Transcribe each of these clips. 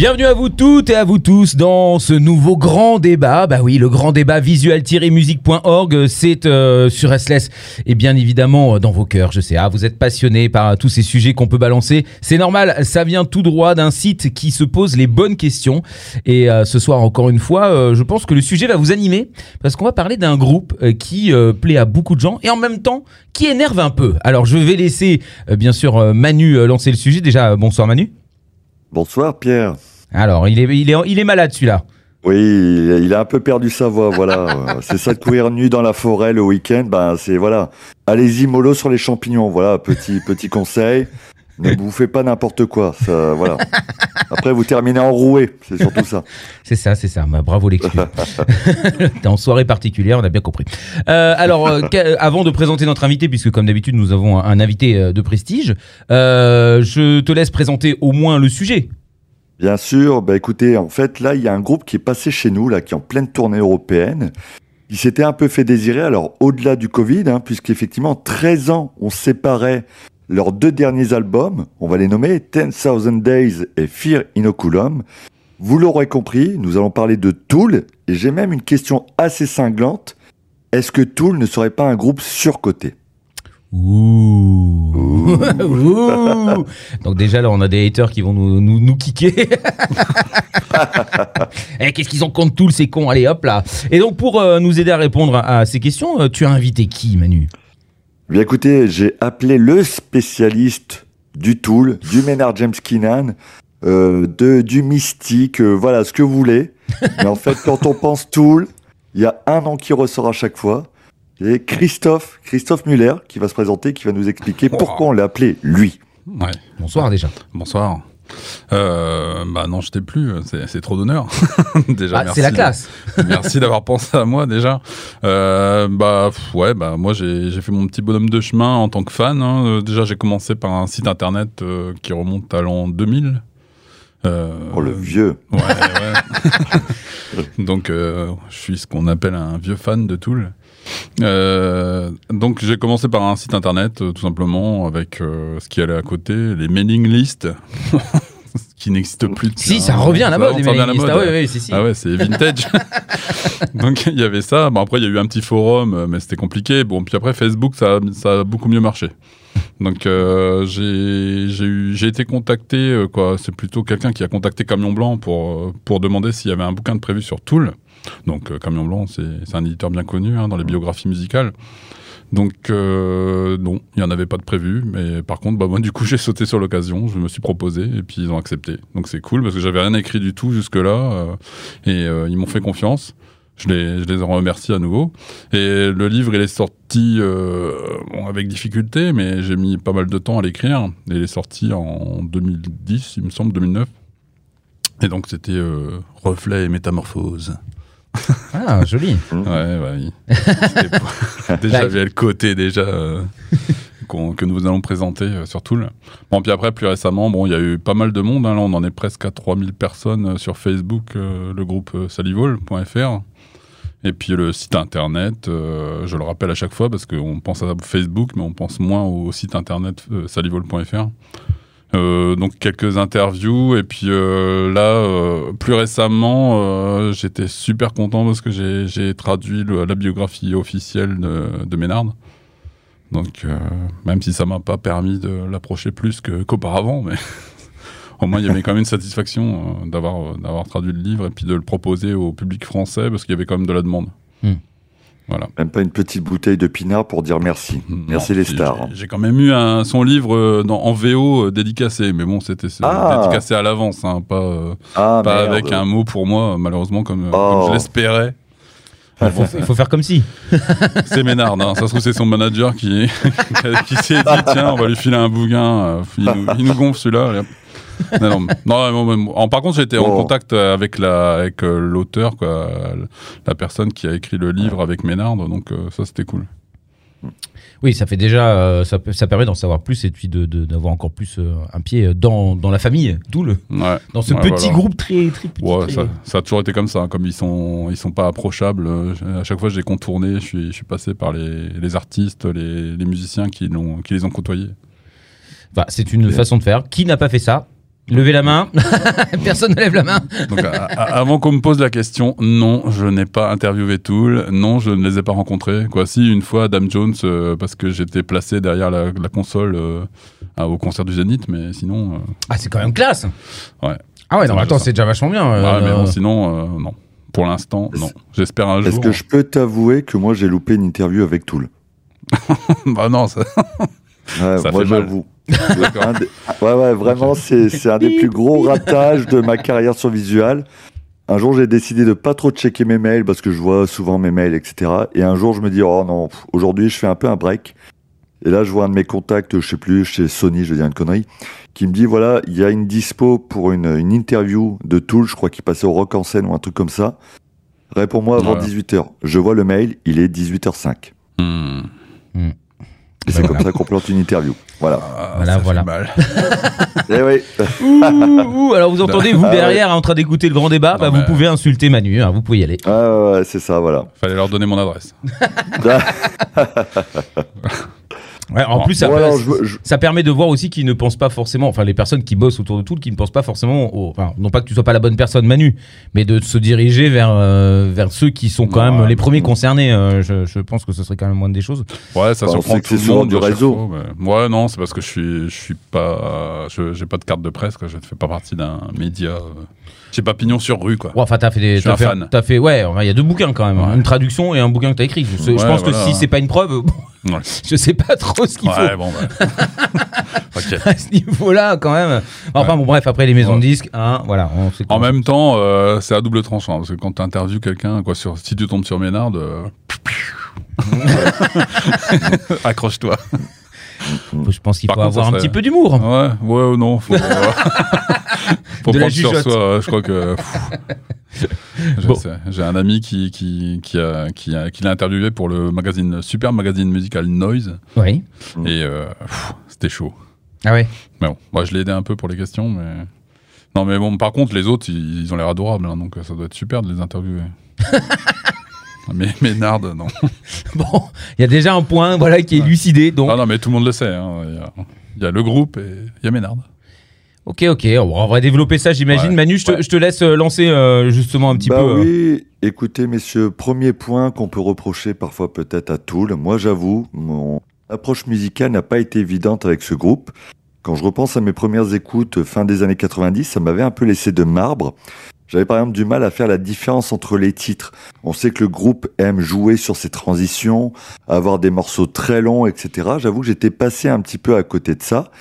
Bienvenue à vous toutes et à vous tous dans ce nouveau grand débat. Bah oui, le grand débat visual-musique.org, c'est euh, sur SLS et bien évidemment euh, dans vos cœurs. Je sais, ah, vous êtes passionnés par tous ces sujets qu'on peut balancer. C'est normal, ça vient tout droit d'un site qui se pose les bonnes questions. Et euh, ce soir, encore une fois, je pense que le sujet va vous animer parce qu'on va parler d'un groupe qui plaît à beaucoup de gens et en même temps qui énerve un peu. Alors je vais laisser bien sûr Manu lancer le sujet. Déjà, bonsoir Manu. Bonsoir Pierre. Alors, il est, il est, il est malade celui-là. Oui, il a un peu perdu sa voix, voilà. c'est ça de courir nu dans la forêt le week-end, ben c'est voilà. Allez-y mollo sur les champignons, voilà, petit petit conseil. Ne bouffez pas n'importe quoi, ça, voilà. Après, vous terminez enroué, c'est surtout ça. C'est ça, c'est ça. Bah, bravo l'excuse. T'es en soirée particulière, on a bien compris. Euh, alors, euh, avant de présenter notre invité, puisque comme d'habitude nous avons un, invité euh, de prestige, je te laisse présenter au moins le sujet. Bien sûr, bah écoutez, en fait là, il y a un groupe qui est passé chez nous, là, qui est en pleine tournée européenne. Il s'était un peu fait désirer, alors au-delà du Covid, hein, puisqu'effectivement, 13 ans, on séparait leurs deux derniers albums, on va les nommer 10,000 Days et Fear Inoculum. Vous l'aurez compris, nous allons parler de Tool, et j'ai même une question assez cinglante. Est-ce que Tool ne serait pas un groupe surcoté? Ouh. Ouh. Donc déjà là on a des haters qui vont nous, nous, nous kicker. eh, Qu'est-ce qu'ils ont contre Tool ces cons? Allez hop là. Et donc pour euh, nous aider à répondre à, ces questions, euh, tu as invité qui Manu? Bien écoutez, j'ai appelé le spécialiste du Tool, du Ménard James Keenan, euh, de, du mystique, voilà, ce que vous voulez. Mais en fait, quand on pense Tool, il y a un nom qui ressort à chaque fois. C'est Christophe, Christophe Muller, qui va se présenter, qui va nous expliquer pourquoi on l'a appelé lui. Ouais. Bonsoir déjà. Bonsoir. Euh, bah non, je t'ai plus. C'est trop d'honneur. déjà, ah, c'est la classe. merci d'avoir pensé à moi déjà. Euh, bah ouais, bah moi j'ai fait mon petit bonhomme de chemin en tant que fan. Hein. Euh, déjà, j'ai commencé par un site internet euh, qui remonte à l'an 2000. Euh, oh le vieux. Ouais, ouais. Donc je suis ce qu'on appelle un vieux fan de Tool. Euh, donc j'ai commencé par un site internet euh, tout simplement avec euh, ce qui allait à côté, les mailing lists. qui n'existe plus. Si, ça revient à la mode, les mailing lists. Ah, ouais, si, si. ah ouais, c'est vintage. donc il y avait ça. Bon après il y a eu un petit forum, mais c'était compliqué. Bon puis après Facebook, ça, ça a beaucoup mieux marché. Donc j'ai j'ai été contacté quoi. C'est plutôt quelqu'un qui a contacté Camion Blanc pour pour demander s'il y avait un bouquin de prévu sur Tool. Donc euh, Camion Blanc, c'est un éditeur bien connu hein, dans les biographies musicales. Donc euh, non, il n'y en avait pas de prévu, mais par contre, bah, moi du coup j'ai sauté sur l'occasion, je me suis proposé et puis ils ont accepté. Donc c'est cool parce que j'avais rien écrit du tout jusque là euh, et ils m'ont fait confiance. Je les, je les en remercie à nouveau. Et le livre, il est sorti avec difficulté, mais j'ai mis pas mal de temps à l'écrire. Il est sorti en 2010, il me semble, 2009. Et donc c'était Reflet et Métamorphose. Ah, joli. ouais, ouais. déjà, il y le côté déjà euh, que nous allons présenter euh, sur Tool. Bon, puis après, plus récemment, bon, il y a eu pas mal de monde. Hein. là, on en est presque à 3000 personnes euh, sur Facebook, le groupe salivol.fr. Et puis le site internet, je le rappelle à chaque fois parce qu'on pense à Facebook, mais on pense moins au site internet salivol.fr. Euh, donc quelques interviews. Et puis euh, là euh, plus récemment j'étais super content parce que j'ai traduit la biographie officielle de, Ménard. Donc même si ça m'a pas permis de l'approcher plus qu'auparavant mais au moins il y avait quand même une satisfaction d'avoir d'avoir traduit le livre et puis de le proposer au public français parce qu'il y avait quand même de la demande Même pas une petite bouteille de pinard pour dire merci. merci les stars. J'ai quand même eu un, son livre euh, dans, en VO euh, dédicacé, mais bon, c'était ah. dédicacé à l'avance, hein, pas, euh, ah, pas avec un mot pour moi, malheureusement, comme, comme je oh. l'espérais. Il faut, faire comme si. c'est Ménard, hein. ça se trouve c'est son manager qui, qui s'est dit tiens on va lui filer un bouquin, il, nous, il nous gonfle celui-là non, non, par contre, j'étais en oh. contact avec la, avec euh, l'auteur, quoi, la personne qui a écrit le livre avec Ménard, donc euh, ça c'était cool. Oui, ça fait déjà, euh, ça, permet d'en savoir plus et puis de- de- d'avoir encore plus euh, un pied dans, dans la famille, tout le, Ouais. dans ce Ouais, petit voilà. groupe très très petit. Ouais, très- ça, ça a toujours été comme ça. hein. Comme ils sont, ils sont pas approchables. euh, À chaque fois, j'ai contourné. Je suis, je suis passé par les, les artistes, les, les musiciens qui, les ont côtoyés. Enfin, c'est une façon de faire. Qui n'a pas fait ça? Levez la main. Personne ne lève la main. Donc, à- à- avant qu'on me pose la question, non, je n'ai pas interviewé Tool. Non, je ne les ai pas rencontrés. Quoi, si une fois Adam Jones, euh, parce que j'étais placé derrière la, la console euh, au concert du Zénith, mais sinon, euh, Ah, c'est quand même classe. Ouais. Ah ouais, non, attends, c'est déjà vachement bien. euh, ouais, mais bon, sinon, euh, non. Pour l'instant, non. J'espère un Est-ce jour. que je peux t'avouer que moi j'ai loupé une interview avec Tool bah non, ça... Ouais, Ça moi fait mal. j'avoue. Des- Ouais, ouais, vraiment, c'est c'est un des plus gros ratages de ma carrière sur Visual. Un jour, j'ai décidé de pas trop checker mes mails parce que je vois souvent mes mails, etc. Et un jour, je me dis, oh non, pff, aujourd'hui, je fais un peu un break. Et là, je vois un de mes contacts, je sais plus, chez Sony, je vais dire une connerie, qui me dit, voilà, il y a une dispo pour une, une interview de Tool, je crois qu'il passait au Rock en scène ou un truc comme ça. Réponds-moi avant Voilà. 18h. Je vois le mail, il est 18h05. Hmm. Et c'est comme ça qu'on plante une interview. Voilà. Ah, Voilà, ça fait voilà. mal. Eh oui. Ouh, ouh, alors vous entendez, vous Ah ouais. derrière, en train d'écouter le grand débat, Non, bah, vous pouvez insulter Manu, hein, vous pouvez y aller. Ah ouais, ouais, c'est ça, voilà. Fallait leur donner mon adresse. Ouais, en Bon. plus, ça, je- je- permet de voir aussi qu'ils ne pensent pas forcément, enfin les personnes qui bossent autour de tout, qui ne pensent pas forcément, au- enfin non pas que tu sois pas la bonne personne Manu, mais de se diriger vers euh, vers ceux qui sont quand Ouais, même les ouais. premiers concernés. euh, je, je pense que ce serait quand même moins des choses. Ouais, ça Bah, surprend tout c'est le monde du réseau. mais- Ouais, non, c'est parce que je suis, je suis pas, je, j'ai pas de carte de presse, quoi. Je ne fais pas partie d'un média. euh, J'ai pas pignon sur rue, quoi. Ouais, enfin t'as fait des, Je suis t'as un fait, fan. t'as fait, ouais, enfin, il y a deux bouquins quand même, Ouais. une traduction et un bouquin que t'as écrit. Je, je Ouais, pense que si c'est pas une preuve, bon, je sais pas trop ce qu'il Ouais, faut. bon, bah. ok. à ce niveau-là quand même. Enfin bon bref après les maisons de disques, hein, voilà. On sait En même temps, euh, c'est à double tranchant parce que quand tu interviews quelqu'un, quoi, sur, si tu tombes sur Ménard, euh, accroche-toi. Je pense qu'il faut contre, avoir un petit peu d'humour. Ouais, ouais ou non. Faut, euh, faut De la prendre sur soi. ouais, Je crois que. Bon. J'ai un ami qui, qui, qui, a, qui, a- qui l'a interviewé pour le magazine, super magazine musical Noise. Oui. Et euh, c'était chaud. Ah ouais. Mais bon, moi je l'ai aidé un peu pour les questions, mais. Non, mais bon, par contre, les autres, ils, ils ont l'air adorables, hein, donc ça doit être super de les interviewer. mais Ménard, non. Bon, il y a déjà un point voilà qui est lucidé donc. Ah non, mais tout le monde le sait. hein. Il y a- il y, a le groupe et il y a Ménard. Ok ok, on va développer ça j'imagine. Ouais. Manu, je te, Ouais. je te laisse euh, lancer euh, justement un petit bah peu. euh, oui, écoutez messieurs, premier point qu'on peut reprocher parfois peut-être à Tool. Moi j'avoue, mon approche musicale n'a pas été évidente avec ce groupe. Quand je repense à mes premières écoutes fin des années 90, ça m'avait un peu laissé de marbre. J'avais par exemple du mal à faire la différence entre les titres. On sait que le groupe aime jouer sur ses transitions, avoir des morceaux très longs, etc. J'avoue que j'étais passé un petit peu à côté de ça.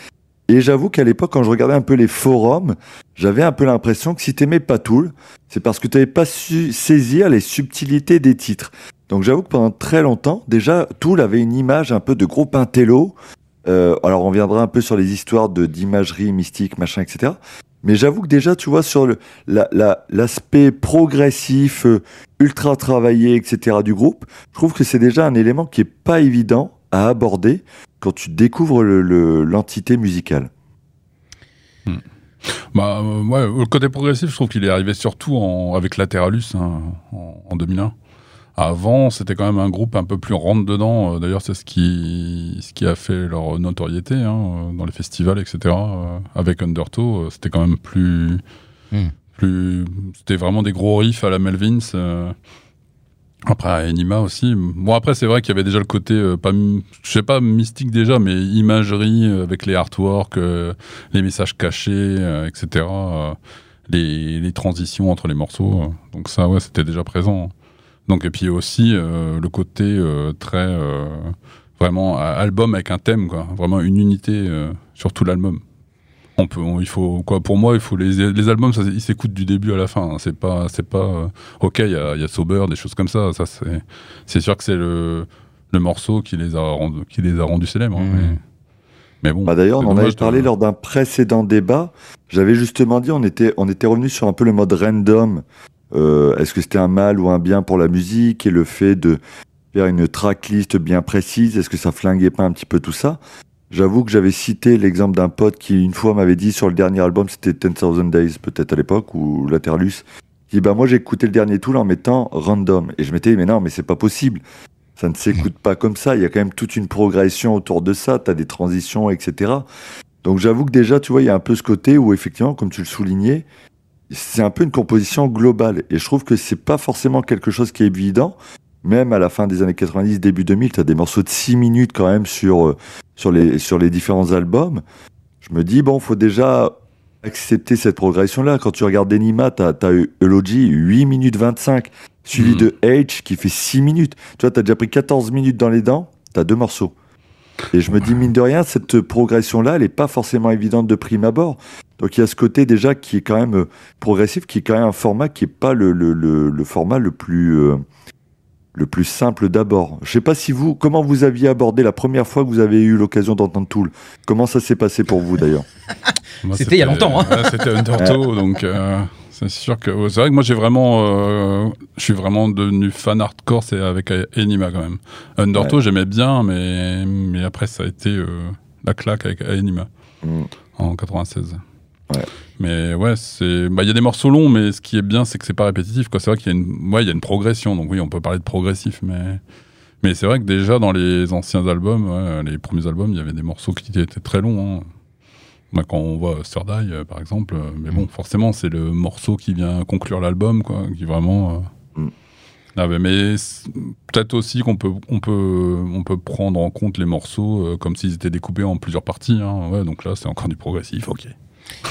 Et j'avoue qu'à l'époque, quand je regardais un peu les forums, j'avais un peu l'impression que si t'aimais pas Tool, c'est parce que tu n'avais pas su saisir les subtilités des titres. Donc j'avoue que pendant très longtemps, déjà, Tool avait une image un peu de groupe intello. Euh, alors on viendra un peu sur les histoires d'imagerie mystique, machin, etc. Mais j'avoue que déjà, tu vois, sur l'aspect progressif, euh, ultra travaillé, etc. du groupe, je trouve que c'est déjà un élément qui est pas évident à aborder quand tu découvres le- le- l'entité musicale. Bah, euh, ouais, le côté progressif, je trouve qu'il est arrivé surtout avec Lateralus hein, en, en 2001. Avant, c'était quand même un groupe un peu plus rentre dedans. Euh, D'ailleurs, c'est ce qui, ce qui a fait leur notoriété hein, euh, dans les festivals, etc. Euh, avec Undertow, c'était quand même plus, Hmm. plus, c'était vraiment des gros riffs à la Melvins. euh. Après, à Enima aussi. Bon, après, c'est vrai qu'il y avait déjà le côté, euh, pas, je sais pas, mystique déjà, mais imagerie euh, avec les artworks, euh, les messages cachés, etc. les, les transitions entre les morceaux. donc ça, ouais, c'était déjà présent. Donc et puis aussi euh, le côté euh, très euh, vraiment a- album avec un thème, quoi. Vraiment une unité euh, sur tout l'album. On peut, on- il faut quoi Pour moi, il faut les, les albums, ça, ils s'écoutent du début à la fin. hein. C'est pas, c'est pas. euh, ok, il y a, il y a Sober, des choses comme ça. Ça, c'est, c'est sûr que c'est le, le morceau qui les a rendus, qui les a rendus célèbres. hein, Mhm. mais, mais bon. Bah D'ailleurs, on en avait de- parlé lors d'un précédent débat. J'avais justement dit, on était, on était revenu sur un peu le mode random. Euh, Est-ce que c'était un mal ou un bien pour la musique et le fait de faire une tracklist bien précise Est-ce que ça flinguait pas un petit peu tout ça? J'avoue que j'avais cité l'exemple d'un pote qui une fois m'avait dit sur le dernier album, c'était 10,000 Days peut-être à l'époque, ou Laterlus, qui bah moi j'ai écouté le dernier tool en mettant random. Et je m'étais dit mais non mais c'est pas possible. Ça ne s'écoute pas comme ça, il y a quand même toute une progression autour de ça, tu as des transitions, etc. Donc j'avoue que déjà, tu vois, il y a un peu ce côté où effectivement, comme tu le soulignais, c'est un peu une composition globale. Et je trouve que c'est pas forcément quelque chose qui est évident. Même à la fin des années 90, début 2000, tu as des morceaux de 6 minutes quand même sur, euh, sur, les, sur les différents albums. Je me dis, bon, faut déjà accepter cette progression-là. Quand tu regardes Denima, tu as, eu Eulogy 8 minutes 25, suivi Mhm. de H qui fait 6 minutes. Tu vois, tu as déjà pris 14 minutes dans les dents, tu as deux morceaux. Et je me dis, mine de rien, cette progression-là, elle n'est pas forcément évidente de prime abord. Donc il y a ce côté déjà qui est quand même euh, progressif, qui est quand même un format qui n'est pas le, le, le, le format le plus, euh, le plus simple d'abord. Je sais pas si vous, comment vous aviez abordé la première fois que vous avez eu l'occasion d'entendre Tool? Comment ça s'est passé pour vous d'ailleurs? C'était il y a longtemps, hein. c'était Undertow, donc euh, c'est sûr que c'est vrai que moi j'ai vraiment, euh, je suis vraiment devenu fan hardcore, c'est avec Enima quand même. Undertow j'aimais bien, mais mais après ça a été euh, la claque avec Enima Mm. en 96. Ouais. Mais ouais, c'est, bah il y a des morceaux longs, mais ce qui est bien, c'est que c'est pas répétitif. Quoi. C'est vrai qu'il y a une, ouais, il y a une progression, donc oui, on peut parler de progressif, mais mais c'est vrai que déjà dans les anciens albums, ouais, les premiers albums, il y avait des morceaux qui étaient très longs. hein. Moi, quand on voit Surdie, euh, par exemple, euh, mais bon, forcément, c'est le morceau qui vient conclure l'album, quoi, qui vraiment. euh, Mm. Ah, mais peut-être aussi qu'on peut, on peut, on peut prendre en compte les morceaux euh, comme s'ils étaient découpés en plusieurs parties. hein. Ouais, donc là, c'est encore du progressif, ok.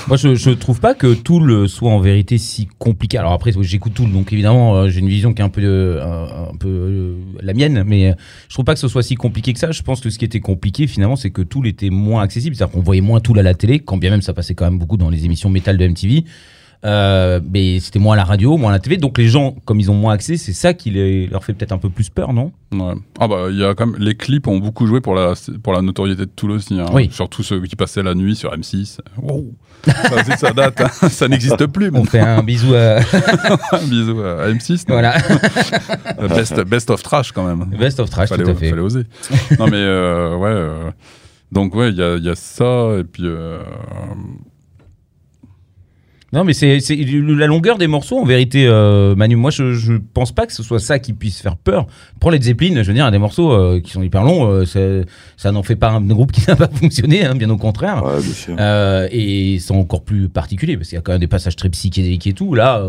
Moi, je, je trouve pas que Tool soit en vérité si compliqué. Alors après, j'écoute Tool, donc évidemment, euh, j'ai une vision qui est un peu, euh, euh, la mienne, mais je trouve pas que ce soit si compliqué que ça. Je pense que ce qui était compliqué, finalement, c'est que Tool était moins accessible. C'est-à-dire qu'on voyait moins Tool à la télé, quand bien même ça passait quand même beaucoup dans les émissions métal de MTV. Euh, mais c'était moins à la radio, moins à la TV. Donc les gens, comme ils ont moins accès, c'est ça qui les- leur fait peut-être un peu plus peur, non? Ouais. Ah bah il y a quand même les clips ont beaucoup joué pour la pour la notoriété de Tool aussi. hein. Oui. Surtout ceux qui passaient la nuit sur M6. Wow. Ça, ça date, hein. ça n'existe plus. On fait un bisou à. Bisous à M6. non? Voilà. Best, best of trash quand même. Best of Trash, fallait, tout à fait. fallait oser. non mais euh, ouais. euh, donc ouais, il y a, il y a ça et puis. Non, mais c'est la longueur des morceaux, en vérité, euh, Manu. Moi, je, je pense pas que ce soit ça qui puisse faire peur. Pour les Zeppelin, je veux dire, des morceaux euh, qui sont hyper longs, euh, ça n'en fait pas un groupe qui n'a pas fonctionné, hein, bien au contraire. Ouais, bien sûr. Euh, et c'est encore plus particulier parce qu'il y a quand même des passages très psychédéliques et tout. Là,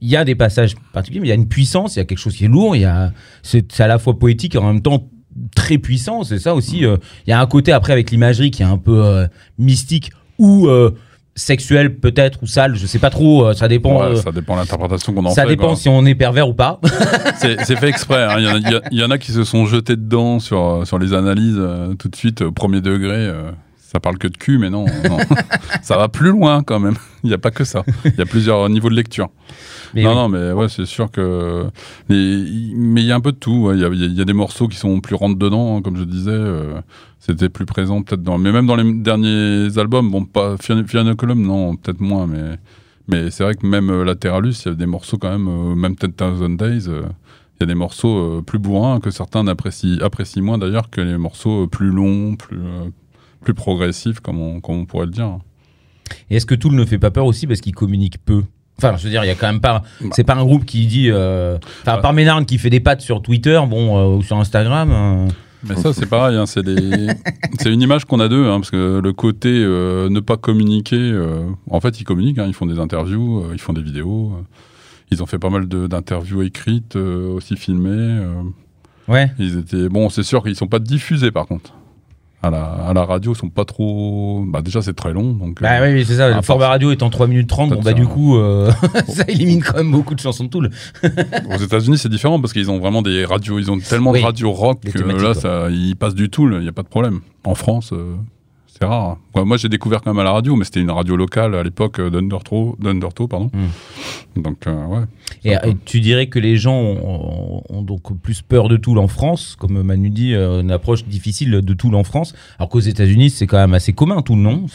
il y a des passages particuliers, mais il y a une puissance, il y a quelque chose qui est lourd. Il y a, c'est à la fois poétique et en même temps très puissant. C'est ça aussi. euh, Il y a un côté après avec l'imagerie qui est un peu euh, mystique ou euh, sexuel peut-être ou sale. Je sais pas trop. euh, ça dépend. ouais, euh, ça dépend de l'interprétation qu'on en ça fait. dépend quoi. si on est pervers ou pas. C'est fait exprès. hein. Il y, en a- il y en a qui se sont jetés dedans sur, sur les analyses euh, tout de suite, premier degré. euh, ça parle que de cul, mais non, non. ça va plus loin quand même. Il n'y a pas que ça. Il y a plusieurs niveaux de lecture. Mais non, oui. non, mais ouais, c'est sûr que. Mais il y a un peu de tout. ouais. Il y, a, il y a- il y a des morceaux qui sont plus rentre dedans, hein, comme je disais. Euh, C'était plus présent peut-être dans. Mais même dans les derniers albums, bon, pas Fiona Column, non, peut-être moins, mais. Mais c'est vrai que même euh, Lateralus, il y a des morceaux quand même, euh, même 10,000 Days, euh, il y a des morceaux euh, plus bourrins que certains apprécient, apprécient moins d'ailleurs que les morceaux euh, plus longs, plus, euh, plus progressifs, comme on, comme on pourrait le dire. Et est-ce que Tool ne fait pas peur aussi parce qu'il communique peu? Enfin, je veux dire, il y a quand même pas. Bah. C'est pas un groupe qui dit. euh, Enfin, Bah. par Ménard qui fait des pattes sur Twitter, bon, euh, ou sur Instagram. euh, Mais ça, c'est pareil, hein, c'est des- une image qu'on a d'eux, hein, parce que le côté euh, ne pas communiquer, euh, en fait, ils communiquent, hein, ils font des interviews, euh, ils font des vidéos, ils ont fait pas mal d'interviews écrites, aussi filmées. Ouais. ils étaient, bon, c'est sûr qu'ils sont pas diffusés par contre. À la, à la radio, sont pas trop. Bah, déjà, c'est très long, donc. Bah euh, oui, c'est ça. le format radio est en 3 minutes 30. Bon, Peut-être bah, du coup, euh, ça élimine quand même beaucoup de chansons de Tool. Aux États-Unis, c'est différent parce qu'ils ont vraiment des radios, ils ont tellement Oui, de radios rock que là, ça, ils passent du tout, il n'y a pas de problème. En France, euh, c'est rare. Ouais, moi, j'ai découvert quand même à la radio, mais c'était une radio locale à l'époque euh, d'Undertow, pardon. Donc, euh, ouais. Et, et tu dirais que les gens ont, ont donc plus peur de Tool en France, comme Manu dit, euh, une approche difficile de Tool en France, alors qu'aux États-Unis c'est quand même assez commun Tool, non? Parce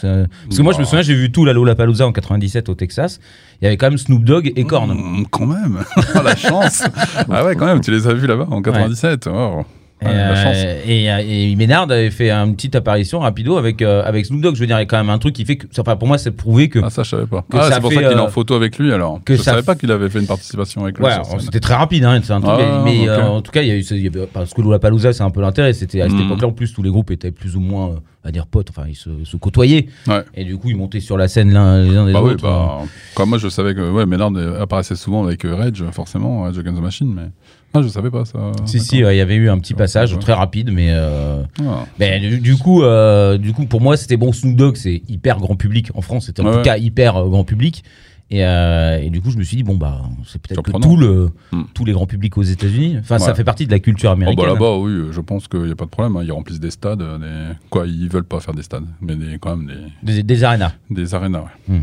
que moi je me Bah. souviens, j'ai vu Tool à Lollapalooza en 97 au Texas, il y avait quand même Snoop Dogg et Korn. Mm, quand même, la chance. ah ouais, quand même, tu les as vus là-bas en 97. Wow. Et, Ouais, la chance. euh, et, et Ménard avait fait une petite apparition rapido avec, euh, avec Snoop Dogg. Je veux dire, il y a quand même un truc qui fait que. Enfin, pour moi, c'est prouvé que. Ah, ça, je savais pas. que Ah, ça c'est pour fait, ça qu'il est euh, en photo avec lui alors. que je ça savais f- pas qu'il avait fait une participation avec lui. Ouais, c'était très rapide, hein, c'est un truc, Ah, mais euh, en tout cas, il y a eu, ce- y avait- parce que Lollapalooza, c'est un peu l'intérêt. C'était à cette Mm. époque-là, en plus, tous les groupes étaient plus ou moins, euh, on va dire potes, enfin, ils se, se côtoyaient. Ouais. Et du coup, ils montaient sur la scène l'un les uns des Bah oui, bah, comme moi, je savais que ouais, Ménard euh, apparaissait souvent avec euh, Rage, forcément, Rage Against the Machine, mais ah, je savais pas ça. Si, si, il y avait eu un petit Ouais, passage très rapide, mais. euh, Ah. mais du, du coup, euh, du coup, pour moi, c'était bon. Snoop Dogg, c'est hyper grand public en France. C'était en Ouais, tout cas hyper euh, grand public. Et, et du coup, je me suis dit bon bah, c'est peut-être que tout le, Hmm. tous les grands publics aux États-Unis. Enfin, ça fait partie de la culture Oh, américaine. bah là-bas, oui, je pense qu'il n'y a pas de problème. hein. Ils remplissent des stades. Des... Quoi, ils veulent pas faire des stades, mais des, quand même des, des, des arénas. des arénas. Ouais.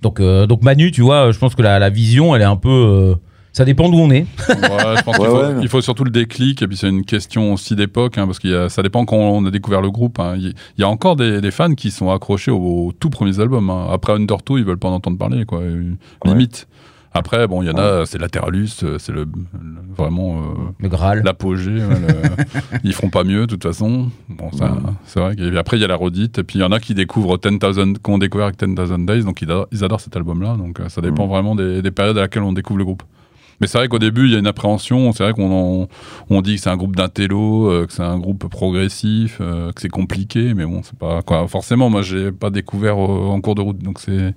Donc, euh, donc Manu, tu vois, je pense que la, la vision, elle est un peu. Ça dépend d'où on est. Ouais, je pense qu'il Ouais, faut, ouais. il faut surtout le déclic, et puis c'est une question aussi d'époque, hein, parce que ça dépend quand on a découvert le groupe. hein. Il y a encore des, des fans qui sont accrochés aux, aux tout premiers albums. hein. Après Undertow, ils veulent pas en entendre parler, quoi. Limite. Après, bon, il y en a, c'est Lateralus, euh, c'est le, le- vraiment euh, Le Graal. l'apogée. le- ils feront pas mieux, de toute façon. Bon, ça, c'est vrai. Et puis après, il y a la redite, et puis il y en a qui découvrent 10,000, qui ont découvert avec 10,000 Days, donc ils adorent, ils adorent cet album-là. Donc euh, ça dépend vraiment des, des périodes à laquelle on découvre le groupe. Mais c'est vrai qu'au début, il y a une appréhension. C'est vrai qu'on en- on dit que c'est un groupe d'intello, euh, que c'est un groupe progressif, euh, que c'est compliqué. Mais bon, c'est pas quoi. Forcément, moi, j'ai pas découvert euh, en cours de route. Donc c'est.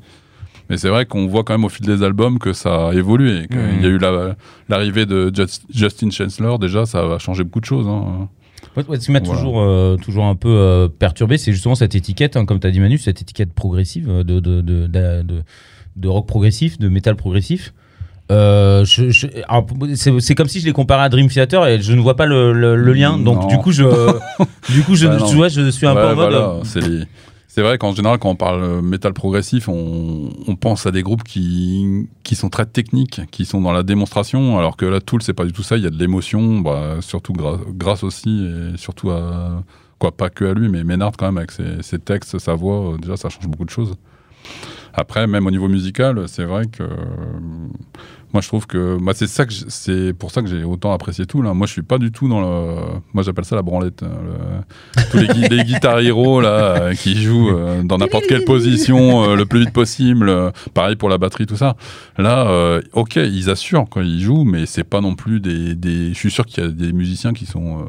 Mais c'est vrai qu'on voit quand même au fil des albums que ça a évolué. Qu'il Mhm. y a eu la- l'arrivée de Just- Justin Chancellor. Déjà, ça a changé beaucoup de choses. hein. Ouais, ce qui m'a Voilà. toujours, euh, toujours un peu euh, perturbé, c'est justement cette étiquette, hein, comme tu as dit Manu, cette étiquette progressive de, de, de- de rock progressif, de métal progressif. Euh, je- je- alors, c'est comme si je les comparais à Dream Theater et je ne vois pas le, le- le lien. Donc Non. du coup, je, du coup, je, Bah, tu vois, je suis un peu en mode. voilà, euh, c'est vrai qu'en général, quand on parle euh, métal progressif, on, on pense à des groupes qui, qui sont très techniques, qui sont dans la démonstration, alors que là, Tool, c'est pas du tout ça. Il y a de l'émotion, bah, surtout grâce aussi, et surtout à. Quoi, pas que à lui, mais Ménard, quand même, avec ses, ses textes, sa voix, déjà, ça change beaucoup de choses. Après, même au niveau musical, c'est vrai que. Moi, je trouve que moi, c'est ça que c'est pour ça que j'ai autant apprécié tout là. Moi, je suis pas du tout dans le. Moi, j'appelle ça la branlette. hein, le- Tous les, gui- les guitares héros là euh, qui jouent euh, dans n'importe quelle position euh, le plus vite possible. euh, pareil pour la batterie, tout ça. Là, ok, ils assurent quand ils jouent, mais c'est pas non plus des. des... Je suis sûr qu'il y a des musiciens qui sont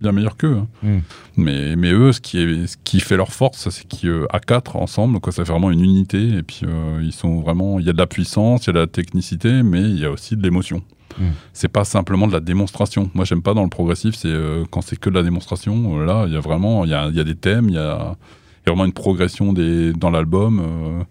bien meilleurs qu'eux. hein. Mm. Mais, mais eux, ce qui, est, ce qui fait leur force, c'est qu'à quatre ensemble, quoi, ça fait vraiment une unité. Et puis, euh, ils sont vraiment. Il y a de la puissance, il y a de la technicité, mais il y a aussi de l'émotion. Mm. C'est pas simplement de la démonstration. Moi, j'aime pas dans le progressif, c'est euh, quand c'est que de la démonstration. euh, là, il y a vraiment. Il y a, y a des thèmes, il y a, il y a vraiment une progression des, dans l'album. euh,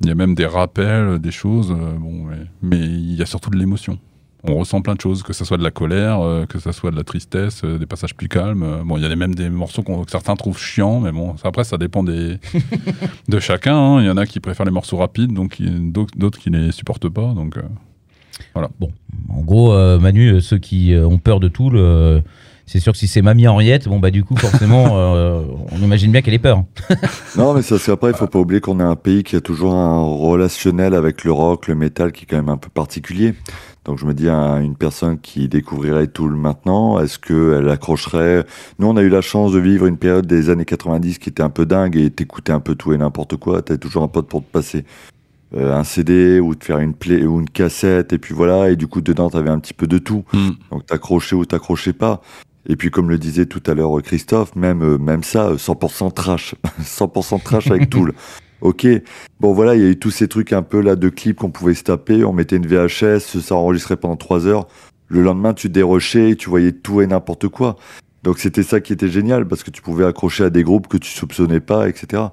il y a même des rappels, des choses. euh, bon, mais, mais il y a surtout de l'émotion on ressent plein de choses, que ce soit de la colère, euh, que ce soit de la tristesse, euh, des passages plus calmes. Euh, bon, il y a même des morceaux qu'on- que certains trouvent chiants, mais bon, ça, après, ça dépend des, de chacun. hein. Il y en a qui préfèrent les morceaux rapides, donc il- d'autres d'autres qui les supportent pas. Donc, euh, Bon, en gros, euh, Manu, ceux qui euh, ont peur de tout, le- c'est sûr que si c'est Mamie Henriette, bon bah du coup forcément, euh, on imagine bien qu'elle ait peur. Non, mais ça, c'est après, il faut pas oublier qu'on est un pays qui a toujours un relationnel avec le rock, le métal, qui est quand même un peu particulier. Donc je me dis, un- une personne qui découvrirait tout le maintenant, est-ce qu'elle accrocherait? Nous, on a eu la chance de vivre une période des années 90 qui était un peu dingue et t'écoutais un peu tout et n'importe quoi. T'avais toujours un pote pour te passer euh, un CD ou te faire une play ou une cassette et puis voilà. Et du coup, dedans, t'avais un petit peu de tout. hmm. Donc t'accrochais ou t'accrochais pas. Et puis comme le disait tout à l'heure Christophe, même euh, même ça, euh, 100% trash, 100% trash avec Tool. Ok, bon voilà, il y a eu tous ces trucs un peu là de clips qu'on pouvait se taper. On mettait une VHS, ça enregistrait pendant trois heures. Le lendemain, tu dérochais, tu voyais tout et n'importe quoi. Donc c'était ça qui était génial parce que tu pouvais accrocher à des groupes que tu soupçonnais pas, etc.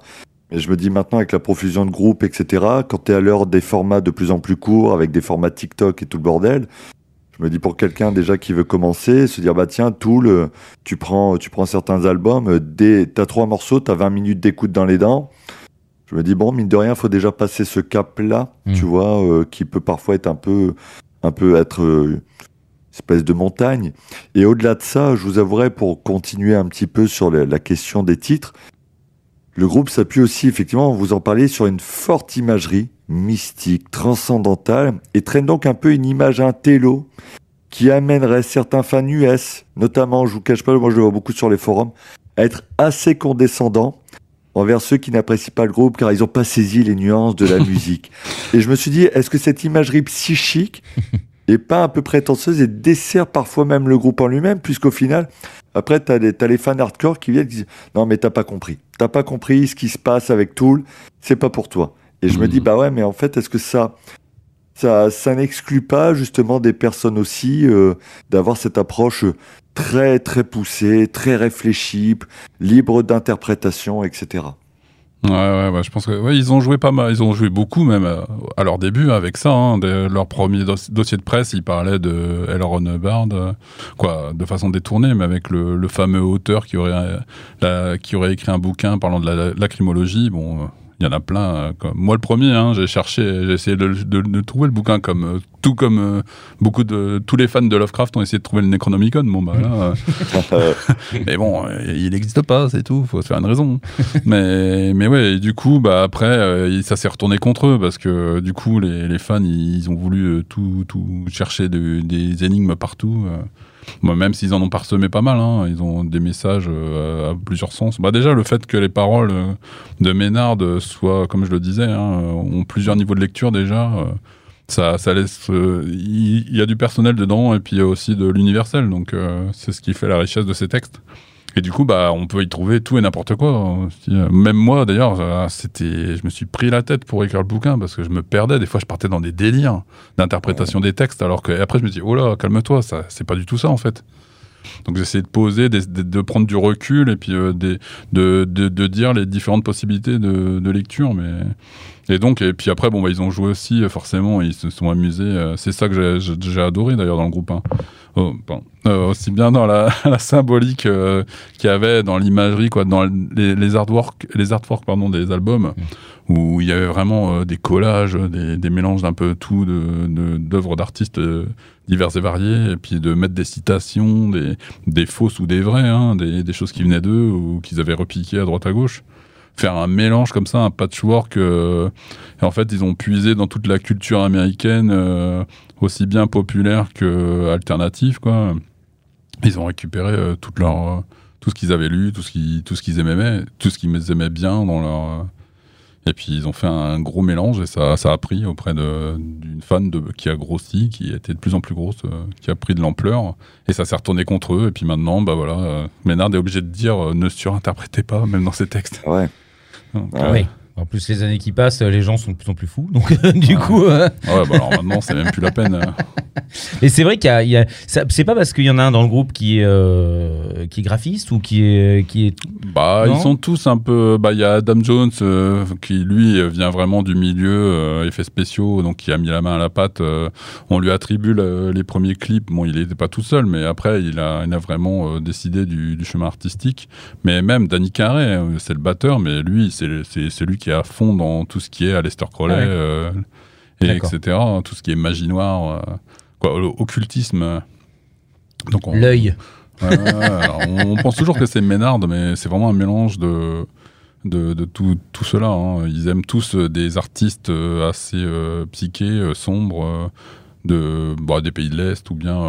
Mais je me dis maintenant avec la profusion de groupes, etc. Quand t'es à l'heure des formats de plus en plus courts, avec des formats TikTok et tout le bordel, Je me dis pour quelqu'un déjà qui veut commencer, se dire bah tiens, Tool, euh, tu prends, tu prends certains albums, euh, t'as trois morceaux, t'as 20 minutes d'écoute dans les dents. Je me dis bon, mine de rien, faut déjà passer ce cap-là, Mm. tu vois, euh, qui peut parfois être un peu, un peu être euh, une espèce de montagne. Et au-delà de ça, je vous avouerai pour continuer un petit peu sur la, la question des titres, le groupe s'appuie aussi, effectivement, vous en parlez, sur une forte imagerie mystique, transcendantale, et traîne donc un peu une image intello qui amènerait certains fans US, notamment, je vous cache pas, moi je le vois beaucoup sur les forums, à être assez condescendants envers ceux qui n'apprécient pas le groupe car ils n'ont pas saisi les nuances de la musique. Et je me suis dit, est-ce que cette imagerie psychique est pas un peu prétentieuse et dessert parfois même le groupe en lui-même, puisqu'au final, après, t'as les, t'as les fans hardcore qui viennent et qui disent, non mais t'as pas compris. T'as pas compris ce qui se passe avec Tool, c'est pas pour toi. Et je me dis, bah ouais, mais en fait, est-ce que ça, ça, ça n'exclut pas justement des personnes aussi euh, d'avoir cette approche très très poussée, très réfléchie, libre d'interprétation, etc. Ouais, ouais, ouais, je pense que ouais, ils ont joué pas mal, ils ont joué beaucoup même euh, à leur début avec ça. Hein, de- leur premier dos- dossier de presse, ils parlaient de L. Ron Hubbard, euh, quoi, de façon détournée, mais avec le, fameux auteur qui aurait, écrit un bouquin parlant de la, la- lacrymologie. Bon, il y en a plein. euh, comme- Moi, le premier, hein, j'ai cherché, j'ai essayé de, de- de trouver le bouquin comme euh, tout comme euh, beaucoup de tous les fans de Lovecraft ont essayé de trouver le Necronomicon. Bon, bah là. mais bon, il n'existe pas, c'est tout. Faut se faire une raison. mais, mais ouais, et du coup, bah après, ça s'est retourné contre eux parce que du coup, les, les fans, ils, ils ont voulu tout, tout chercher de- des énigmes partout. Même s'ils en ont parsemé pas mal, hein, ils ont des messages euh, à plusieurs sens. Bah déjà, le fait que les paroles euh, de Ménard soient, comme je le disais, hein, ont plusieurs niveaux de lecture déjà. euh, ça, laisse. Il y, a du personnel dedans et puis il y a aussi de l'universel. Donc c'est ce qui fait la richesse de ces textes. Et du coup, bah, on peut y trouver tout et n'importe quoi. euh, Même moi, d'ailleurs, euh, c'était, je me suis pris la tête pour écrire le bouquin parce que je me perdais. Des fois, je partais dans des délires d'interprétation des textes, alors que et après, je me dis, oh là, calme-toi, ça, c'est pas du tout ça en fait. Donc j'essayais de poser, de, de- de prendre du recul et puis euh, de, de, de dire les différentes possibilités de, lecture. Mais et donc et puis après bon bah, ils ont joué aussi forcément, ils se sont amusés. euh, C'est ça que j'ai- adoré d'ailleurs dans le groupe. Oh. Euh, aussi bien dans la, la symbolique euh, qu'il y avait dans l'imagerie quoi, dans les, les artworks, les artworks pardon des albums où il y avait vraiment euh, des collages, des, des mélanges d'un peu tout de d'œuvres d'artistes divers et variés, et puis de mettre des citations, des, des fausses ou des vraies, hein, des, des choses qui venaient d'eux ou qu'ils avaient repiquées à droite à gauche. Faire un mélange comme ça, un patchwork. euh, et en fait, ils ont puisé dans toute la culture américaine, euh, aussi bien populaire que alternative, quoi. Ils ont récupéré euh, toute leur, euh, tout ce qu'ils avaient lu, tout ce qu'ils, tout ce qu'ils aimaient, tout ce qu'ils aimaient bien dans leur. euh, et puis ils ont fait un gros mélange et ça, ça a pris auprès d'une fan de, qui a grossi, qui était de plus en plus grosse, euh, qui a pris de l'ampleur. Et ça s'est retourné contre eux. Et puis maintenant, bah voilà, euh, Ménard est obligé de dire euh, ne surinterprétez pas, même dans ses textes. Ouais. Donc, euh, Oui. En plus, les années qui passent, les gens sont de plus en plus fous. Donc, du coup. euh, ouais, bah alors maintenant, c'est même plus la peine. euh. Et c'est vrai qu'il y a. C'est pas parce qu'il y en a un dans le groupe qui est, euh, qui est graphiste ou qui est. Qui est... Bah, Non ils sont tous un peu. Bah, il y a Adam Jones euh, qui lui vient vraiment du milieu effets spéciaux, donc qui a mis la main à la pâte. on lui attribue le- les premiers clips. Bon, il n'était pas tout seul, mais après, il a, il a vraiment décidé du, du chemin artistique. Mais même Danny euh, c'est le batteur, mais lui, c'est lui qui est à fond dans tout ce qui est Aleister Crowley, Ah ouais. euh, et etc. hein, Tout ce qui est magie noire, euh, quoi, occultisme. Donc L'œil. Ouais, on, pense toujours que c'est Ménard, mais c'est vraiment un mélange de, de, de tout, tout cela. hein. Ils aiment tous euh, des artistes assez psychés, sombres, de, bah, des pays de l'Est ou bien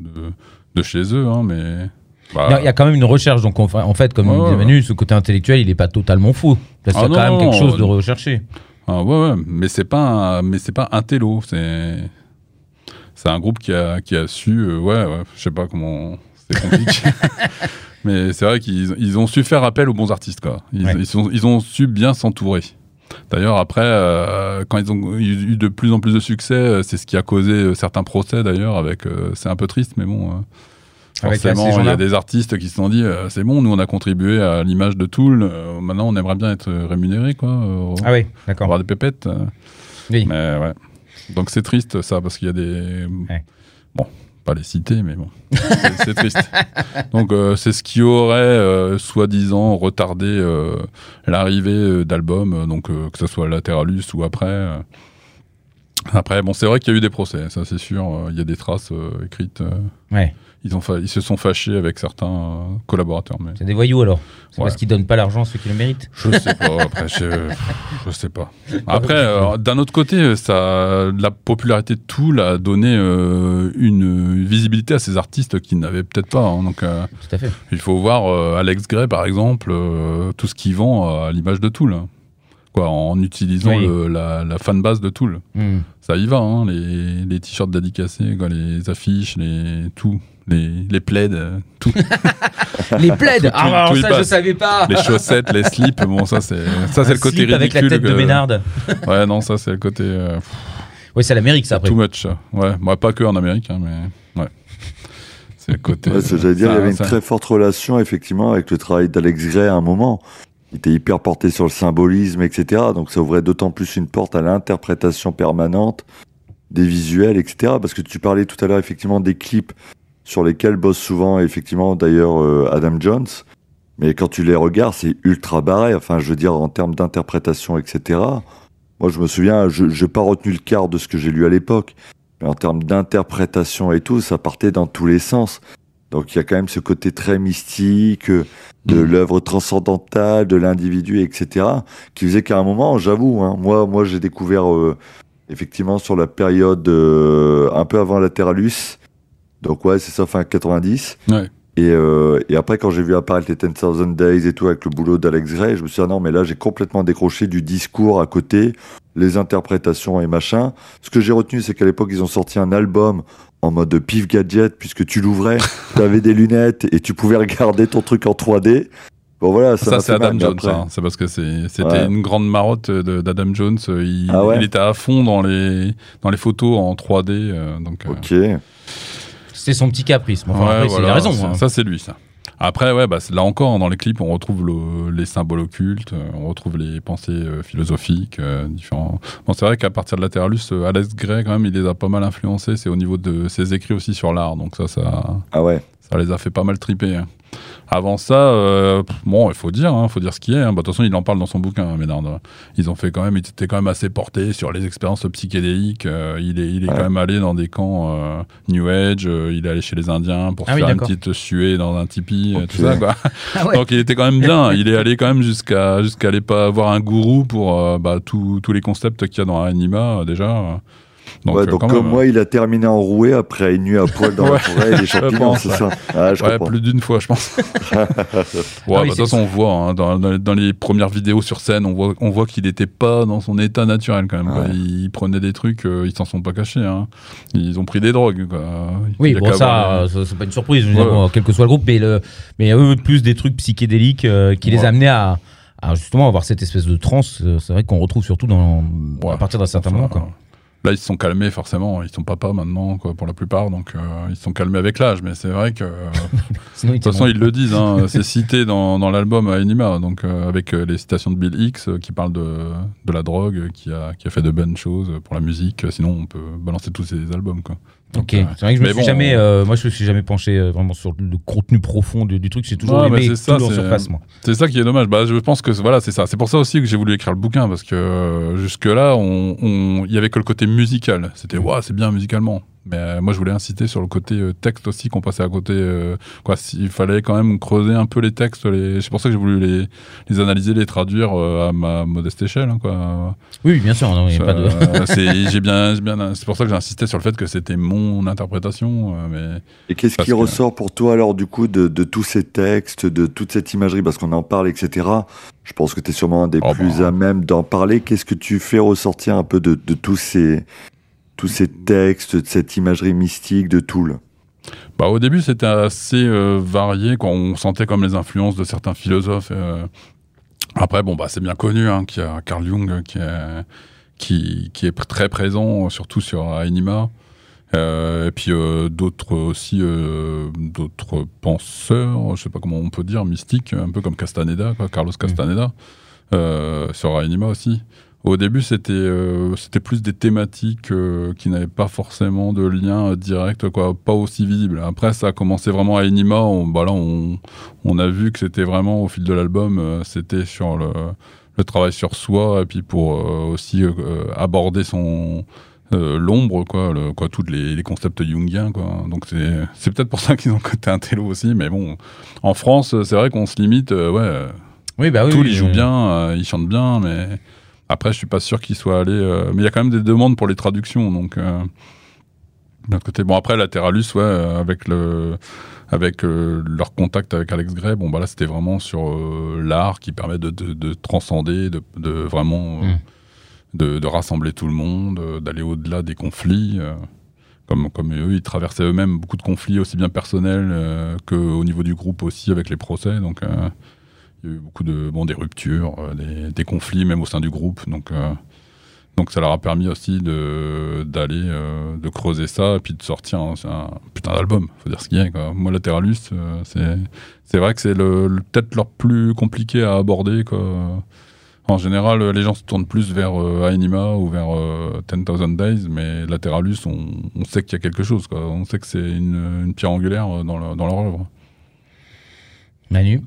de, de chez eux. hein, mais, bah, Il y a- il y a quand même une recherche. Donc, en fa- en fait, comme Ouais. Manu, ce côté intellectuel, il est pas totalement faux. Parce Ah qu'il y a quand non, même quelque chose de recherché. ah, ouais, ouais, mais c'est pas un, mais c'est pas un télo. C'est c'est un groupe qui a, qui a su. euh, ouais, ouais, je sais pas comment. C'est compliqué. mais c'est vrai qu'ils ils ont su faire appel aux bons artistes. Quoi. Ils, Ouais. ils, sont- ils ont su bien s'entourer. D'ailleurs, après, euh, quand ils ont eu de plus en plus de succès, euh, c'est ce qui a causé euh, certains procès d'ailleurs. Avec, euh, c'est un peu triste, mais bon. Euh, euh, Forcément, il y a des artistes qui se sont dit euh, c'est bon, nous on a contribué à l'image de Tool, euh, maintenant on aimerait bien être rémunéré quoi, euh, Ah oui, d'accord. avoir des pépettes. euh. Oui. Mais ouais. Donc c'est triste ça parce qu'il y a des Ouais. Bon, pas les citer, mais bon, c'est triste. Donc euh, c'est ce qui aurait, euh, soi-disant, retardé euh, l'arrivée euh, d'albums, euh, donc euh, que ce soit Lateralus ou après. euh. Après, bon, c'est vrai qu'il y a eu des procès, ça c'est sûr. euh, Il y a des traces euh, écrites. euh, Ouais. Ils, ont fa- ils se sont fâchés avec certains euh, collaborateurs, mais C'est des voyous alors. C'est Ouais. parce qu'ils donnent pas l'argent à ceux qui le méritent. je sais pas. Après, je, je sais pas. Après, euh, d'un autre côté, ça, la popularité de Tool a donné euh, une visibilité à ces artistes qui n'avaient peut-être pas. hein. donc, euh, Tout à fait. il faut voir euh, Alex Gray, par exemple, euh, tout ce qu'il vend à l'image de Tool. hein. Quoi, en utilisant Oui. le- la, la fanbase de Tool. Hmm. Ça y va, hein, les, les t-shirts dédicacés, quoi, les affiches, les, tout. Les, les plaids, euh, tout. Les plaids Tout- Ah, tout- alors tout ça, je savais pas les chaussettes, les slips, bon, ça c'est ça c'est le côté slip ridicule. avec la tête de Ménard. Ouais, non, ça c'est le côté euh, Ouais, c'est l'Amérique ça après. too much. ça. Ouais, moi pas que en Amérique, hein, mais ouais. C'est le côté. Ouais, J'allais dire, ça- il y avait une ça- très forte relation, effectivement, avec le travail d'Alex Gray à un moment. Il était hyper porté sur le symbolisme, etc. Donc ça ouvrait d'autant plus une porte à l'interprétation permanente des visuels, etc. Parce que tu parlais tout à l'heure, effectivement, des clips sur lesquels bosse souvent, effectivement, d'ailleurs, euh, Adam Jones. Mais quand tu les regardes, c'est ultra barré. Enfin, je veux dire, en termes d'interprétation, etc. Moi, je me souviens, je n'ai pas retenu le quart de ce que j'ai lu à l'époque. Mais en termes d'interprétation et tout, ça partait dans tous les sens. Donc il y a quand même ce côté très mystique euh, de Mhm. l'œuvre transcendantale, de l'individu, etc. qui faisait qu'à un moment, j'avoue, hein, moi, moi j'ai découvert euh, effectivement sur la période euh, un peu avant Lateralus, donc ouais, c'est ça, fin 90. Ouais. Et, euh, et après, quand j'ai vu apparaître les 10,000 Days et tout avec le boulot d'Alex Gray, je me suis dit, ah non, mais là, j'ai complètement décroché du discours à côté, les interprétations et machin. Ce que j'ai retenu, c'est qu'à l'époque, ils ont sorti un album en mode pif gadget, puisque tu l'ouvrais, tu avais des lunettes et tu pouvais regarder ton truc en 3D. Bon, voilà, ça, Ça, c'est Adam Jones. hein. C'est parce que c'était Ouais. une grande marotte de- d'Adam Jones. Il, Ah ouais il était à fond dans les, dans les photos en 3D. euh, donc, euh, Ok. C'est son petit caprice. Enfin, ouais, après, c'est- il a raison. hein. Ça, c'est lui, ça. Après, ouais, bah, c'est- là encore, dans les clips, on retrouve le- les symboles occultes, euh, on retrouve les pensées euh, philosophiques, euh, différents. Bon, c'est vrai qu'à partir de Lateralus, euh, Alex Gray, quand même, il les a pas mal influencés. C'est au niveau de ses écrits aussi sur l'art. Donc, ça, ça, Ah ouais. ça les a fait pas mal triper. hein. Avant ça, euh, bon, il faut dire, hein, faut dire ce qui est. hein. Bah, De toute façon, il en parle dans son bouquin, hein, Ménard. Ils ont fait quand même, ils étaient quand même assez portés sur les expériences psychédéliques. Euh, il est, il est Ouais. quand même allé dans des camps euh, New Age. il est allé chez les Indiens pour Ah oui, faire une petite suée dans un tipi, Ok. tout ça, quoi. Ah ouais. Donc, il était quand même bien. il est allé quand même jusqu'à jusqu'à aller pas avoir un gourou pour bah, tous les concepts qu'il y a dans Anima déjà. Donc, ouais, euh, donc quand comme même, moi, il a terminé en rouée après une nuit à poil dans la forêt et les champignons, pense, c'est ça. Ah, je Ouais, plus d'une fois, je pense. ouais, Ah bah, oui, de toute c'est- façon, on voit, hein, dans, dans les- les premières vidéos sur scène, on voit, on voit qu'il n'était pas dans son état naturel quand même. quoi. Il prenait des trucs, euh, ils s'en sont pas cachés. hein. Ils ont pris des drogues. Quoi. Oui, bon, ça, euh, euh, ça, c'est pas une surprise, je veux dire, Ouais. bon, quel que soit le groupe, mais, le, mais eux, plus des trucs psychédéliques euh, qui les amenaient à, à justement avoir cette espèce de transe. euh, C'est vrai qu'on retrouve surtout dans, à partir d'un certain enfin, moment. Quoi. Là, ils se sont calmés forcément. Ils sont papas maintenant, quoi, pour la plupart. Donc, euh, ils se sont calmés avec l'âge. Mais c'est vrai que. De Sinon, ils toute façon, ils le disent. hein, c'est cité dans, dans l'album Anima. Donc, euh, avec euh, les citations de Bill Hicks euh, qui parle de, de la drogue, euh, qui a, qui a fait de bonnes choses pour la musique. Sinon, on peut balancer tous ces albums. Quoi. Ok, Donc, euh, c'est vrai que je me mais suis bon, jamais, euh, moi je me suis jamais penché euh, vraiment sur le contenu profond du, du truc. J'ai toujours Ouais, aimé mais c'est ça, tout en c'est- surface, moi. C'est ça qui est dommage. Bah, je pense que voilà, c'est ça. C'est pour ça aussi que j'ai voulu écrire le bouquin parce que euh, jusque là, on, on- il y avait que le côté musical. C'était waouh, c'est bien musicalement. Mais euh, moi, je voulais insister sur le côté euh, texte aussi qu'on passait à côté. euh, quoi, il fallait quand même creuser un peu les textes. Les... C'est pour ça que j'ai voulu les, les analyser, les traduire euh, à ma modeste échelle. hein, quoi. Oui, bien sûr, non, il y a pas de. C'est j'ai bien, j'ai bien. C'est pour ça que j'ai insisté sur le fait que c'était mon interprétation. euh, mais Et qu'est-ce Parce qui que- ressort pour toi alors du coup de, de tous ces textes, de toute cette imagerie, parce qu'on en parle, etc. Je pense que tu es sûrement un des Oh, plus bah. à même d'en parler. Qu'est-ce que tu fais ressortir un peu de, de tous ces tous ces textes, de cette imagerie mystique de Tool Bah, au début, c'était assez euh, varié. Quand on sentait comme les influences de certains philosophes. euh. Après, bon, bah, c'est bien connu hein, qu'il y a Carl Jung qui est, qui, qui est très présent, surtout sur Anima. Euh, et puis euh, d'autres aussi, euh, d'autres penseurs, je sais pas comment on peut dire, mystiques, un peu comme Castaneda, quoi, Carlos Castaneda, euh, sur Anima aussi. Au début, c'était euh, c'était plus des thématiques euh, qui n'avaient pas forcément de lien euh, direct, quoi, pas aussi visible. Après, ça a commencé vraiment à Enima. On, bah là, on, on a vu que c'était vraiment au fil de l'album, c'était sur le, le travail sur soi et puis pour aussi aborder son l'ombre, quoi, le, quoi, tous les, les concepts jungiens, quoi. Donc c'est peut-être pour ça qu'ils ont côté un télo aussi. Mais bon, en France, c'est vrai qu'on se limite, ouais. Oui, bah oui. Tous ils jouent bien, ils chantent bien, mais après, je suis pas sûr qu'ils soient allés. euh, Mais il y a quand même des demandes pour les traductions, donc. Euh... D'un côté, bon après Lateralus, ouais, euh, avec le, avec euh, leur contact avec Alex Gray, bon bah là c'était vraiment sur l'art qui permet de, de, de transcender, de, de vraiment euh, Mm. de, de rassembler tout le monde, d'aller au-delà des conflits. comme, comme eux, ils traversaient eux-mêmes beaucoup de conflits, aussi bien personnels euh, qu'au niveau du groupe aussi avec les procès. Donc, euh, il y a eu beaucoup de bon, des ruptures, euh, des, conflits même au sein du groupe. Donc, euh, donc ça leur a permis aussi de d'aller euh, de creuser ça et puis de sortir un, putain d'album. Faut dire ce qu'il y a. Quoi. Moi, Lateralus, euh, c'est c'est vrai que c'est le, peut-être leur plus compliqué à aborder. Quoi. En général, les gens se tournent plus vers Anima ou vers euh, 10,000 Days, mais Lateralus, on, on sait qu'il y a quelque chose. Quoi. On sait que c'est une, pierre angulaire dans, dans leur œuvre. Manu?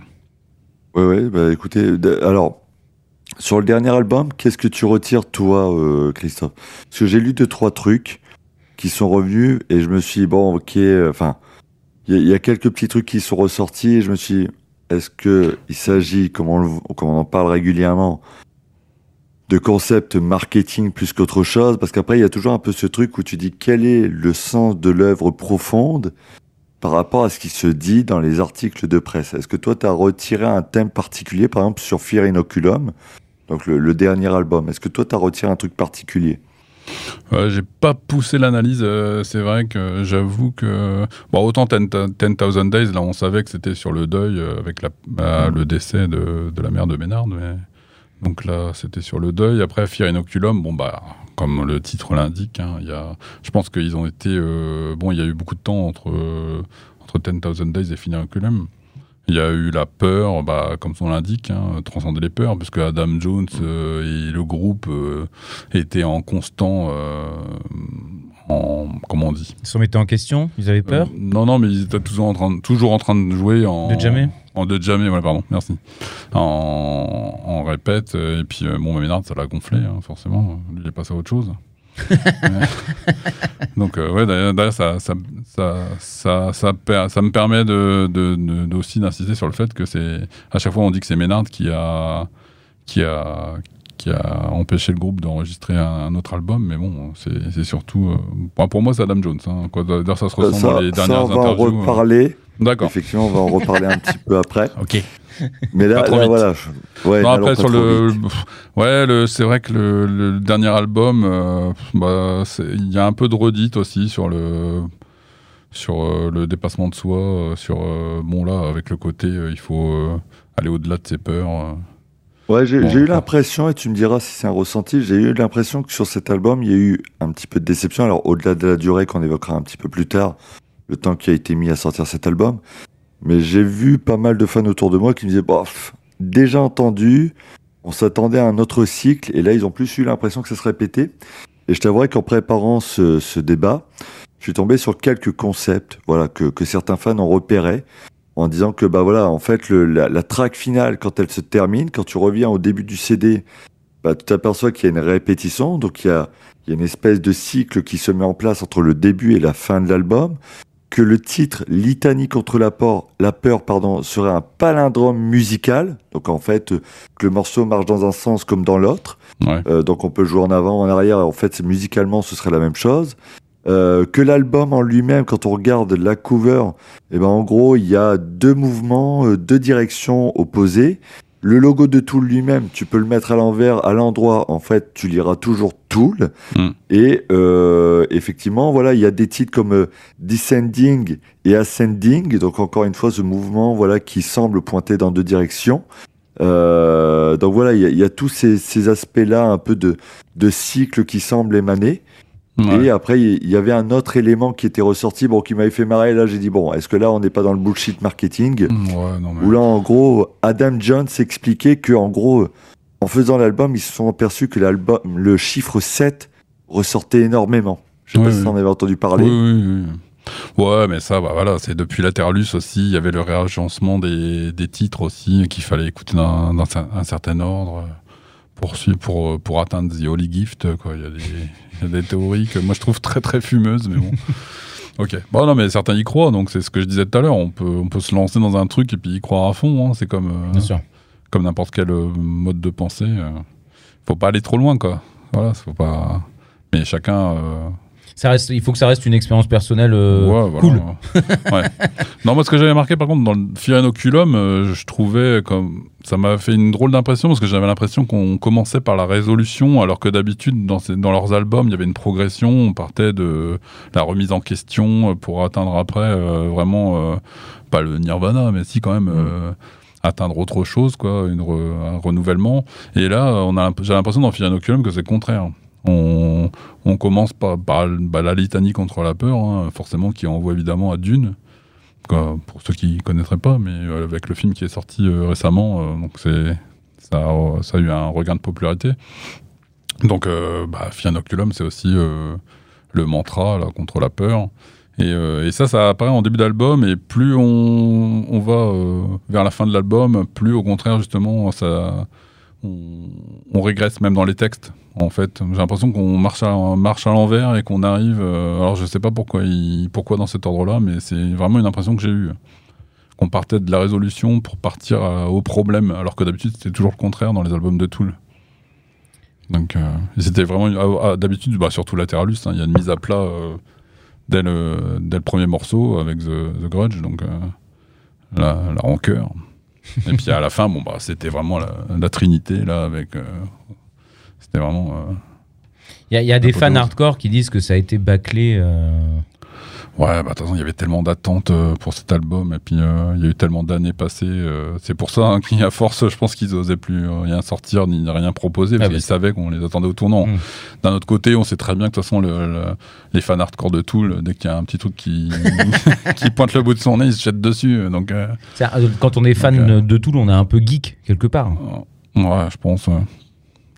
Ouais, ouais, bah écoutez, d- alors, sur le dernier album, qu'est-ce que tu retires, toi, euh, Christophe? Parce que j'ai lu deux, trois trucs qui sont revenus et je me suis dit, bon, ok, euh, enfin, il y, a- quelques petits trucs qui sont ressortis je me suis est-ce que il s'agit, comme on, comme on en parle régulièrement, de concept marketing plus qu'autre chose? Parce qu'après, il y a toujours un peu ce truc où tu dis, quel est le sens de l'œuvre profonde? Par rapport à ce qui se dit dans les articles de presse. Est-ce que toi, tu as retiré un thème particulier, par exemple sur Fear Inoculum, donc le, le dernier album? Est-ce que toi, tu as retiré un truc particulier? Ouais, j'ai pas poussé l'analyse. euh, c'est vrai que j'avoue que bon, autant 10,000 Days, là, on savait que c'était sur le deuil euh, avec la, bah, le décès de, de la mère de Ménard. Mais... Donc là, c'était sur le deuil. Après, Fear Inoculum, bon bah, comme le titre l'indique, hein, je pense qu'ils ont été, euh, bon, il y a eu beaucoup de temps entre euh, entre 10,000 Days et Fear Inoculum. Il y a eu la peur, bah, comme son l'indique, hein, transcender les peurs, puisque Adam Jones euh, et le groupe euh, étaient en constant, en, comment on dit? Ils se remettaient en question Ils avaient peur? Euh, Non, non, mais ils étaient toujours en train, de- toujours en train de jouer en De jammer? en de jammer, ouais, pardon, merci. En, en répète, euh, et puis euh, bon, Ménard, ça l'a gonflé, hein, forcément. Il est passé à autre chose. Donc, euh, ouais, d'ailleurs, ça, ça, ça, ça, me permet de, de, de- de- aussi d'insister sur le fait que c'est. À chaque fois, on dit que c'est Ménard qui a, qui a, qui a empêché le groupe d'enregistrer un, un autre album, mais bon, c'est surtout. euh, pour moi, c'est Adam Jones. Hein. D'ailleurs, ça se ressent ça, dans les ça, dernières on va en interviews. euh. reparler. D'accord. Effectivement, on va en reparler un petit peu après. Ok. Mais là, là, voilà. Ouais, Non, après sur le, pff, ouais, le, c'est vrai que le, le dernier album, euh, bah, il y a un peu de redite aussi sur le, sur euh, le dépassement de soi, euh, sur euh, bon là avec le côté, euh, il faut euh, aller au-delà de ses peurs. Ouais, j'ai Bon, eu l'impression, et tu me diras si c'est un ressenti, j'ai eu l'impression que sur cet album, il y a eu un petit peu de déception. Alors, au-delà de la durée qu'on évoquera un petit peu plus tard, le temps qui a été mis à sortir cet album, mais j'ai vu pas mal de fans autour de moi qui me disaient, bof, déjà entendu, on s'attendait à un autre cycle, et là, ils ont plus eu l'impression que ça se répétait. Et je t'avouerai qu'en préparant ce, ce débat, je suis tombé sur quelques concepts, voilà, que, que certains fans ont repérés, en disant que bah voilà, en fait, le, la, la track finale, quand elle se termine, quand tu reviens au début du CD, bah, tu t'aperçois qu'il y a une répétition, donc il y a, il y a une espèce de cycle qui se met en place entre le début et la fin de l'album, que le titre Litanie contre la peur, la peur pardon, serait un palindrome musical, donc en fait, que le morceau marche dans un sens comme dans l'autre, Ouais. euh, donc on peut jouer en avant, en arrière. En fait, musicalement, ce serait la même chose. Euh, que l'album en lui-même, quand on regarde la cover, eh ben en gros, il y a deux mouvements, euh, deux directions opposées. Le logo de Tool lui-même, tu peux le mettre à l'envers, à l'endroit. En fait, tu liras toujours Tool. Mm. Et euh, effectivement, voilà, il y a des titres comme euh, Descending et Ascending. Donc encore une fois, ce mouvement, voilà, qui semble pointer dans deux directions. Euh, donc voilà, il y a, il y a tous ces, ces aspects-là, un peu de, de cycle qui semble émaner. Ouais. Et après, il y avait un autre élément qui était ressorti, bon, qui m'avait fait marrer. Là, j'ai dit, bon, est-ce que là, on n'est pas dans le bullshit marketing? Ouais, non, mais- Où là, en gros, Adam Jones expliquait que, en gros, en faisant l'album, ils se sont aperçus que l'album, le chiffre 7 ressortait énormément. Je sais Oui, pas si oui. t'en avais entendu parler. Oui. Ouais, mais ça, bah voilà, c'est depuis Lateralus aussi, il y avait le réagencement des, des titres aussi, qu'il fallait écouter dans, dans un, un certain ordre pour, pour, pour atteindre The Holy Gift. Quoi. Il, y a des, il y a des théories que moi je trouve très très fumeuses, mais bon. Ok. Bon, non, mais certains y croient, donc c'est ce que je disais tout à l'heure. On peut, on peut se lancer dans un truc et puis y croire à fond. hein. C'est comme, euh, Bien sûr. comme n'importe quel euh, mode de pensée. euh. Faut pas aller trop loin, quoi. Voilà, faut pas. Mais chacun. Ça reste, il faut que ça reste une expérience personnelle euh, Ouais, voilà. cool. ouais. Non, moi, ce que j'avais marqué, par contre, dans le Fear Inoculum, euh, je trouvais comme. Ça m'a fait une drôle d'impression parce que j'avais l'impression qu'on commençait par la résolution, alors que d'habitude, dans, ces- dans leurs albums, il y avait une progression. On partait de la remise en question euh, pour atteindre après euh, vraiment. pas le nirvana, mais si, quand même. euh, atteindre autre chose, quoi, une re- un renouvellement. Et là, on a, l'imp- j'ai l'impression dans Fear Inoculum que c'est le contraire. On, commence par, bah, la litanie contre la peur, hein, forcément, qui envoie évidemment à Dune. Pour ceux qui ne connaîtraient pas, mais euh, avec le film qui est sorti euh, récemment, euh, donc c'est, ça, a, ça a eu un regain de popularité. Donc, euh, bah, c'est aussi le mantra là, contre la peur. Et, ça, ça apparaît en début d'album, et plus on, va vers la fin de l'album, plus au contraire, justement, ça, on, régresse même dans les textes. En fait, j'ai l'impression qu'on marche à, marche à l'envers et qu'on arrive. euh, alors, je sais pas pourquoi, dans cet ordre-là, mais c'est vraiment une impression que j'ai eue. Qu'on partait de la résolution pour partir au problème, alors que d'habitude c'était toujours le contraire dans les albums de Tool. Donc, euh, c'était vraiment ah, ah, d'habitude, bah, surtout Lateralus, hein, il y a une mise à plat euh, dès, le, premier morceau avec The, Grudge, donc la rancœur. Et puis à la fin, bon bah c'était vraiment la, la trinité là avec. euh, c'était vraiment. euh, Il y a, il y a des fans hardcore qui disent que ça a été bâclé. euh, Ouais, bah, de toute façon, il y avait tellement d'attentes euh, pour cet album, et puis euh, il y a eu tellement d'années passées. euh, c'est pour ça hein, qu'à force, je pense qu'ils osaient plus rien sortir ni rien proposer, parce Ah, qu'ils bah, savaient qu'on les attendait au tournant. Mm. D'un autre côté, on sait très bien que de toute façon, le- le- les fans hardcore de Tool, dès qu'il y a un petit truc qui, qui pointe le bout de son nez, ils se jettent dessus. Donc, euh, quand on est fan Donc, euh, de Tool, on est un peu geek quelque part. ouais, je pense. ouais.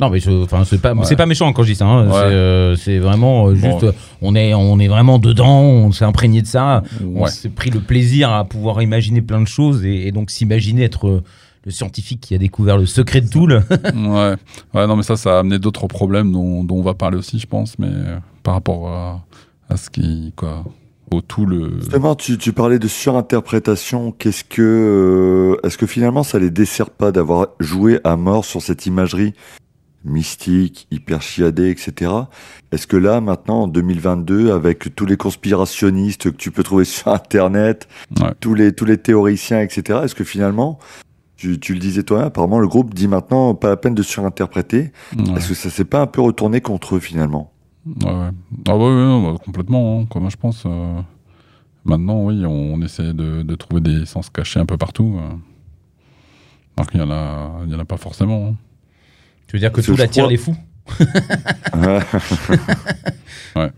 Non, mais enfin, c'est pas, Ouais. pas méchant quand je dis ça. hein. Ouais. C'est, euh, c'est vraiment euh, juste, Bon. on est, on est vraiment dedans, on s'est imprégné de ça, on s'est pris le plaisir à pouvoir imaginer plein de choses et, et donc s'imaginer être euh, le scientifique qui a découvert le secret de Tool. ouais. ouais, non, mais ça, ça a amené d'autres problèmes dont, dont on va parler aussi, je pense, mais euh, par rapport à, à ce qui, quoi, au tout le. Justement, tu, tu parlais de surinterprétation. Qu'est-ce que, euh, est-ce que finalement ça les dessert pas d'avoir joué à mort sur cette imagerie mystique, hyper chiadée, etc. Est-ce que là, maintenant, en 2022, avec tous les conspirationnistes que tu peux trouver sur Internet, Ouais. tous les tous les théoriciens, etc. Est-ce que finalement, tu, tu le disais toi, apparemment le groupe dit maintenant pas la peine de surinterpréter. Ouais. Est-ce que ça s'est pas un peu retourné contre eux finalement? Ouais. Ah ouais, ouais, non, bah, complètement, hein, moi je pense. euh, maintenant, oui, on, on essaie de, de trouver des sens cachés un peu partout. euh. alors qu'il y en en a pas forcément. hein. Tu veux dire que Parce que Tool je attire crois- les fous? Ouais.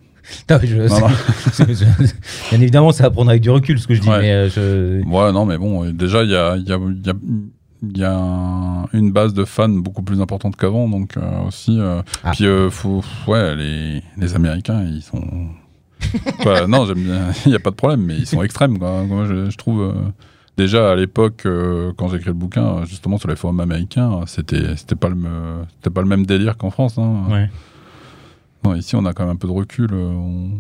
Non, mais je- Non, non. c'est- c'est- Bien évidemment, ça va prendre avec du recul ce que je dis, Ouais. mais euh, je- Ouais, non, mais bon, euh, déjà, il y a, il y a, il y a, il y a un- une base de fans beaucoup plus importante qu'avant, donc euh, aussi. euh, Ah. Puis, euh, faut, ouais, les, les Américains, ils sont. Non, j'aime bien, il n'y a pas de problème, mais ils sont extrêmes, quoi. Moi, je, je trouve. Euh, déjà, à l'époque, euh, quand j'ai écrit le bouquin, euh, justement, sur les forums américains, c'était c'était pas, le me- c'était pas le même délire qu'en France. Hein. ouais. Non, ici, on a quand même un peu de recul. euh, On,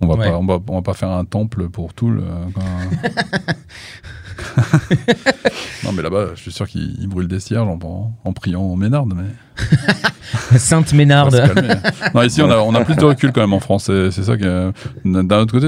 on, va, Ouais. pas, on, va, on va pas faire un temple pour tout. Le, non, mais là-bas, je suis sûr qu'ils ils brûlent des cierges en, en priant en Ménard. Mais Sainte Ménarde. non, ici, on a, on a plus de recul quand même en France. C'est ça que. D'un autre côté,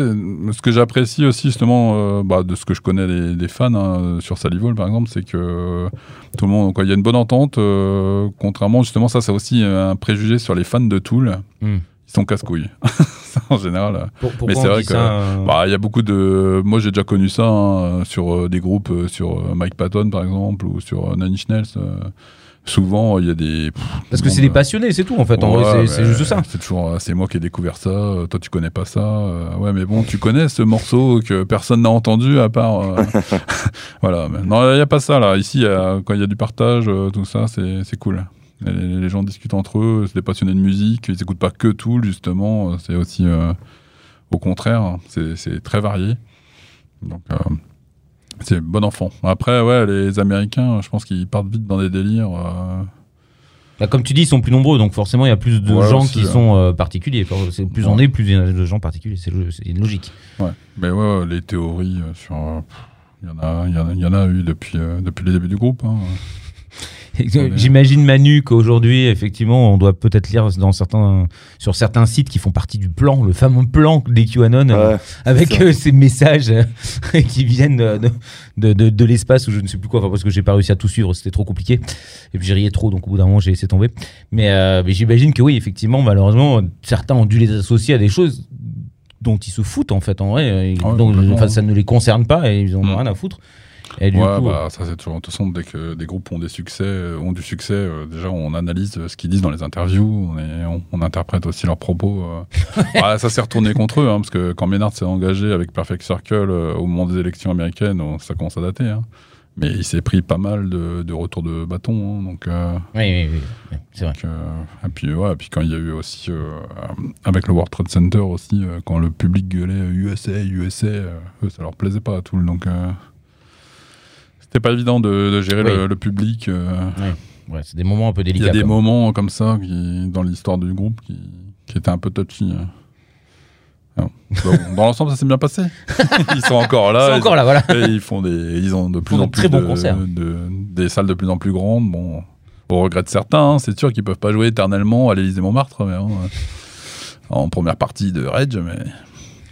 ce que j'apprécie aussi, justement, euh, bah, de ce que je connais des, des fans hein, sur Salivol, par exemple, c'est que tout le monde. Il y a une bonne entente. euh, contrairement, justement, ça, c'est aussi un préjugé sur les fans de Tool. Hmm. Ils sont casse-couilles. En général. euh, Pour- pourquoi Mais c'est on vrai que- ça, euh, bah, y a beaucoup de. Moi, j'ai déjà connu ça hein, sur euh, des groupes, euh, sur euh, Mike Patton par exemple, ou sur euh, Nails. euh, souvent, il y a des. Parce que c'est des passionnés, c'est tout en fait. Ouais, c'est- juste ça. C'est toujours, euh, c'est moi qui ai découvert ça. euh, Toi, tu connais pas ça. euh, ouais, mais bon, tu connais ce morceau que personne n'a entendu à part. euh, voilà. mais non, il y a pas ça là. Ici, il y a- quand il y a du partage, euh, tout ça, c'est cool. Les, gens discutent entre eux. C'est des passionnés de musique. Ils écoutent pas que tout, justement. C'est aussi euh, au contraire. C'est très varié. Donc. euh, c'est bon enfant. Après, ouais, les Américains, je pense qu'ils partent vite dans des délires. euh, Bah, comme tu dis, ils sont plus nombreux, donc forcément, il y a plus de Ouais, gens aussi, qui sont euh, particuliers. Enfin, plus on est, plus il y a de gens particuliers. C'est une logique. Ouais, mais ouais, les théories sur. Il y, en a, il y, en a, il y en a eu depuis, depuis les débuts du groupe. hein. J'imagine Manu qu'aujourd'hui, effectivement, on doit peut-être lire dans certains, sur certains sites qui font partie du plan, le fameux plan des QAnon, euh, Ouais, avec euh, ces messages euh, qui viennent de, de, de- de l'espace ou je ne sais plus quoi, enfin, parce que j'ai pas réussi à tout suivre, c'était trop compliqué. Et puis j'ai riais trop, donc au bout d'un moment, j'ai laissé tomber. Mais, euh, mais j'imagine que oui, effectivement, malheureusement, certains ont dû les associer à des choses dont ils se foutent, en fait, en vrai. Ah donc, ça ne les concerne pas et ils en ont Mm. rien à foutre. Et du ouais, coup, bah, ça c'est toujours. De toute façon, dès que des groupes ont des succès, euh, ont du succès, euh, déjà on analyse euh, ce qu'ils disent dans les interviews, on, est- on, on interprète aussi leurs propos. euh. Ah, ça s'est retourné contre eux, hein, parce que quand Ménard s'est engagé avec Perfect Circle euh, au moment des élections américaines, on- ça commence à dater. hein. Mais il s'est pris pas mal de, de retours de bâton, hein, donc. oui, oui, oui, oui, c'est vrai. Donc, et puis ouais, et puis quand il y a eu aussi avec le World Trade Center aussi, quand le public gueulait USA, USA, eux ça leur plaisait pas à tout. Donc c'était pas évident de, de gérer Oui. le, le public. euh. Ouais, c'est des moments un peu il délicats. y a des moments comme ça qui, dans l'histoire du groupe qui, qui étaient un peu touchy. Non. Bon, dans l'ensemble, ça s'est bien passé. ils sont encore là. C'est ils- encore là, voilà. et ils font des, ils ont de plus en plus très bons de- concerts. de- des salles de plus en plus grandes. Bon, au regret de certains, hein, c'est sûr qu'ils peuvent pas jouer éternellement à l'Élysée Montmartre, mais hein, en première partie de Rage, mais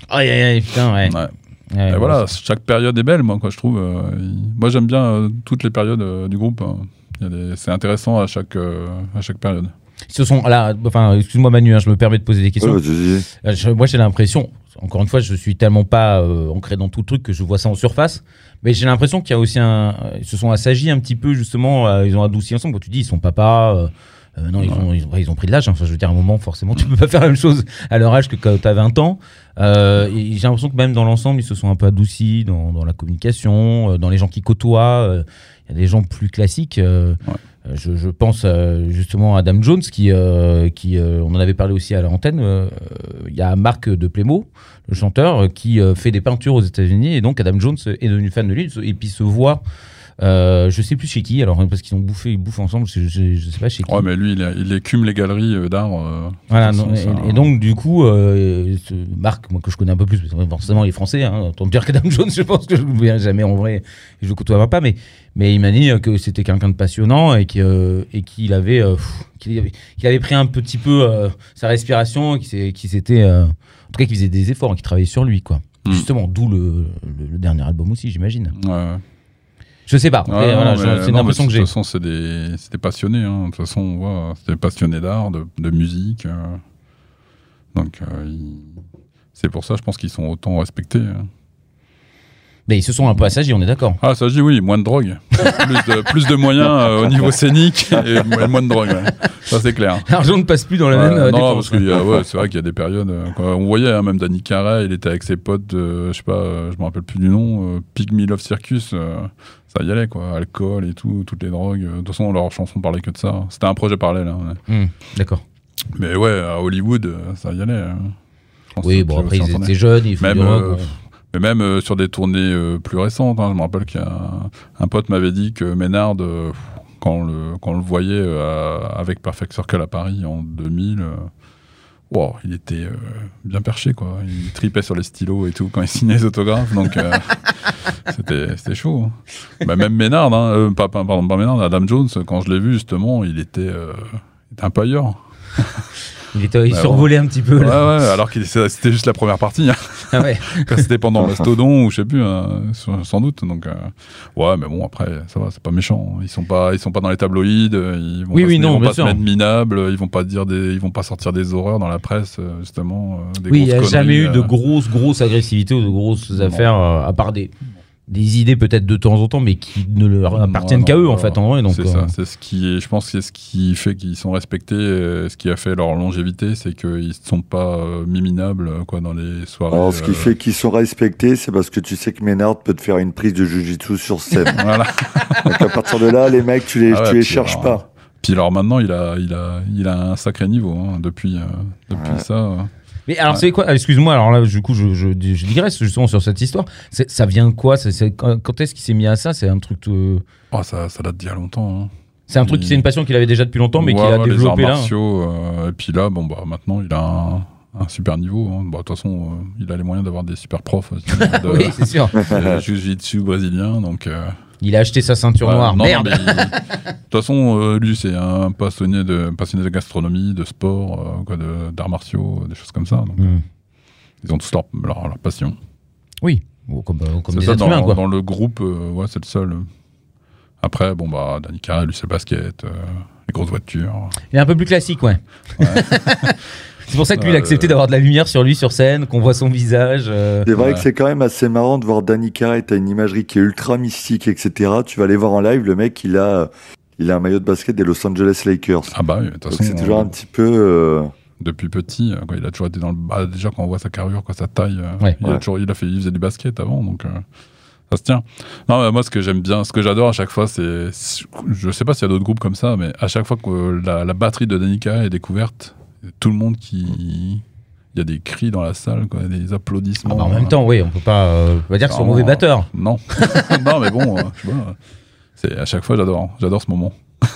Aïe, aïe, aïe, putain, ouais. ouais. Ouais, Et voilà, chaque période est belle, moi, quoi, je trouve. euh, moi, j'aime bien euh, toutes les périodes euh, du groupe. hein. Des- C'est intéressant à chaque, euh, à chaque période. Ce sont là, enfin, excuse-moi Manu, hein, je me permets de poser des questions. Ouais, vas-y. Je- moi, j'ai l'impression, encore une fois, je suis tellement pas euh, ancré dans tout le truc que je vois ça en surface, mais j'ai l'impression qu'il y a aussi un, ils se sont assagis un petit peu justement, euh, ils ont adouci ensemble. Quand tu dis, ils sont papa. euh, euh, non, ils, ont, ils, ont, ils ont pris de l'âge. hein. Enfin, je veux dire, à un moment, forcément, tu peux pas faire la même chose à leur âge que quand tu as 20 ans. Euh, j'ai l'impression que même dans l'ensemble, ils se sont un peu adoucis dans, dans la communication, euh, dans les gens qui côtoient. Il y a des gens plus classiques. Ouais. Je, je pense justement à Adam Jones, qui, qui on en avait parlé aussi à l'antenne. Il y a Marc de Plémo, le chanteur, qui fait des peintures aux États-Unis. Et donc, Adam Jones est devenu fan de lui. Et puis, se voit, euh, je sais plus chez qui, alors parce qu'ils ont bouffé, ils bouffent ensemble, je, je, je sais pas chez qui. Ouais, mais lui, il, il écume les galeries euh, d'art. euh, Voilà, non, et, ça- et donc du coup, euh, Marc, moi que je connais un peu plus, parce que forcément il est français, hein, entendre dire qu'Adam Jones, je pense que je ne verrai jamais en vrai, je le côtoierai pas, mais, mais il m'a dit que c'était quelqu'un de passionnant et qu'il et qu'il avait, pff, qu'il avait, qu'il avait pris un petit peu sa respiration, qu'il s'était, en tout cas qu'il faisait des efforts, qu'il travaillait sur lui, quoi. Hmm. Justement, d'où le, le- le dernier album aussi, j'imagine. Ouais, ouais. Je sais pas, Ouais, voilà, c'est mais l'impression que De j'ai. toute façon, c'est des, passionnés. hein. De toute façon, on voit, c'est des passionnés d'art, de, de musique. euh. Donc, euh, ils- c'est pour ça, je pense qu'ils sont autant respectés. hein. Mais ils se sont un peu assagis, on est d'accord. Ah, dis oui, moins de drogue. plus, de, plus de moyens euh, au niveau scénique et mo- moins de drogue. ouais. Ça, c'est clair. L'argent ne passe plus dans la Ouais, même euh, non, dépense. parce que ouais, c'est vrai qu'il y a des périodes. on voyait hein, même Danny Carey, il était avec ses potes, euh, je sais pas, je me rappelle plus du nom, Pygmy Love Circus, ça y allait quoi, alcool et tout, toutes les drogues. De toute façon, leurs chansons parlaient que de ça. C'était un projet parallèle. hein, ouais. Hmm, d'accord. Mais ouais, à Hollywood, euh, ça y allait. hein. Oui, bon, après, ils étaient jeunes, ils faisaient euh. Mais même euh, sur des tournées euh, plus récentes, hein, je me rappelle qu'un un pote m'avait dit que Ménard, quand, on le, quand on le voyait avec Perfect Circle à Paris en 2000, euh, wow, il était euh, bien perché, quoi. Il tripait sur les stylos et tout quand il signait les autographes, donc euh, c'était chaud. hein. Bah, même Ménard, hein, euh, pas, pas- pardon, pas Ménard, Adam Jones, quand je l'ai vu justement, il était, il était un peu ailleurs. Il, était, il Ouais, survolait un petit peu. Ouais, là. ouais, alors que c'était juste la première partie. hein. Ah ouais. C'était pendant Mastodon ou je sais plus, hein, sans doute. Donc, euh, ouais, mais bon, après, ça va, c'est pas méchant. Ils sont pas, ils sont pas dans les tabloïds. euh, Ils vont Oui, pas, oui, se, non, ils vont pas se mettre minables. Ils vont pas dire des, ils vont pas sortir des horreurs dans la presse, euh, justement. des Oui, il n'y a jamais eu de grosse, grosse agressivité ou de grosses affaires, à part des, des idées peut-être de temps en temps, mais qui ne leur appartiennent Ouais, qu'à eux en fait en vrai. Donc, c'est euh, ça, c'est ce qui est, je pense que c'est ce qui fait qu'ils sont respectés, euh, ce qui a fait leur longévité, c'est qu'ils ne sont pas euh, miminables euh, quoi, dans les soirées. Alors, ce qui euh, fait qu'ils sont respectés, c'est parce que tu sais que Ménard peut te faire une prise de jujitsu sur scène. Voilà. Donc à partir de là, les mecs, tu les, Ah ouais, tu les cherches alors, pas. Puis alors maintenant, il a, il a, il a un sacré niveau hein, depuis, euh, depuis Ouais. ça. Euh. Mais alors, c'est quoi Excuse-moi, alors là, du coup, je, je, je digresse justement sur cette histoire. C'est- Ça vient de quoi C'est- c'est- Quand, est-ce qu'il s'est mis à ça? C'est un truc. euh, Oh, ça, ça date d'il y a longtemps. hein. C'est un truc, Il- c'est une passion qu'il avait déjà depuis longtemps, mais Ouais, qu'il a ouais, les développé arts là. martiaux, euh, et puis là, bon, bah, maintenant, il a un, un super niveau. hein. Bah, De toute façon, euh, il a les moyens d'avoir des super profs de, Oui, c'est sûr. de jiu-jitsu brésilien. Donc, euh, Il a acheté sa ceinture noire. Non, Merde. il- De toute façon, euh, lui, c'est un passionné de, passionné de gastronomie, de sport, euh, quoi, de- d'arts martiaux, des choses comme ça. Donc, Hmm. Ils ont tous leur, leur, leur passion. Oui, comme, euh, des ça, dans, humains, quoi. dans le groupe, euh, ouais, c'est le seul. Après, bon, bah, Danny Carré, lui, c'est le basket, euh, les grosses voitures. Il est un peu plus classique, ouais. Ouais. c'est pour ça que lui, il a Euh, accepté d'avoir de la lumière sur lui sur scène, qu'on voit son visage. euh. C'est vrai que c'est quand même assez marrant de voir Danny Carey. T'as une imagerie qui est ultra mystique, etc. Tu vas aller voir en live, le mec, il a, il a un maillot de basket des Los Angeles Lakers. Ah bah oui, de toute Donc façon, c'est toujours euh, un petit peu. euh, depuis petit, quoi, il a toujours été dans le bah, déjà quand on voit sa carrure, quoi, sa taille, Ouais. il a Ouais. toujours, il a fait, il faisait du basket avant, donc euh, ça se tient. Non, mais moi, ce que j'aime bien, ce que j'adore à chaque fois, c'est, je sais pas s'il y a d'autres groupes comme ça, mais à chaque fois que la, la batterie de Danica est découverte, tout le monde qui, il y a des cris dans la salle, quoi, des Ah applaudissements. bah, en même temps, oui, on peut pas, euh, on pas dire que c'est un mauvais batteur. Non, non, mais bon, euh, je sais pas. C'est à chaque fois, j'adore, j'adore ce moment.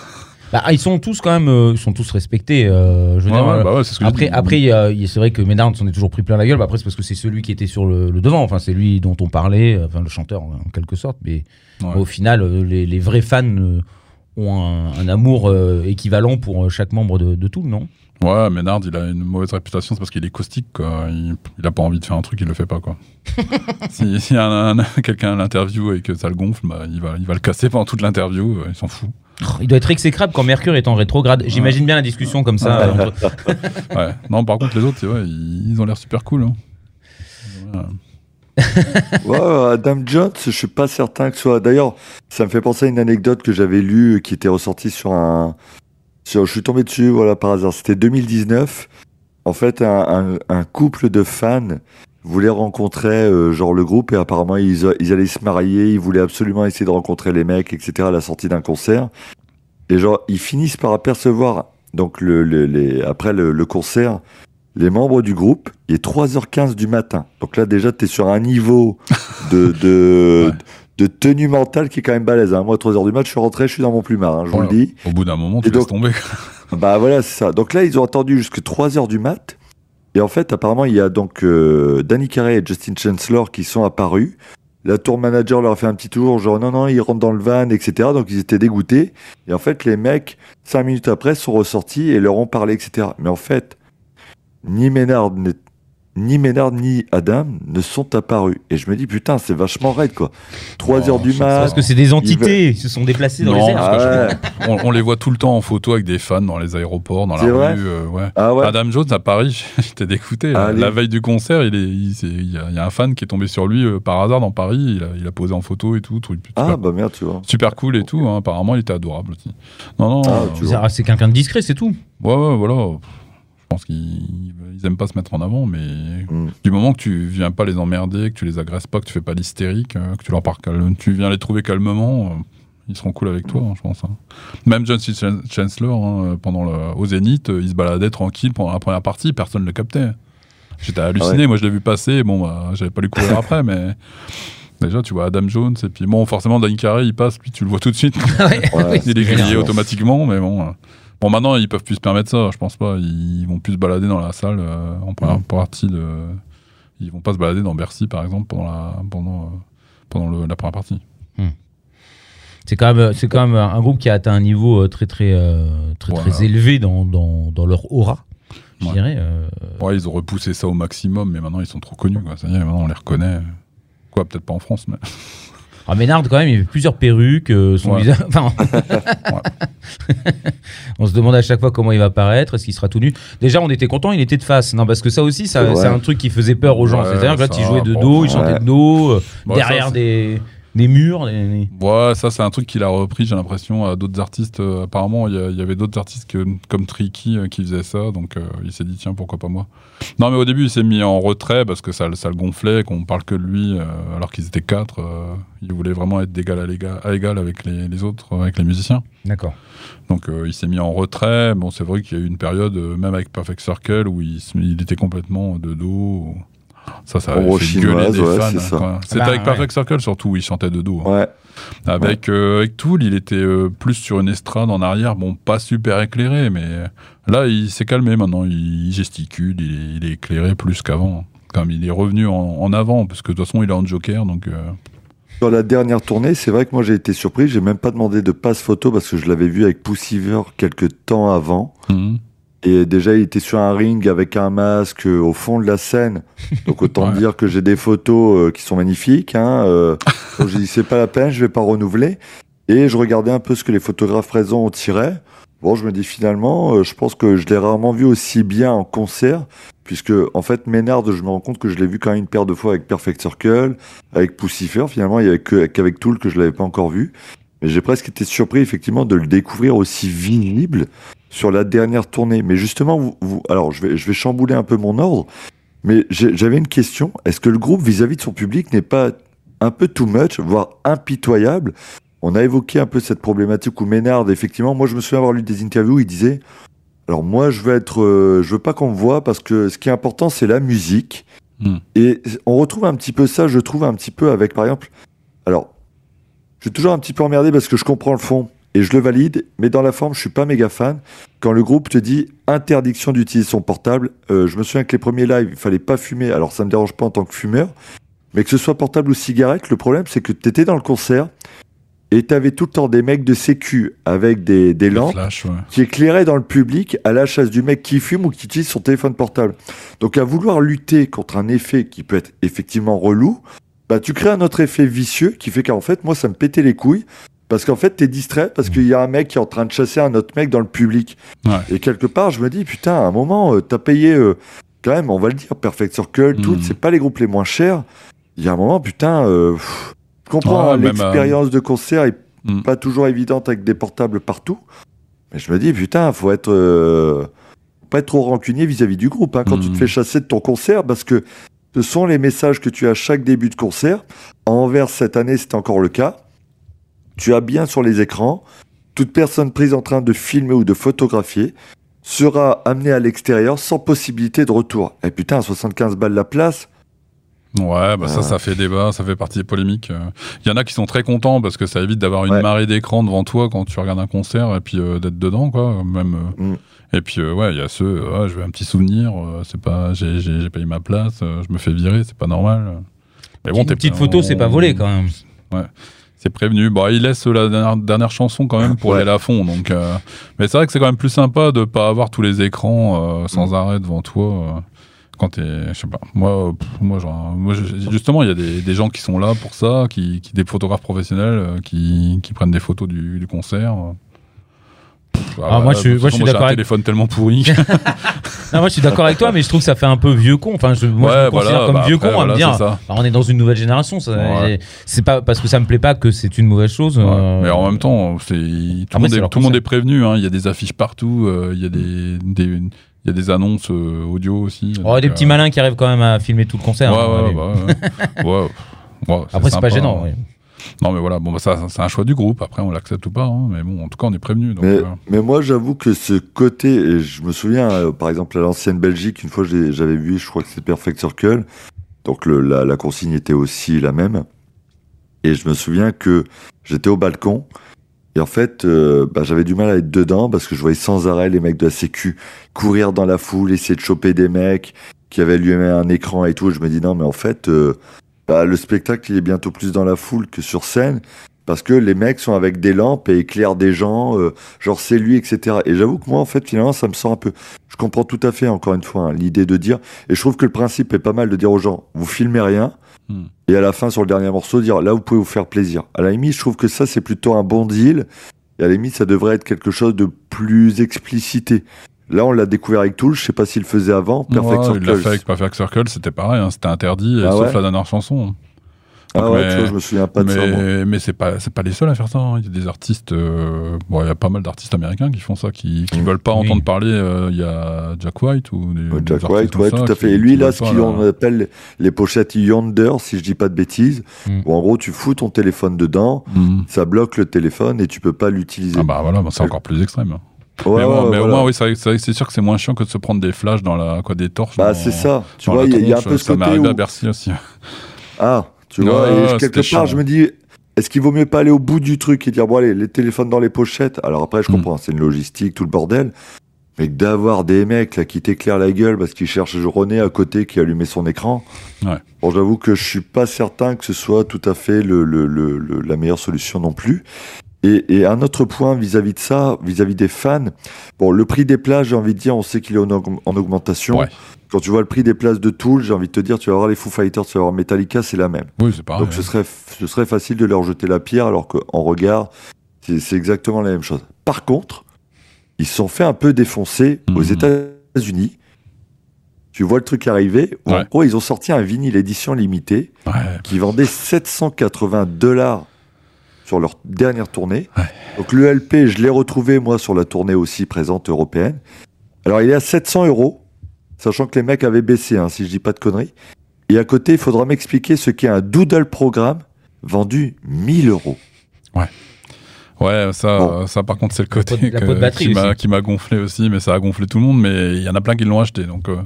Bah, ils sont tous quand même, euh, ils sont tous respectés. euh, je veux Ouais, dire, ouais, bah ouais, c'est ce que je Après, après, c'est vrai que Ménard s'en est toujours pris plein la gueule. Bah, après, c'est parce que c'est celui qui était sur le, le devant. Enfin, c'est lui dont on parlait, enfin le chanteur en quelque sorte. Mais au final, les, les vrais fans ont un, un amour équivalent pour chaque membre de, de tout, non? Ouais, Ménard, il a une mauvaise réputation, c'est parce qu'il est caustique, quoi. Il, il a pas envie de faire un truc, il le fait pas, quoi. si si quelqu'un à l'interview et que ça le gonfle, bah, il, va, il va le casser pendant toute l'interview, euh, il s'en fout. Oh, Il doit être exécrable quand Mercure est en rétrograde. J'imagine bien la discussion comme ça. euh, entre- Ouais. Non, par contre, les autres, vrai, ils, ont l'air super cool. Hein. Ouais. Ouais, ouais, Adam Jones, je suis pas certain que ce soit. D'ailleurs, ça me fait penser à une anecdote que j'avais lue euh, qui était ressortie sur un. Je suis tombé dessus, voilà, par hasard. C'était 2019. En fait, un, couple de fans voulait rencontrer euh, genre le groupe et apparemment ils, allaient se marier. Ils voulaient absolument essayer de rencontrer les mecs, etc. à la sortie d'un concert. Et genre, ils finissent par apercevoir, donc après le, concert, les membres du groupe, il est 3h15 du matin. Donc là, déjà, tu es sur un niveau de. de tenue mentale qui est quand même balèze. Hein. Moi, 3h du mat, je suis rentré, je suis dans mon plumard, hein, je vous le dis. Au bout d'un moment, tu Et donc- laisses tomber. Bah voilà, c'est ça. Donc là, ils ont attendu jusqu'à 3h du mat. Et en fait, apparemment, il y a donc euh, Danny Carey et Justin Chancellor qui sont apparus. La tour manager leur a fait un petit tour, genre non, non, ils rentrent dans le van, etc. Donc ils étaient dégoûtés. Et en fait, les mecs, cinq minutes après, sont ressortis et leur ont parlé, etc. Mais en fait, ni Ménard, n'est- ni Ménard, ni Adam ne sont apparus. Et je me dis, putain, c'est vachement raide, quoi. 3 Oh, heures du c'est mat. Parce que c'est des entités, ils se sont déplacés dans Non, les airs. Ah on, on les voit tout le temps en photo avec des fans dans les aéroports, dans la rue. euh, ouais. Ah ouais. Adam Jones à Paris, j'étais dégoûté. Allez. La veille du concert, il est- il s'est- il y, a, il y a un fan qui est tombé sur lui euh, par hasard dans Paris. Il a, il a posé en photo et tout. truc Ah super, bah merde, tu vois. super cool et tout. hein. Apparemment, il était adorable aussi. Non, non. Ah, euh, C'est quelqu'un de discret, c'est tout. Ouais, ouais, voilà. Je pense qu'ils ils aiment pas se mettre en avant, mais Mm. du moment que tu viens pas les emmerder, que tu les agresses pas, que tu fais pas l'hystérique, euh, que tu leur parles calme, tu viens les trouver calmement, euh, ils seront cool avec toi, hein, je pense. hein. Même John C. Chan- Chancellor, hein, pendant le, au Zénith, euh, il se baladait tranquille pendant la première partie, personne ne le captait. J'étais halluciné, moi je l'ai vu passer, bon, bah, j'avais pas lui courir après, mais. Déjà, tu vois Adam Jones, et puis bon, forcément, Danny Carey, il passe, puis tu le vois tout de suite. Ouais. Il est grillé automatiquement, mais bon. Euh, Bon, maintenant, ils peuvent plus se permettre ça, je pense pas. Ils vont plus se balader dans la salle euh, en première partie de. Ils vont pas se balader dans Bercy, par exemple, pendant la, pendant, euh, pendant le- la première partie. C'est quand même, c'est quand même un groupe qui a atteint un niveau euh, très très euh, très Voilà. très élevé dans, dans, dans leur aura, je Ouais. dirais. euh. Ouais, ils ont repoussé ça au maximum, mais maintenant, ils sont trop connus, quoi. Ça y est, maintenant, on les reconnaît. Quoi, peut-être pas en France, mais. Ah, Ménard, quand même, il y avait plusieurs perruques, euh, son Ouais. visage. Enfin, on se demande à chaque fois comment il va paraître, est-ce qu'il sera tout nu. Déjà, on était content, il était de face. Non, parce que ça aussi, ça- C'est un truc qui faisait peur aux gens. Ouais, C'est-à-dire que là, ça, il jouait de bon, dos, il ouais. chantait de dos, euh, Bon, derrière ça, des. Des murs des- Ouais, ça c'est un truc qu'il a repris, j'ai l'impression, à d'autres artistes. Euh, apparemment, il y, avait d'autres artistes que- comme Tricky euh, qui faisaient ça, donc euh, il s'est dit tiens pourquoi pas moi. Non mais au début il s'est mis en retrait parce que ça, ça le gonflait, qu'on parle que de lui alors qu'ils étaient quatre. il voulait vraiment être d'égal à, égal avec les, les autres, avec les musiciens. D'accord. Donc il s'est mis en retrait. Bon c'est vrai qu'il y a eu une période, même avec Perfect Circle, où il était complètement de dos. Ça, ça avait Ombre fait gueuler des ouais, fans. c'est hein. C'était Bah, avec ouais. Perfect Circle surtout où il chantait de dos. hein. Ouais. Avec, euh, avec Tool, il était euh, plus sur une estrade en arrière, bon, pas super éclairé, mais euh, là, il s'est calmé maintenant, il, il gesticule, il est, il est éclairé plus qu'avant. Comme il est revenu en, en avant, parce que de toute façon, il est en joker, donc. euh, Sur la dernière tournée, c'est vrai que moi j'ai été surpris. J'ai même pas demandé de passe photo parce que je l'avais vu avec Poussiver quelques temps avant. mhm. Et déjà, il était sur un ring avec un masque euh, au fond de la scène. Donc autant Ouais. dire que j'ai des photos euh, qui sont magnifiques. Hein, euh, donc j'ai dit c'est pas la peine, je vais pas renouveler. Et je regardais un peu ce que les photographes présents ont tiré. Bon, je me dis finalement, euh, je pense que je l'ai rarement vu aussi bien en concert, puisque en fait Ménard, je me rends compte que je l'ai vu quand même une paire de fois avec Perfect Circle, avec Poussifer. Finalement, il y avait qu'avec Tool que je l'avais pas encore vu. Mais j'ai presque été surpris effectivement de le découvrir aussi visible sur la dernière tournée. Mais justement, vous, vous- alors je vais, je vais chambouler un peu mon ordre, mais j'avais une question. Est-ce que le groupe vis-à-vis de son public n'est pas un peu too much, voire impitoyable? On a évoqué un peu cette problématique où Ménard, effectivement, moi je me souviens avoir lu des interviews où il disait alors moi je veux être, euh, je veux pas qu'on me voit parce que ce qui est important c'est la musique. Hmm. Et on retrouve un petit peu ça, je trouve un petit peu avec par exemple, alors je suis toujours un petit peu emmerdé parce que je comprends le fond et je le valide, mais dans la forme, je suis pas méga fan. Quand le groupe te dit interdiction d'utiliser son portable, euh, je me souviens que les premiers lives, il fallait pas fumer. Alors ça me dérange pas en tant que fumeur, mais que ce soit portable ou cigarette, le problème c'est que tu étais dans le concert et tu avais tout le temps des mecs de sécu avec des, des lampes ouais. qui éclairait dans le public à la chasse du mec qui fume ou qui utilise son téléphone portable. Donc à vouloir lutter contre un effet qui peut être effectivement relou, bah tu crées un autre effet vicieux qui fait qu'en fait moi ça me pétait les couilles parce qu'en fait t'es distrait parce qu'il y a un mec qui est en train de chasser un autre mec dans le public. Ouais. Et quelque part je me dis putain à un moment euh, t'as payé euh, quand même on va le dire Perfect Circle, tout Mhm. c'est pas les groupes les moins chers. Il y a un moment putain euh, pff, je comprends hein, l'expérience de concert est Mhm. pas toujours évidente avec des portables partout. Mais je me dis, putain, faut être. pas être trop rancunier vis-à-vis du groupe hein, quand tu te Mhm. fais chasser de ton concert parce que ce sont les messages que tu as à chaque début de concert. À Anvers, cette année, c'est encore le cas. Tu as bien sur les écrans. Toute personne prise en train de filmer ou de photographier sera amenée à l'extérieur sans possibilité de retour. Et putain, 75 balles la place. Ouais, bah ça, Ah. ça fait débat, ça fait partie des polémiques. Il y en a qui sont très contents parce que ça évite d'avoir une Ouais. marée d'écran devant toi quand tu regardes un concert et puis euh, d'être dedans, quoi. Même. euh. Mm. Et puis euh, ouais, il y a ceux, euh, ouais, je veux un petit souvenir. euh, c'est pas, j'ai, j'ai, j'ai payé ma place, euh, je me fais virer, c'est pas normal. Mais Une petite photo, c'est pas volé quand même. C'est prévenu. Bon, il laisse la dernière, dernière chanson quand même pour Ouais. aller à fond. Donc, euh, mais c'est vrai que c'est quand même plus sympa de pas avoir tous les écrans euh, sans arrêt devant toi. euh, quand t'es, je sais pas. Moi, euh, pff, moi, genre, moi, justement, il y a des, des gens qui sont là pour ça, qui, qui des photographes professionnels euh, qui, qui prennent des photos du, du concert. Ah, moi, je moi, je suis d'accord avec- téléphone tellement pourri. Non, moi je suis d'accord avec toi, mais je trouve que ça fait un peu vieux con. Enfin, je, moi je me considère comme bah, vieux après, con à voilà, me dire. bah, on est dans une nouvelle génération. Ouais. C'est pas parce que ça me plaît pas que c'est une mauvaise chose. Ouais, euh, Mais en même temps, tout, le monde est, tout monde prévenu. hein. Il y a des affiches partout. euh, Il y a des, des, il y a des annonces euh, audio aussi. Oh, des euh, petits malins qui arrivent quand même à filmer tout le concert. Ouais, hein, ouais, allez. bah, ouais, ouais. Ouais, Après, c'est pas gênant. hein. Non, mais voilà, bon, bah, ça, c'est un choix du groupe. Après, on l'accepte ou pas. hein. Mais bon, en tout cas, on est prévenu. Mais, euh, mais moi, j'avoue que ce côté, et je me souviens, euh, par exemple, à l'ancienne Belgique, une fois, j'avais vu, je crois que c'était Perfect Circle, donc le- la, la consigne était aussi la même. Et je me souviens que j'étais au balcon, et en fait, euh, bah, j'avais du mal à être dedans parce que je voyais sans arrêt les mecs de la Sécu courir dans la foule, essayer de choper des mecs qui avaient lui un écran et tout. Je me dis non, mais en fait, bah, le spectacle, il est bientôt plus dans la foule que sur scène. Parce que les mecs sont avec des lampes et éclairent des gens, euh, genre c'est lui, etc. Et j'avoue que moi, en fait, finalement, ça me sort un peu. Je comprends tout à fait, encore une fois, hein, l'idée de dire. Et je trouve que le principe est pas mal de dire aux gens, vous filmez rien. Hmm. Et à la fin, sur le dernier morceau, dire là, vous pouvez vous faire plaisir. À la limite, je trouve que ça, c'est plutôt un bon deal. Et à la limite, ça devrait être quelque chose de plus explicité. Là, on l'a découvert avec Tool. Je sais pas s'il le faisait avant. Perfect ouais, il l'a Circle. fait avec Perfect Circle, c'était pareil. hein, c'était interdit, Ah sauf ouais la dernière chanson. Ah ouais, Mais- tu vois, je me souviens pas de ça. moi. Mais, c'est pas c'est pas les seuls à faire ça. hein. Il y a des artistes. euh, bon, il y a pas mal d'artistes américains qui font ça, qui qui Mm. veulent pas Oui. entendre parler. euh, Il y a Jack White ou des, Ouais, Jack White, comme ouais, ça tout à qui- fait. Et lui, là, ce qu'on là. appelle les pochettes Yonder, si je dis pas de bêtises, Mm. où en gros, tu fous ton téléphone dedans, Mm. ça bloque le téléphone et tu peux pas l'utiliser. Ah bah voilà, bah, c'est encore plus extrême. Ouais, mais bon, ouais, mais au moins, oui, c'est sûr que c'est moins chiant que de se prendre des flashs dans la quoi des torches. Bah, c'est ça. Tu vois, il y, a- il y a un peu ce Ça côté arrivé où... à Bercy aussi. Ah, tu vois, et quelque part, chiant. je me dis, est-ce qu'il vaut mieux pas aller au bout du truc et dire, bon, allez, les téléphones dans les pochettes? Alors après, je Mm. comprends, c'est une logistique, tout le bordel. Mais d'avoir des mecs là qui t'éclairent la gueule parce qu'ils cherchent René à côté qui a allumé son écran. Ouais. Bon, j'avoue que je suis pas certain que ce soit tout à fait le, le- le- le- la meilleure solution non plus. Et, et un autre point vis-à-vis de ça, vis-à-vis des fans, bon, le prix des places, j'ai envie de dire, on sait qu'il est en, aug- en augmentation. Ouais. Quand tu vois le prix des places de Tool, j'ai envie de te dire, tu vas voir les Foo Fighters, tu vas voir Metallica, c'est la même. Oui, c'est pareil. Donc ce serait, ce serait facile de leur jeter la pierre, alors qu'en regard, c'est exactement la même chose. Par contre, ils se sont fait un peu défoncer aux Mhm. États-Unis. Tu vois le truc arriver. où En Ouais. gros, ils ont sorti un vinyle édition limitée Ouais. qui vendait 780 dollars sur leur dernière tournée. Ouais. Donc le LP, je l'ai retrouvé moi sur la tournée aussi présente européenne. Alors il est à 700 euros, sachant que les mecs avaient baissé, hein, si je dis pas de conneries. Et à côté, il faudra m'expliquer ce qu'est un doodle programme vendu 1000 euros. Ouais, ça, Bon. ça par contre, c'est le côté la que- m'a qui m'a gonflé aussi, mais ça a gonflé tout le monde. Mais il y en a plein qui l'ont acheté, donc euh,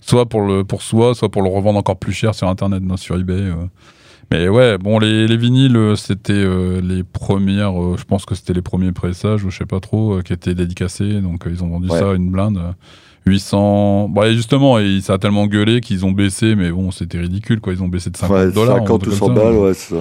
soit pour le pour soi, soit pour le revendre encore plus cher sur internet, non, sur eBay. euh. Mais ouais, bon, les, les vinyles, euh, c'était euh, les premières, euh, je pense que c'était les premiers pressages, ou je sais pas trop, euh, qui étaient dédicacés. Donc euh, ils ont vendu Ouais. ça à une blinde. euh, 800. Bah, et justement, et ça a tellement gueulé qu'ils ont baissé, mais bon, c'était ridicule, quoi. Ils ont baissé de 50 Ouais, dollars. 50 ou 100 balles, ouais, ça.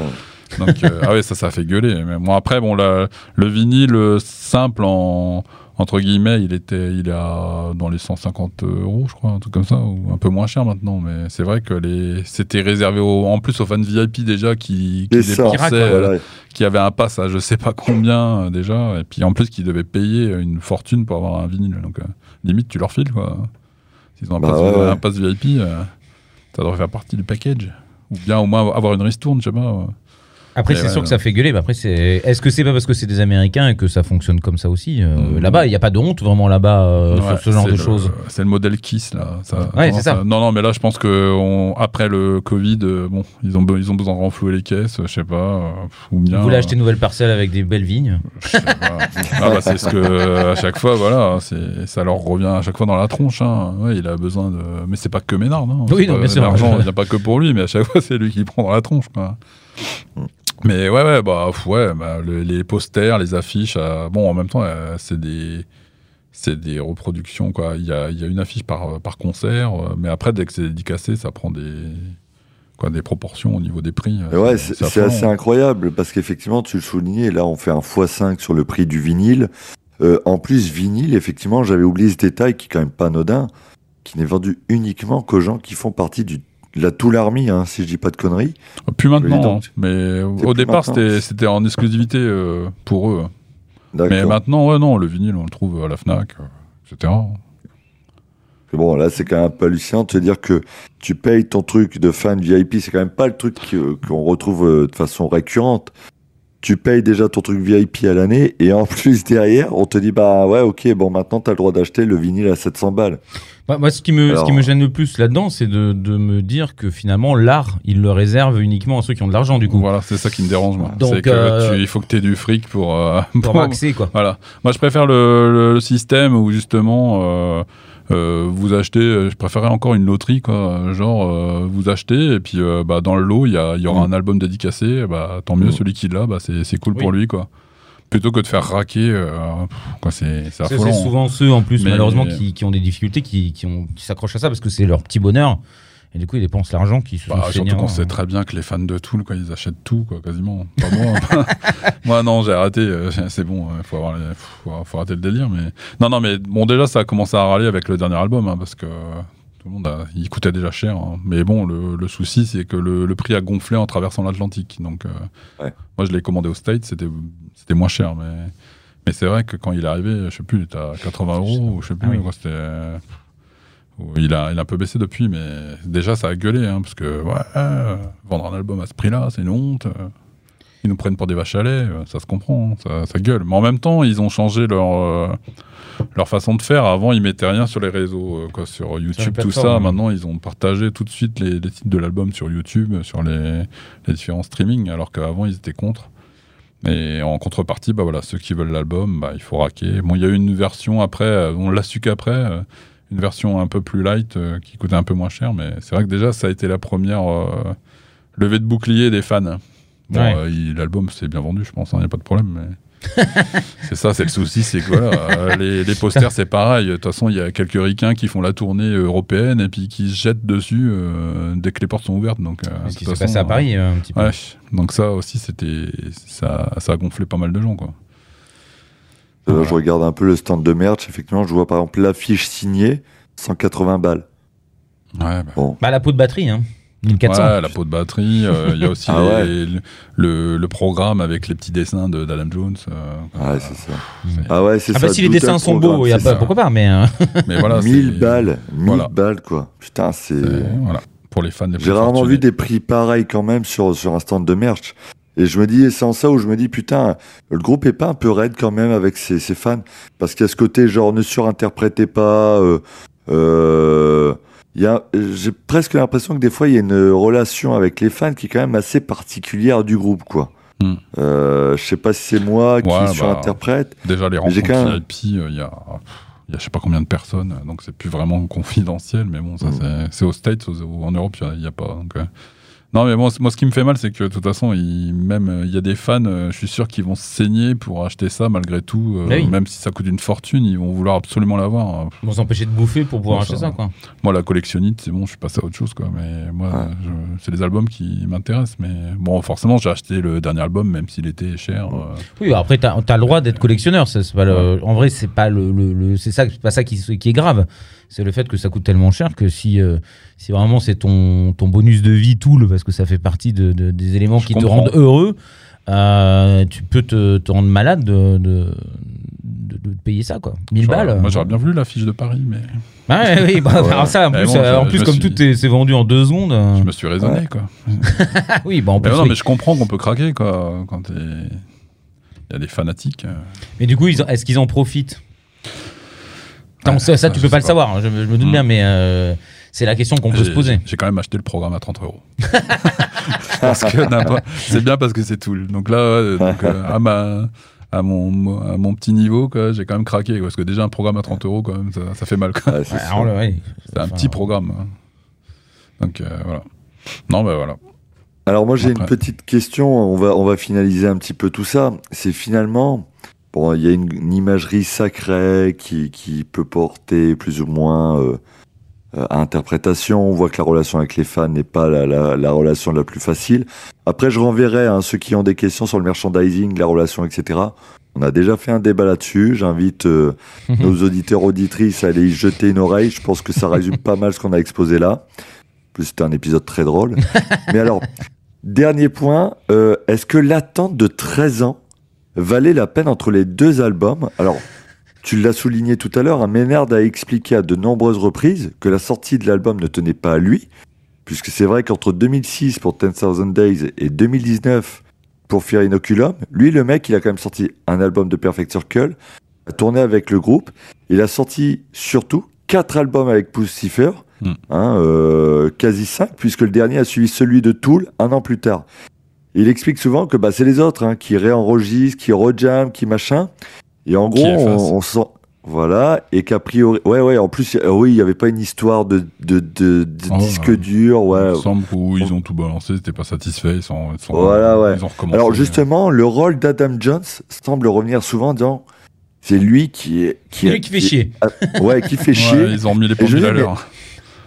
Donc, euh, ah ouais, ça, ça a fait gueuler. Mais bon, après, bon, la- le vinyle euh, simple, en, entre guillemets, il était, il est à- dans les 150 euros, je crois, un truc comme ça, ou un peu moins cher maintenant. Mais c'est vrai que les, c'était réservé en plus aux fans VIP déjà qui, qui dépensaient, euh, Voilà. qui avaient un pass à je sais pas combien euh, déjà, et puis en plus qui devaient payer une fortune pour avoir un vinyle. Donc, euh, limite, tu leur files, quoi. S'ils ont un, Bah pass, ouais, ouais. un pass VIP, ça devrait faire partie du package. Ou bien au moins avoir une ristourne, je sais pas. Après, c'est ouais, sûr que ça fait gueuler. Mais après, c'est. Est-ce que c'est pas parce que c'est des Américains et que ça fonctionne comme ça aussi euh, Mm. Là-bas, il n'y a pas de honte vraiment là-bas euh, Ouais, sur ce genre de choses? C'est le modèle Kiss là. Ça, Ouais, c'est ça. à- Non, non, mais là, je pense que on- après le Covid, euh, bon, ils ont, be- ils ont besoin de renflouer les caisses, je sais pas, ou bien. Vous voulez acheter une nouvelle parcelle avec des belles vignes? pas. Ah, bah, c'est ce que à chaque fois, voilà, ça leur revient à chaque fois dans la tronche. Hein. Il a besoin de, mais c'est pas que Ménard, non? Oui, non, bien sûr. L'argent, il n'y a pas que pour lui, mais à chaque fois, c'est lui qui prend dans la tronche, quoi. Mais ouais, ouais, bah, ouais, bah, le- les posters, les affiches, euh, bon, en même temps, euh, c'est des, c'est des reproductions, quoi. Il y a, il y a une affiche par, par concert, euh, mais après, dès que c'est dédicacé, ça prend des, quoi, des proportions au niveau des prix. Ouais, c'est assez incroyable parce qu'effectivement, tu le soulignais, là, on fait un x5 sur le prix du vinyle. En plus, vinyle, effectivement, j'avais oublié ce détail qui est quand même pas anodin, qui n'est vendu uniquement qu'aux gens qui font partie du, de la Tool Army, hein, si je dis pas de conneries. Plus maintenant, hein, mais au départ, c'était en exclusivité euh, pour eux. Mais maintenant, ouais, non, le vinyle, on le trouve à la Fnac, euh, etc. Mais Bon, là, c'est quand même un peu hallucinant de se dire que tu payes ton truc de fan VIP, c'est quand même pas le truc qu'on retrouve euh, de façon récurrente. Tu payes déjà ton truc VIP à l'année et en plus derrière, on te dit bah ouais, ok, bon maintenant t'as le droit d'acheter le vinyle à 700 balles. Moi, moi, ce qui me, ce qui me gêne le plus là-dedans, c'est de, de me dire que finalement, l'art, il le réserve uniquement à ceux qui ont de l'argent, du coup. Voilà, c'est ça qui me dérange, moi. Donc, C'est que euh, tu- il faut que tu aies du fric pour. euh, Pour pour- quoi. Voilà. Moi, je préfère le, le- le système où justement euh, euh, vous achetez. euh, Je préférais encore une loterie, quoi. Genre, euh, vous achetez et puis euh, bah, dans le lot, il y, y aura Mm. un album dédicacé. Bah, tant mieux, Mm. celui qui l'a, bah, c'est c'est cool Oui. pour lui, quoi. Plutôt que de faire raquer, euh, c'est c'est souvent ceux, en plus, Mais- malheureusement, qui, qui ont des difficultés, qui, qui, ont- qui s'accrochent à ça parce que c'est leur petit bonheur. Et du coup, ils dépensent l'argent qui se Bah, sont surtout qu'on sait très bien que les fans de Tool, quoi, ils achètent tout, quoi, quasiment. Pas moi. moi, non, j'ai arrêté. euh, C'est bon, il faut, avoir les- faut, faut arrêter le délire. Mais non, non, mais bon, déjà, ça a commencé à râler avec le dernier album, hein, parce que tout le monde, a- il coûtait déjà cher. hein. Mais bon, le, le souci, c'est que le, le prix a gonflé en traversant l'Atlantique. Donc, euh, Ouais. moi, je l'ai commandé au States, c'était c'était moins cher, mais. Mais c'est vrai que quand il est arrivé, je sais plus, t'as 80 euros, ou je sais plus, Ah oui. c'était. Il a, il a un peu baissé depuis, mais déjà ça a gueulé, hein, parce que ouais, euh, vendre un album à ce prix-là, c'est une honte. euh. Ils nous prennent pour des vaches à lait, euh, ça se comprend, hein, ça, ça gueule. Mais en même temps, ils ont changé leur, euh, leur façon de faire. Avant, ils mettaient rien sur les réseaux, euh, quoi, sur YouTube, tout ça. Maintenant, ils ont partagé tout de suite les, les titres de l'album sur YouTube, sur les, les différents streamings, alors qu'avant, ils étaient contre. Et en contrepartie, bah voilà, ceux qui veulent l'album, bah, il faut raquer. Bon, il y a eu une version après, on l'a su qu'après, une version un peu plus light euh, qui coûtait un peu moins cher, mais c'est vrai que déjà, ça a été la première euh, levée de bouclier des fans. Bon, Ouais. euh, l'album s'est bien vendu, je pense, il n'y a pas de problème, mais. c'est ça, c'est le souci, c'est que voilà, les, les posters c'est pareil. De toute façon, il y a quelques ricains qui font la tournée européenne et puis qui se jettent dessus dès que les portes sont ouvertes. Donc, Ce qui s'est passé à Paris un petit peu. Ouais, donc ça aussi, c'était, ça, ça a gonflé pas mal de gens, quoi. Là, je regarde un peu le stand de merch. Effectivement, je vois par exemple l'affiche signée, 180 balles. Ouais, bah, Bon, Bah la peau de batterie, hein. 1400. ouais, la peau de batterie. euh, Il y a aussi Ah ouais. les- le, le programme avec les petits dessins de d'Adam Jones. euh, ouais, c'est ça. c'est- Ah ouais, c'est Ah ça. bah si les dessins sont beaux, y a pas, ça. pourquoi pas, mais euh, Mais voilà, 1000 c'est- balles, 1000 Voilà. balles quoi. Putain, c'est. Voilà, pour les fans. les J'ai rarement fortunés. vu des prix pareils quand même sur, sur un stand de merch. Et je me dis, et c'est en ça où je me dis, putain, le groupe est pas un peu raide quand même avec ses, ses fans. Parce qu'il y a ce côté, genre, ne surinterprétez pas. Euh, euh, il y a, j'ai presque l'impression que des fois, il y a une relation avec les fans qui est quand même assez particulière du groupe, quoi. Hmm. Euh, je sais pas si c'est moi qui Ouais, bah, surinterprète. Déjà, les rencontres même- VIP, euh, il y a. Il y a je sais pas combien de personnes, donc c'est plus vraiment confidentiel, mais bon, ça Mm. c'est- c'est aux States, aux- en Europe, il y a- pas. Donc, euh, Non, mais moi, c- moi, ce qui me fait mal, c'est que de toute façon, il, même il y a des fans, euh, je suis sûr qu'ils vont se saigner pour acheter ça malgré tout, euh, oui. même si ça coûte une fortune, ils vont vouloir absolument l'avoir. ils vont s'empêcher de bouffer pour pouvoir Bon, acheter ça- ça, quoi. Moi, la collectionnite, c'est bon, je suis passé à autre chose, quoi. Mais moi, Ouais. je- c'est les albums qui m'intéressent. Mais bon, forcément, j'ai acheté le dernier album, même s'il était cher. euh, Oui, après, t'as as le droit d'être collectionneur. ça, c'est pas le- En vrai, c'est pas le, le- le- c'est ça, c'est pas ça qui, qui est grave. C'est le fait que ça coûte tellement cher que si, euh, si vraiment c'est ton, ton bonus de vie, tout, le, parce que ça fait partie de, de- des éléments Je qui te rendent heureux, euh, tu peux te, te rendre malade de, de, de- payer ça, quoi. 1000 j'aurais- balles. Moi, j'aurais bien voulu l'affiche de Paris, mais Ah oui, bah, Ouais. alors ça, en Mais plus, bon, euh, en plus comme suis- tout est, c'est vendu en deux secondes. je me suis raisonné, quoi. Oui, bah en Mais plus. non, oui. mais je comprends qu'on peut craquer, quoi, quand t'es- il y a des fanatiques. Mais du coup, est-ce qu'ils en profitent? Ça, tu peux pas le savoir, je, me- je me doute Mm. bien, mais euh, c'est la question qu'on peut se poser. J'ai quand même acheté le programme à 30 euros. Parce que n'importe- c'est bien parce que c'est Tool. Donc là, ouais, donc, euh, à, ma, à, mon, à mon petit niveau, j'ai quand même craqué. quoi, parce que déjà, un programme à 30 euros, quand même, ça, ça fait mal. Ouais, c'est Ouais, un Enfin, petit programme. hein. Donc euh, voilà. Non, ben voilà. Alors moi j'ai une petite question, on va, on va finaliser un petit peu tout ça. C'est finalement, bon, il y a une, une imagerie sacrée qui, qui peut porter plus ou moins euh, euh, à interprétation. On voit que la relation avec les fans n'est pas la, la, la relation la plus facile. Après je renverrai à ceux qui ont des questions sur le merchandising, la relation, etc. On a déjà fait un débat là-dessus. J'invite euh, nos auditeurs auditrices à aller y jeter une oreille. Je pense que ça résume pas mal ce qu'on a exposé là. En plus, c'était un épisode très drôle. Mais alors, Dernier point, euh, est-ce que l'attente de 13 ans valait la peine entre les deux albums Alors, tu l'as souligné tout à l'heure, hein, Ménard a expliqué à de nombreuses reprises que la sortie de l'album ne tenait pas à lui, puisque c'est vrai qu'entre 2006 pour 10,000 Days et 2019 pour Fear Inoculum, lui, le mec, il a quand même sorti un album de Perfect Circle, a tourné avec le groupe, il a sorti surtout quatre albums avec Pussifer, Hmm. hein, euh, quasi 5, puisque le dernier a suivi celui de Tool un an plus tard. Il explique souvent que bah, c'est les autres hein, qui réenregistrent, qui rejam, qui machin. Et en gros, on, on sent. Voilà, et qu'a priori. Ouais, ouais, en plus, euh, oui, il n'y avait pas une histoire de, de, de, de Oh, disque ouais. dur. Ouais. Il semble où ils ont tout balancé, ils n'étaient pas satisfaits, ils sont, ils sont- Voilà, ouais. ils ont recommencé. Alors justement, le rôle d'Adam Jones semble revenir souvent dans. C'est lui qui est. Qui C'est lui qui fait chier. Ouais, qui fait Ouais, chier. ils ont mis les pendules à l'heure.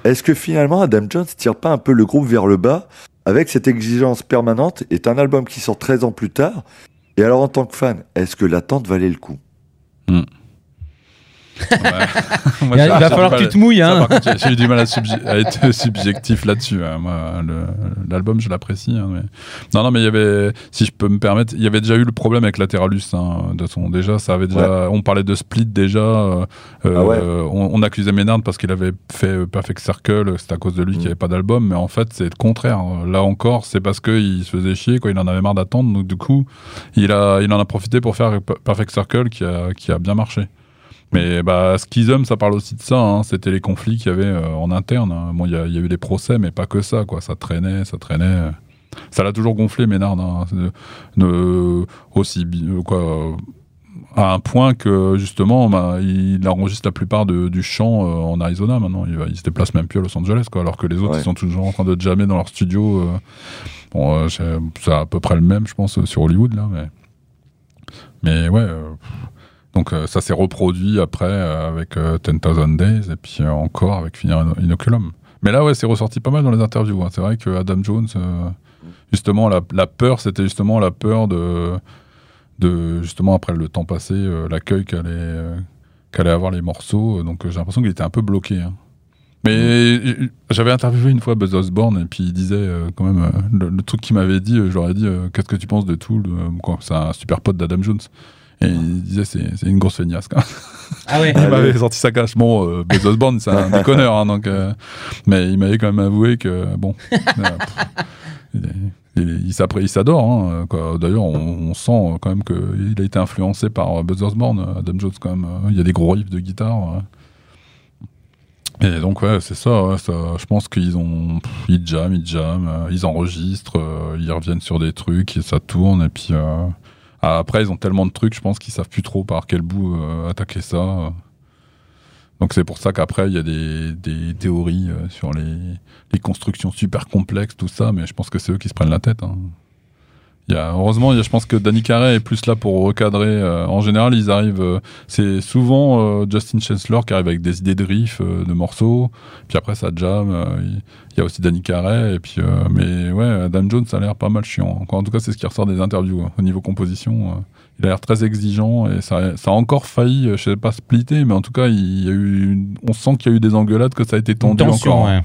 Est-ce que finalement Adam Jones tire pas un peu le groupe vers le bas avec cette exigence permanente est un album qui sort 13 ans plus tard. Et alors en tant que fan, est-ce que l'attente valait le coup? Moi, Il va j'ai falloir que tu te mouilles. Hein. j'ai- eu du mal à, être subjectif là-dessus. hein. Moi, l'album, je l'apprécie. hein, mais... Non, non, mais il y avait, si je peux me permettre, il y avait déjà eu le problème avec Lateralus. Hein, de son, déjà, ça avait déjà, on parlait de Split déjà. euh, Ah ouais. euh, on, on accusait Ménard parce qu'il avait fait euh, Perfect Circle. C'est à cause de lui qu'il n'y avait pas d'album. Mais en fait, c'est le contraire. Là encore, c'est parce qu'il se faisait chier, quoi. Il en avait marre d'attendre. Donc, du coup, il, a, il en a profité pour faire Perfect Circle qui a, qui a bien marché. Mais bah, Schism, ça parle aussi de ça. hein. C'était les conflits qu'il y avait euh, en interne. hein. Bon, il y, a- il y a eu des procès, mais pas que ça. Quoi. Ça traînait, ça traînait. Ça l'a toujours gonflé, Ménard. hein. Aussi euh, quoi, euh, à un point que justement, bah, il enregistre la plupart de- du chant euh, en Arizona maintenant. Il, il se déplace même plus à Los Angeles, quoi, alors que les autres, Ouais. ils sont toujours en train de jammer dans leur studio. euh. Bon, euh, c'est à peu près le même, je pense, euh, sur Hollywood là, mais mais ouais. euh, donc euh, ça s'est reproduit après euh, avec euh, 10,000 Days et puis euh, encore avec Finir Ino- Inoculum. Mais là, ouais, c'est ressorti pas mal dans les interviews. hein. C'est vrai que Adam Jones, justement, la, peur, c'était justement la peur de, de justement après le temps passé, l'accueil qu'allaient avoir les morceaux. Donc j'ai l'impression qu'il était un peu bloqué. hein. Mais j'avais interviewé une fois Buzz Osborne et puis il disait quand même le, truc qu'il m'avait dit, euh, je leur ai dit qu'est-ce que tu penses de Tool C'est un super pote d'Adam Jones. Et il disait c'est une grosse feignasse quand même. Ah ouais. Il m'avait sorti sa cache. Bon, euh, Buzz Osborne, c'est un déconneur, hein, donc, euh, mais il m'avait quand même avoué que, bon, euh, pff, il, s'adore. hein, quoi. D'ailleurs, on, on sent quand même qu'il a été influencé par Buzz Osborne, Adam Jones, quand même. Il y a des gros riffs de guitare. ouais. Et donc, ouais, c'est ça, ouais, ça. Je pense qu'ils ont. pff, Ils jamment, ils euh, ils enregistrent, euh, ils reviennent sur des trucs, et ça tourne, et puis. euh, après, ils ont tellement de trucs, je pense qu'ils savent plus trop par quel bout euh, attaquer ça. Donc c'est pour ça qu'après, il y a des, des théories euh, sur les, les constructions super complexes, tout ça, mais je pense que c'est eux qui se prennent la tête. hein. Il y a, heureusement, il y a- je pense que Danny Carey est plus là pour recadrer. euh, en général, ils arrivent. euh, c'est souvent euh, Justin Chancellor qui arrive avec des idées de riffs, euh, de morceaux. Puis après, ça jam. il y a aussi Danny Carey. Et puis, mais ouais, Adam Jones, ça a l'air pas mal chiant. En tout cas, c'est ce qui ressort des interviews. hein. Au niveau composition, il a l'air très exigeant et ça, ça a encore failli, je sais pas, splitter, mais en tout cas, il y a eu, on sent qu'il y a eu des engueulades, que ça a été tendu tension, encore. hein.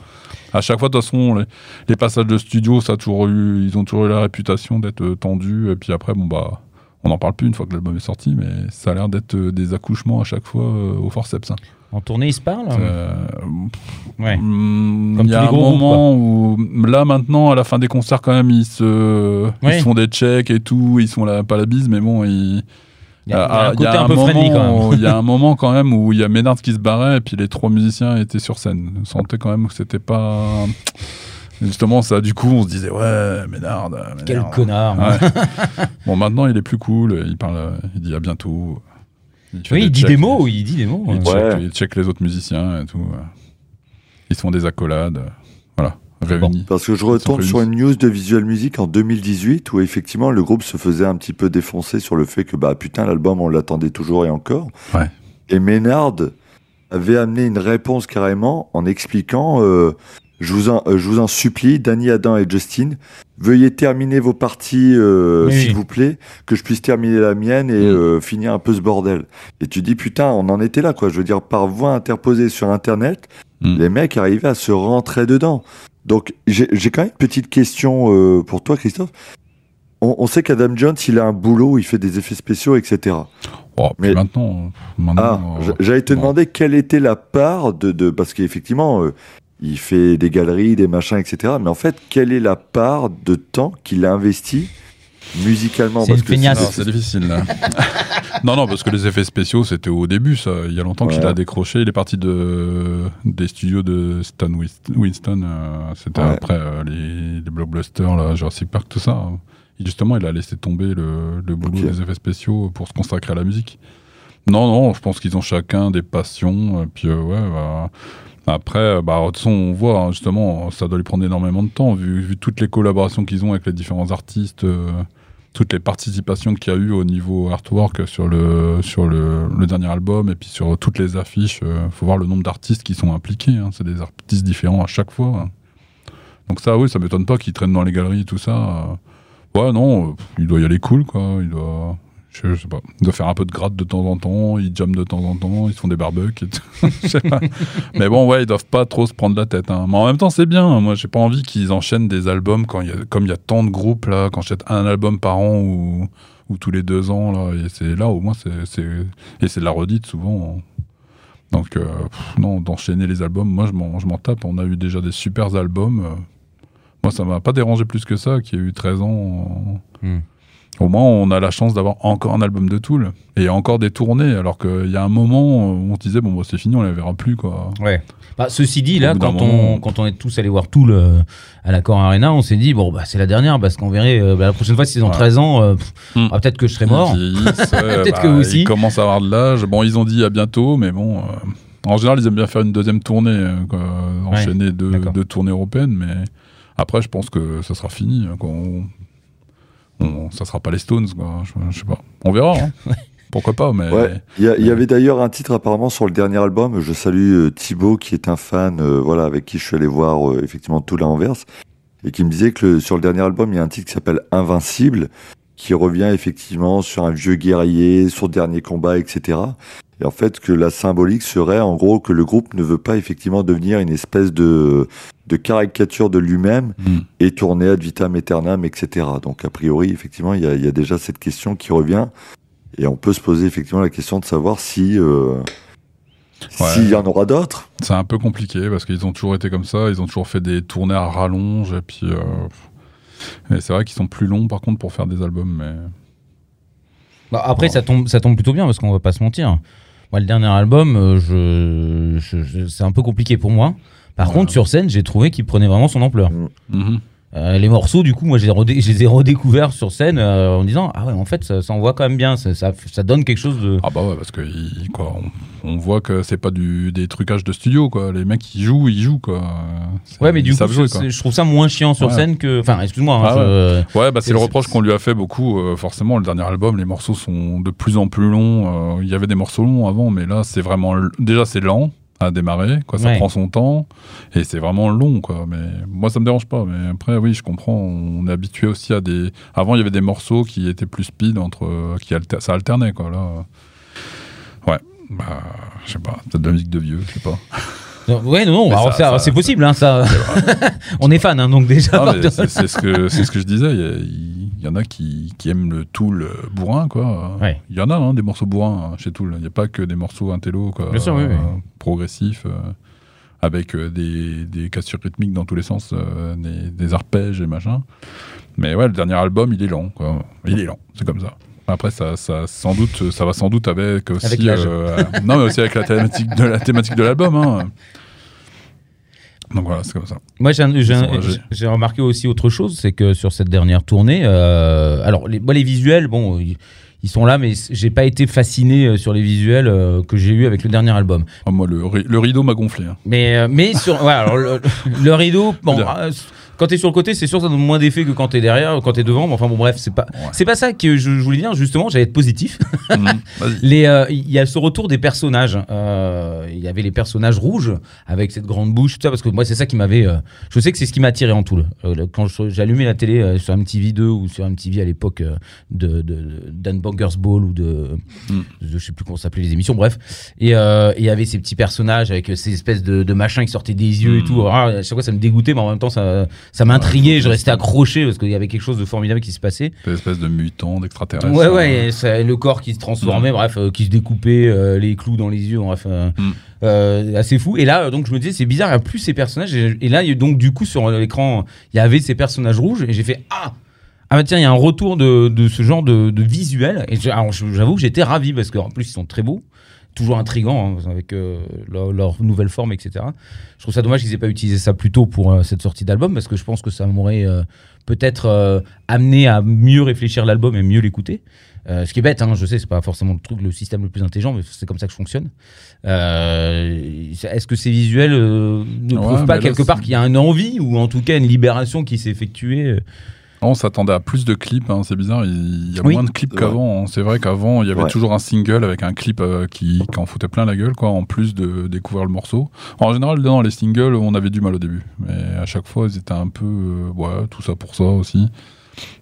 À chaque fois, de toute façon, les, les passages de studio, ça a toujours eu, ils ont toujours eu la réputation d'être euh, tendus. Et puis après, bon bah, on n'en parle plus une fois que l'album est sorti, mais ça a l'air d'être euh, des accouchements à chaque fois euh, au forceps. hein. En tournée, ils se parlent Euh, Ouais. mm, Comme Il y a un moment où, là maintenant, à la fin des concerts, quand même, ils se, ils Ouais. se font des checks et tout. Ils sont là, pas la bise, mais bon, ils. Il y a, il un il y a côté un, peu moment friendly quand même. où- Il y a un moment quand même où il y a Ménard qui se barrait et puis les trois musiciens étaient sur scène. On sentait quand même que c'était pas. Justement, ça, du coup, on se disait, ouais, Ménard. Ménard. Quel connard. Ouais. bon, maintenant, il est plus cool. Il parle, il dit à bientôt. fait Oui, il dit checks, des mots, il dit des mots. Il, ouais. check, il check les autres musiciens et tout. Ils se font des accolades. Parce que je sont sur une news de Visual Music en 2018 où effectivement le groupe se faisait un petit peu défoncer sur le fait que bah putain l'album on l'attendait toujours et encore. Ouais. Et Ménard avait amené une réponse carrément en expliquant euh, je vous en euh, je vous en supplie Danny Adam et Justin veuillez terminer vos parties euh, Oui, s'il oui. vous plaît que je puisse terminer la mienne et Mm. euh, finir un peu ce bordel. Et tu dis putain on en était là quoi je veux dire par voie interposée sur internet Mm. les mecs arrivaient à se rentrer dedans. Donc j'ai quand même une petite question euh, pour toi Christophe. On, on sait qu'Adam Jones il a un boulot il fait des effets spéciaux etc. Oh, Mais- maintenant, Ah, maintenant euh, j'allais te bon. demander quelle était la part de, de parce qu'effectivement euh, il fait des galeries, des machins, etc. Mais en fait, quelle est la part de temps qu'il a investi musicalement C'est c'est difficile là. non, non, parce que les effets spéciaux, c'était au début, ça. Il y a longtemps qu'il a décroché. Il est parti de, des studios de Stan Winston. euh, c'était Ouais. après euh, les, les blockbusters, là, Jurassic Park, tout ça. Et justement, il a laissé tomber le, le boulot des effets spéciaux pour se consacrer à la musique. Non, non, je pense qu'ils ont chacun des passions. Et puis, euh, ouais, bah, après, bah, de toute façon, on voit, hein, justement, ça doit lui prendre énormément de temps, vu, vu toutes les collaborations qu'ils ont avec les différents artistes. euh, toutes les participations qu'il y a eu au niveau artwork sur le sur le, dernier album et puis sur toutes les affiches. euh, faut voir le nombre d'artistes qui sont impliqués. hein. C'est des artistes différents à chaque fois. Donc ça, oui, ça m'étonne pas qu'ils traînent dans les galeries et tout ça. euh. Ouais, non, euh, il doit y aller cool, quoi. Il doit. Je, sais pas. Ils doivent faire un peu de gratte de temps en temps, ils jamment de temps en temps, ils font des barbecues. Je sais pas. Mais bon, ouais, ils doivent pas trop se prendre la tête. hein. Mais en même temps, c'est bien. Moi, j'ai pas envie qu'ils enchaînent des albums quand il y a, comme il y a tant de groupes là, quand j'achète un album par an ou, ou tous les deux ans là. Et c'est là au moins c'est et c'est de la redite souvent. Donc euh, non, d'enchaîner les albums, moi je m'en tape. On a eu déjà des super albums. Moi, ça m'a pas dérangé plus que ça, qu'il y a eu 13 ans. Hmm. Au moins, on a la chance d'avoir encore un album de Tool et encore des tournées, alors qu'il y a un moment où on se disait, bon, bah, c'est fini, on les verra plus, quoi. Ouais. Bah, ceci dit, là, quand on, moment- quand on est tous allés voir tout le, à l'accord Arena, on s'est dit, bon, bah, c'est la dernière, parce qu'on verrait, euh, bah, la prochaine fois, s'ils ont Ouais. 13 ans, euh, Hmm. ah, peut-être que je serai mort. Peut-être que vous aussi. Ils commencent à avoir de l'âge. Bon, ils ont dit à bientôt, mais bon. euh, en général, ils aiment bien faire une deuxième tournée, euh, quoi, enchaîner deux, deux tournées européennes, mais après, je pense que ça sera fini. hein, quoi. On- ça sera pas les Stones, quoi. Je, je sais pas. On verra. hein. Pourquoi pas, mais. Ouais, il y, a- il y avait d'ailleurs un titre apparemment sur le dernier album. Je salue euh, Thibaut qui est un fan, euh, voilà, avec qui je suis allé voir euh, effectivement tout là Anvers et qui me disait que le- sur le dernier album il y a un titre qui s'appelle Invincible qui revient effectivement sur un vieux guerrier, sur le dernier combat, etc. Et en fait que la symbolique serait en gros que le groupe ne veut pas effectivement devenir une espèce de de caricature de lui-même Hmm. et tourner ad vitam aeternam, etc. Donc a priori effectivement il y a, il y a déjà cette question qui revient. Et on peut se poser effectivement la question de savoir si euh, Ouais. s'il y en aura d'autres. C'est un peu compliqué parce qu'ils ont toujours été comme ça. Ils ont toujours fait des tournées à rallonge. Et puis. euh, c'est vrai qu'ils sont plus longs, par contre, pour faire des albums, mais. Bah, après, ça, tombe, ça tombe plutôt bien, parce qu'on va pas se mentir. Moi, le dernier album, euh, je, je- je- c'est un peu compliqué pour moi. Par Ouais. contre, sur scène, j'ai trouvé qu'il prenait vraiment son ampleur. Mhm. Euh, les morceaux, du coup, moi, je les, ai redécouverts sur scène euh, en disant Ah ouais, en fait, ça, ça envoie quand même bien. Ça, ça, ça donne quelque chose de. Ah bah ouais, parce que il- quoi, on, on voit que c'est pas du, des trucages de studio, quoi. Les mecs, ils jouent, ils jouent, quoi. Ouais, mais du coup, jouer, je trouve ça moins chiant sur Ouais. scène que. Enfin, excuse-moi. hein, Ah je- Ouais, bah c'est le reproche qu'on lui a fait beaucoup. euh, forcément, le dernier album, les morceaux sont de plus en plus longs. Il y avait des morceaux longs avant, mais là, c'est vraiment. Déjà, c'est lent à démarrer, quoi. Ça Ouais. prend son temps et c'est vraiment long, quoi. Mais moi, ça me dérange pas. Mais après, oui, je comprends. On est habitué aussi à des. Avant, il y avait des morceaux qui étaient plus speed entre, qui alter- ça alternait, quoi. Là, euh, ouais. Bah, je sais pas. Peut-être de la musique de vieux, je sais pas. Non, ouais, non, non, c'est possible, hein, ça. on est fan, hein, donc déjà. C'est ce que c'est ce que je disais. Il y, en a qui, qui aiment le Tool euh, bourrin, quoi. Ouais. Il y en a hein, des morceaux bourrins chez Tool. Il n'y a pas que des morceaux intello, quoi. Bien sûr, oui, oui. euh, progressifs, euh, avec des, des cassures rythmiques dans tous les sens, euh, des, des arpèges et machin. Mais ouais, le dernier album, il est lent, quoi. Il est lent, c'est comme ça. Après, ça, ça, sans doute, ça va sans doute avec aussi. Avec euh, non, mais aussi avec la thématique de la thématique de l'album. hein. Donc voilà, c'est comme ça. Moi, j'ai remarqué aussi autre chose, c'est que sur cette dernière tournée, euh, alors les, moi, les visuels, bon, ils, ils sont là, mais j'ai pas été fasciné euh, sur les visuels euh, que j'ai eu avec le dernier album. Ah, moi, le, le rideau m'a gonflé. hein. Mais, euh, mais sur, ouais, alors le, le rideau, bon, quand t'es sur le côté, c'est sûr que ça donne moins d'effet que quand t'es derrière, quand t'es devant. Mais enfin bon, bref, c'est pas, Ouais. c'est pas ça que je, je voulais dire. Justement, j'allais être positif. Mhm. Euh, il y a ce retour des personnages. Euh, Il y avait les personnages rouges avec cette grande bouche, tout ça, parce que moi, c'est ça qui m'avait. euh, je sais que c'est ce qui m'a attiré en tout. Le- quand j'allumais la télé sur MTV 2 ou sur MTV à l'époque de, Dan Bangers Ball ou de, Mm. de- je sais plus comment s'appelait les émissions, bref. Et il y avait ces petits personnages avec ces espèces de, de machins qui sortaient des yeux et Mm. tout. Ah, à chaque fois, ça me dégoûtait, mais en même temps, ça, ça m'intriguait. je restais accroché parce qu'il y avait quelque chose de formidable qui se passait. Cette espèce de mutant, d'extraterrestre. Ouais, ouais, ça- le corps qui se transformait, bref, euh, qui se découpait, euh, les clous dans les yeux, bref, euh, Mm. euh, assez fou. Et là, euh, donc, je me disais, c'est bizarre, il n'y a plus ces personnages. Et, et là, donc, du coup, sur l'écran, il y avait ces personnages rouges, et j'ai fait Ah ah bah tiens, il y a un retour de, de ce genre de, de visuel. Et j'avoue que j'étais ravi parce qu'en plus, ils sont très beaux, toujours intrigants hein, avec euh, leur, leur nouvelle forme, etc. Je trouve ça dommage qu'ils aient pas utilisé ça plus tôt pour euh, cette sortie d'album parce que je pense que ça m'aurait euh, peut-être euh, amené à mieux réfléchir l'album et mieux l'écouter. Euh, ce qui est bête, hein, je sais, c'est pas forcément le truc, le système le plus intelligent, mais c'est comme ça que je fonctionne. Euh, Est-ce que ces visuels euh, ne Ouais, prouvent pas là, quelque part qu'il y a une envie ou en tout cas une libération qui s'est effectuée On s'attendait à plus de clips, hein, c'est bizarre, il y a Oui. moins de clips qu'avant. hein. C'est vrai qu'avant, il y avait Ouais. toujours un single avec un clip euh, qui, qui en foutait plein la gueule, quoi, en plus de découvrir le morceau. En général, dans les singles, on avait du mal au début. Mais à chaque fois, ils étaient un peu. euh, ouais, tout ça pour ça aussi.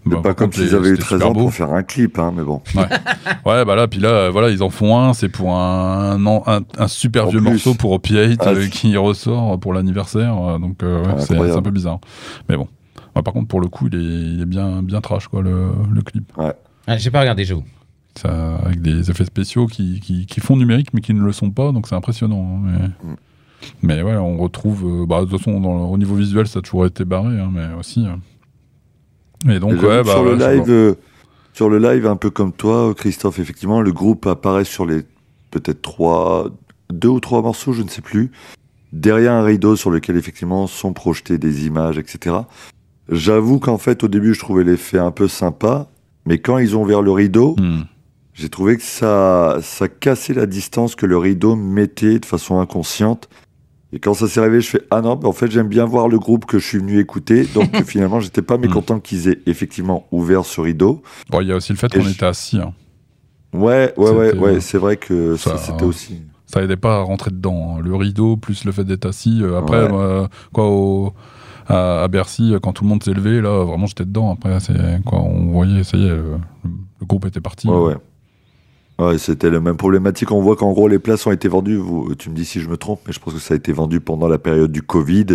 Bah, pas comme s'ils avaient eu c'était 13 super ans beau. pour faire un clip, hein, mais bon. Ouais, bah là, puis là, voilà, ils en font un, c'est pour un, un, un- un super En vieux plus. morceau pour Opiate Ah, euh, qui ressort pour l'anniversaire, donc ouais, Ah, c'est un peu bizarre. Mais bon. Ouais, par contre, pour le coup, il est, il est bien, bien trash, quoi, le, le clip. Ah, J'ai pas regardé, j'avoue. Ça, avec des effets spéciaux qui, qui, qui font numérique, mais qui ne le sont pas, donc c'est impressionnant. hein, mais... Mm. mais ouais, on retrouve. euh, bah, de toute façon, dans le- au niveau visuel, ça a toujours été barré, hein, mais aussi. euh. Et donc, Et ouais, bah. sur, le ouais, live, euh, sur le live, un peu comme toi, Christophe, effectivement, le groupe apparaît sur les peut-être trois, deux ou trois morceaux, je ne sais plus, derrière un rideau sur lequel effectivement sont projetées des images, etc. J'avoue qu'en fait, au début, je trouvais l'effet un peu sympa, mais quand ils ont ouvert le rideau. Hmm. j'ai trouvé que ça, ça cassait la distance que le rideau mettait de façon inconsciente. Et quand ça s'est réveillé, je fais Ah non, en fait, j'aime bien voir le groupe que je suis venu écouter. Donc finalement, j'étais pas mécontent qu'ils aient effectivement ouvert ce rideau. Bon, il y a aussi le fait qu'on je- était assis. hein. Ouais, ouais, ouais, ouais, euh, c'est vrai que ça, ça- c'était aussi. Ça aidait pas à rentrer dedans. hein. Le rideau, plus le fait d'être assis. euh, après, Ouais. moi, quoi, au- à, à Bercy, quand tout le monde s'est levé, là, vraiment, j'étais dedans. Après, c'est, quoi, on voyait, ça y est, le, le groupe était parti. Ouais, ouais. Ouais, c'était la même problématique. On voit qu'en gros, les places ont été vendues. Vous, tu me dis si je me trompe, mais je pense que ça a été vendu pendant la période du Covid.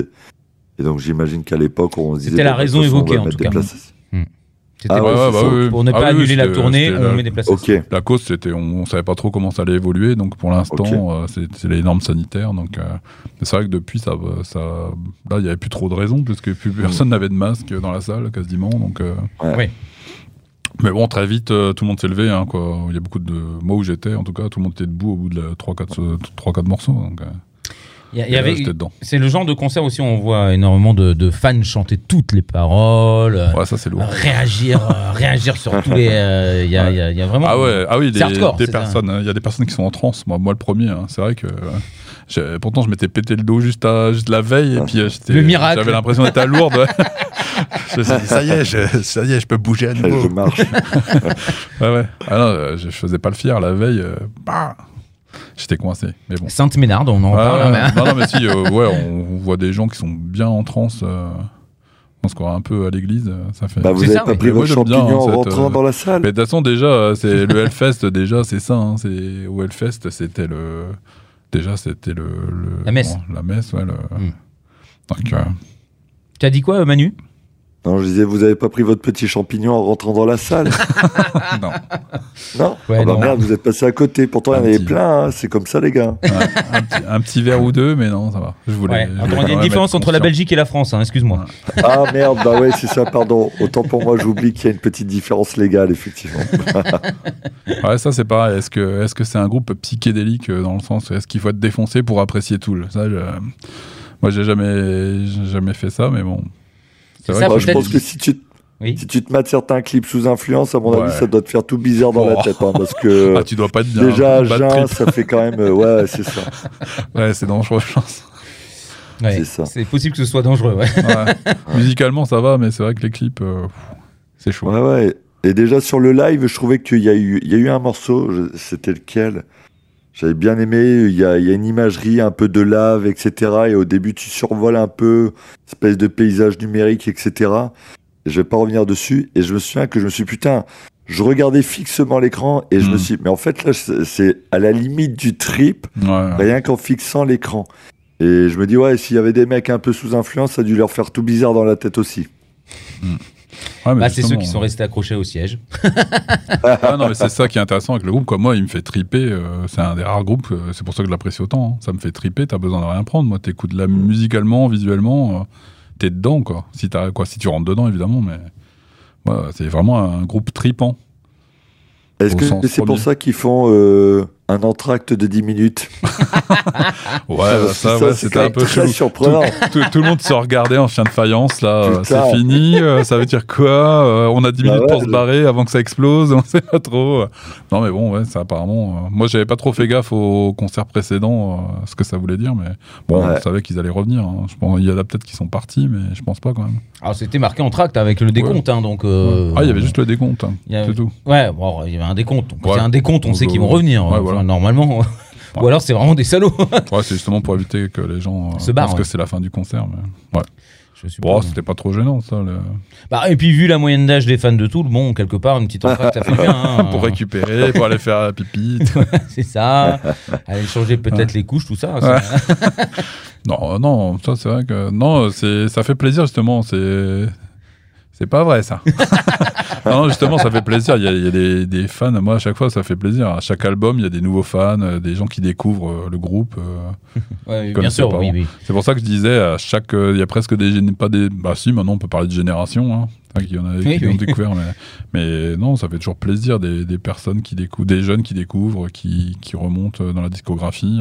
Et donc, j'imagine qu'à l'époque, on se disait. C'était la raison évoquée, en tout cas. places. C'était Ah ouais, ouais, bah oui. pour ne Ah pas oui, annuler la c'était- tournée, on la- met des places. Ok. La cause, c'était, on, on savait pas trop comment ça allait évoluer, donc pour l'instant, euh, c'est, c'est les normes sanitaires. Donc, euh, c'est vrai que depuis, ça, ça, là, il y avait plus trop de raisons, puisque plus personne n'avait de masque dans la salle, quasiment. Donc, euh, Ouais. Oui. mais bon, très vite, euh, tout le monde s'est levé. Hein, quoi. Il y a beaucoup de, moi où j'étais, en tout cas, tout le monde était debout au bout de 3-4 morceaux. Donc, euh, y, a- y avait, c'est le genre de concert aussi où on voit énormément de, de fans chanter toutes les paroles, euh, Ouais, ça c'est lourd. réagir, euh, réagir sur tous les. euh, Il y, a, il y a- il y a vraiment. Ah ouais, ah oui, des, hardcore, des c'est personnes, il y a des personnes qui sont en transe. Moi, moi le premier, hein. c'est vrai que. euh, pourtant, je m'étais pété le dos juste, à, juste la veille et puis j'étais- Le miracle. J'avais l'impression d'être à Lourdes. je me suis dit, ça y est, je, ça y est, je peux bouger à Je nouveau. marche. Ouais, ouais. Ah non, euh, je faisais pas le fier la veille. euh, bah, j'étais coincé. Mais bon. Sainte Ménarde, on en Ouais, parle. hein, mais- non, non, mais si, euh, ouais, on, voit des gens qui sont bien en transe. euh, on se croit un peu à l'église. euh, Ça fait. Bah, vous n'avez ça, pas oui. pris votre bien, champignon en cette, rentrant euh, dans la salle Mais de toute façon, déjà, c'est le Hellfest, déjà, c'est ça. hein, c'est au Hellfest, c'était le. Déjà, c'était le, le- La messe. comment, La messe, ouais. Le... Hmm. Donc, euh, Tu as dit quoi, Manu? Non, je disais, vous n'avez pas pris votre petit champignon en rentrant dans la salle non. Non? Ouais, Ah bah non. merde, vous êtes passé à côté. Pourtant, il y en avait plein. hein, C'est comme ça, les gars. Ouais, un, petit, un petit verre ou deux, mais non, ça va. Je voulais. Ouais. je Attends, voulais Il y a une différence entre la. Belgique et la France, hein, excuse-moi. Ah merde, bah ouais, c'est ça, pardon. Autant pour moi, j'oublie qu'il y a une petite différence légale, effectivement. Ouais, ça c'est pareil. Est-ce que est-ce que c'est un groupe psychédélique euh, dans le sens est-ce qu'il faut être défoncé pour apprécier Tool? Ça, je- moi j'ai jamais jamais fait ça, mais bon. C'est vrai ça, Moi, je pense que si tu, Oui. si tu te mates certains clips sous influence, à mon Ouais. avis, ça doit te faire tout bizarre dans la Oh. tête. hein, parce que ah, tu dois pas être bien. déjà, jeun, trip. ça fait quand même. euh, ouais, c'est ça. Ouais, c'est dangereux, je pense. Ouais, C'est ça. C'est possible que ce soit dangereux. Ouais. Ouais. Musicalement, ça va, mais c'est vrai que les clips, euh, c'est chaud. Ouais, ouais. Et déjà sur le live, je trouvais qu'il y, a eu- il y a eu un morceau, c'était lequel? J'avais bien aimé, il y, a, il y a une imagerie un peu de lave, etc. Et au début, tu survoles un peu, espèce de paysage numérique, etc. Et je vais pas revenir dessus. Et je me souviens que je me suis, putain, je regardais fixement l'écran et je me Mhm. suis, mais en fait, là, c'est à la limite du trip, Ouais. rien qu'en fixant l'écran. Et je me dis, ouais, s'il y avait des mecs un peu sous influence, ça a dû leur faire tout bizarre dans la tête aussi. Ouais, Bah, c'est ceux qui sont restés accrochés au siège. Ah non, mais c'est ça qui est intéressant avec le groupe. Quoi. Moi, il me fait triper. euh, c'est un des rares groupes. euh, c'est pour ça que je l'apprécie autant. hein. Ça me fait triper. T'as besoin de rien prendre. Moi, t'écoutes la musicalement, visuellement. euh, t'es dedans, quoi. Si, t'as, quoi. si tu rentres dedans, évidemment. Mais ouais, c'est vraiment un groupe tripant. Est-ce que c'est pour ça qu'ils font euh, un entracte de 10 minutes Ouais, bah, ça, ouais, c'est c'était un peu très chelou. surprenant. Tout, tout le monde se regardait en chien de faïence, là. euh. C'est fini. euh, ça veut dire quoi Euh, On a 10 Bah minutes ouais, pour se barrer avant que ça explose. On sait pas trop. Non, mais bon, ouais, ça apparemment. euh, moi, j'avais pas trop fait gaffe au concert précédent, euh, ce que ça voulait dire, mais bon, Ouais. on savait qu'ils allaient revenir. hein. Je pense, il y en a peut-être qui sont partis, mais je pense pas quand même. Alors c'était marqué en tract avec le décompte, hein, donc. euh, ah, il y avait juste le décompte, hein, c'est tout. Ouais, bon, il y avait un décompte. Donc, Ouais. C'est un décompte, on sait qu'ils vont revenir. ouais, Normalement, Ou alors c'est vraiment des salauds. Ouais, c'est justement pour éviter que les gens euh, Se barrent, pensent que c'est la fin du concert. Mais... Ouais. Bon, c'était pas trop gênant, ça. le- Bah, et puis vu la moyenne d'âge des fans de Tool, bon, quelque part, une petite entracte, ça fait bien. hein. pour récupérer, pour aller faire pipi. c'est ça. Aller changer peut-être les couches, tout ça. ça- Non, euh, non, ça c'est vrai que non, ça fait plaisir justement. C'est c'est pas vrai ça. non, justement, ça fait plaisir. Il y a, il y a des, des fans. Moi, à chaque fois, ça fait plaisir. À chaque album, il y a des nouveaux fans, euh, des gens qui découvrent euh, le groupe. euh. Ouais, bien sûr, oui. C'est pour ça que je disais, à chaque, il y a presque des, pas des, bah si, maintenant on peut parler de génération, hein, Enfin, qui, en a, Oui, qui ont découvert, mais, mais non, ça fait toujours plaisir des, des personnes qui découvrent, des jeunes qui découvrent, qui, qui remontent dans la discographie.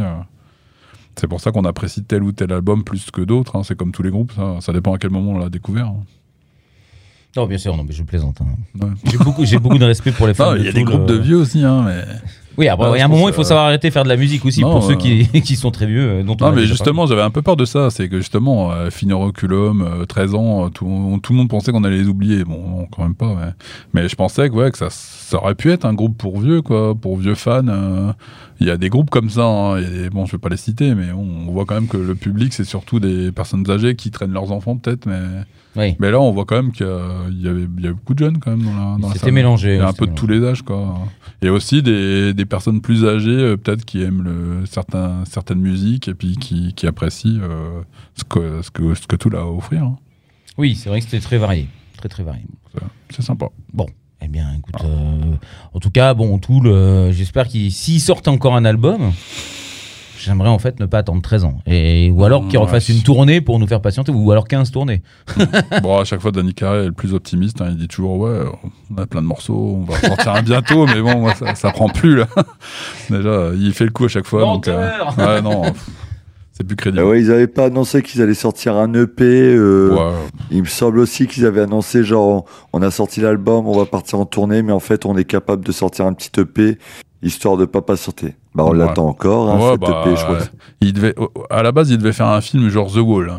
C'est pour ça qu'on apprécie tel ou tel album plus que d'autres. hein. C'est comme tous les groupes, ça, ça dépend à quel moment on l'a découvert. hein. Non, bien sûr, non, mais je plaisante. hein. Ouais. J'ai beaucoup, j'ai beaucoup de respect pour les fans. Il y a des groupes de euh. vieux aussi, hein, mais. Oui, après, il y a un moment, il faut euh, savoir arrêter de faire de la musique aussi non, pour ceux euh, qui, qui sont très vieux. Dont Non, mais justement, j'avais un peu peur de ça. C'est que justement, euh, Finoroculum, euh, 13 ans, tout, tout le monde pensait qu'on allait les oublier. Bon, non, quand même pas. Mais, mais je pensais que, ouais, que ça, ça aurait pu être un groupe pour vieux, quoi, pour vieux fans. Il y a des groupes comme ça. hein, a des- bon, je vais pas les citer, mais on, on voit quand même que le public, c'est surtout des personnes âgées qui traînent leurs enfants, peut-être. Mais. Oui. mais là, on voit quand même qu'il y, a- il y avait y a beaucoup de jeunes quand même dans la, dans C'était mélangé. Il y a un peu de tous les âges, quoi. A aussi des, des personnes plus âgées, euh, peut-être, qui aiment le, certains, certaines musiques et puis qui, qui apprécient euh, ce, que, ce, que, ce que tout a à offrir. hein. Oui, c'est vrai que c'était très varié. Très, très varié. C'est- sympa. Eh bien, écoute, euh, en tout cas, bon, Tool, euh, j'espère qu'ils s'ils sortent encore un album, j'aimerais en fait ne pas attendre 13 ans. Et, ou alors qu'ils Ouais. refassent une tournée pour nous faire patienter, ou alors 15 tournées. bon, à chaque fois, Danny Carey est le plus optimiste. hein. il dit toujours Ouais, on a plein de morceaux, on va sortir un bientôt, mais bon, moi, ça, ça prend plus, là. Déjà, il fait le coup à chaque fois. donc, euh, ouais, non, c'est plus crédible. Ah ouais, ils avaient pas annoncé qu'ils allaient sortir un EP. euh. Il me semble aussi qu'ils avaient annoncé genre on a sorti l'album, on va partir en tournée, mais en fait on est capable de sortir un petit EP histoire de pas patienter. Bah on Ouais. l'attend encore, hein, Ouais, cet bah, EP, je crois. que- il devait, à la base, il devait faire un film genre The Wall.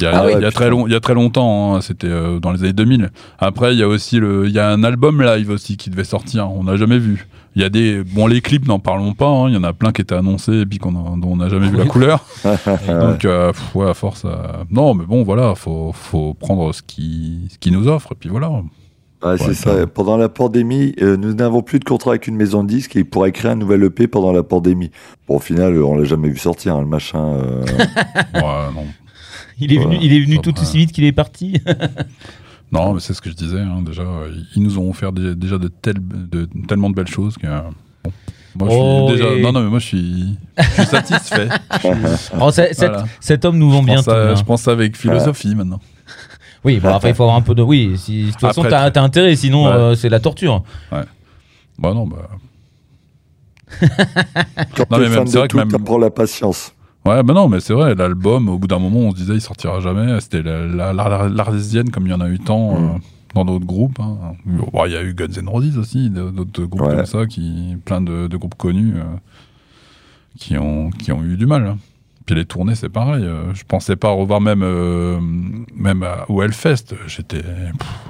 Il y a, Ah ouais, il y très long, il y a très longtemps, hein, c'était euh, dans les années 2000. Après, il y a aussi le, il y a un album live aussi qui devait sortir. On n'a jamais vu. Il y a des, bon, les clips, n'en parlons pas. hein, Il y en a plein qui étaient annoncés et puis qu'on a- dont on n'a jamais vu la couleur. Donc, euh, pff, ouais, à force, euh, non, mais bon, voilà, faut, faut prendre ce qui, ce qui nous offre et puis voilà. Ouais, c'est ça. Pendant la pandémie, euh, nous n'avons plus de contrat avec une maison de disques et ils pourraient créer un nouvel EP pendant la pandémie. Bon, au final, euh, on l'a jamais vu sortir, hein, le machin. euh. Ouais, non. Il est venu, il est venu ça tout va. aussi vite qu'il est parti. Non, mais c'est ce que je disais. hein, déjà, euh, ils nous ont offert des- déjà de, telles- de- tellement de belles choses que. euh, bon, moi, je suis Oh, déjà. et- Non, non, mais moi, je suis, je suis satisfait. C'est- cet, Voilà. cet homme nous vend je, bien pense tout. à- hein. je pense ça avec philosophie maintenant. Oui, bon, après, il faut avoir un peu de. Oui, si, de toute façon, t'as intérêt, sinon Ouais. euh, c'est la torture. Bah non, bah. Quand Non, mais même, c'est de vrai que tout, même- t'apprends la patience. Ouais, bah non, mais c'est vrai, l'album, au bout d'un moment, on se disait, il sortira jamais. C'était la- la- la- l'Arlésienne, comme il y en a eu tant Mm. euh, dans d'autres groupes. hein. Bon, Il y a eu Guns N' Roses aussi, d'autres groupes Ouais. comme ça, qui, plein de, de groupes connus euh, qui, ont, qui ont eu du mal. hein. Puis les tournées, c'est pareil. euh, je pensais pas revoir même, euh, même à- au Hellfest. J'étais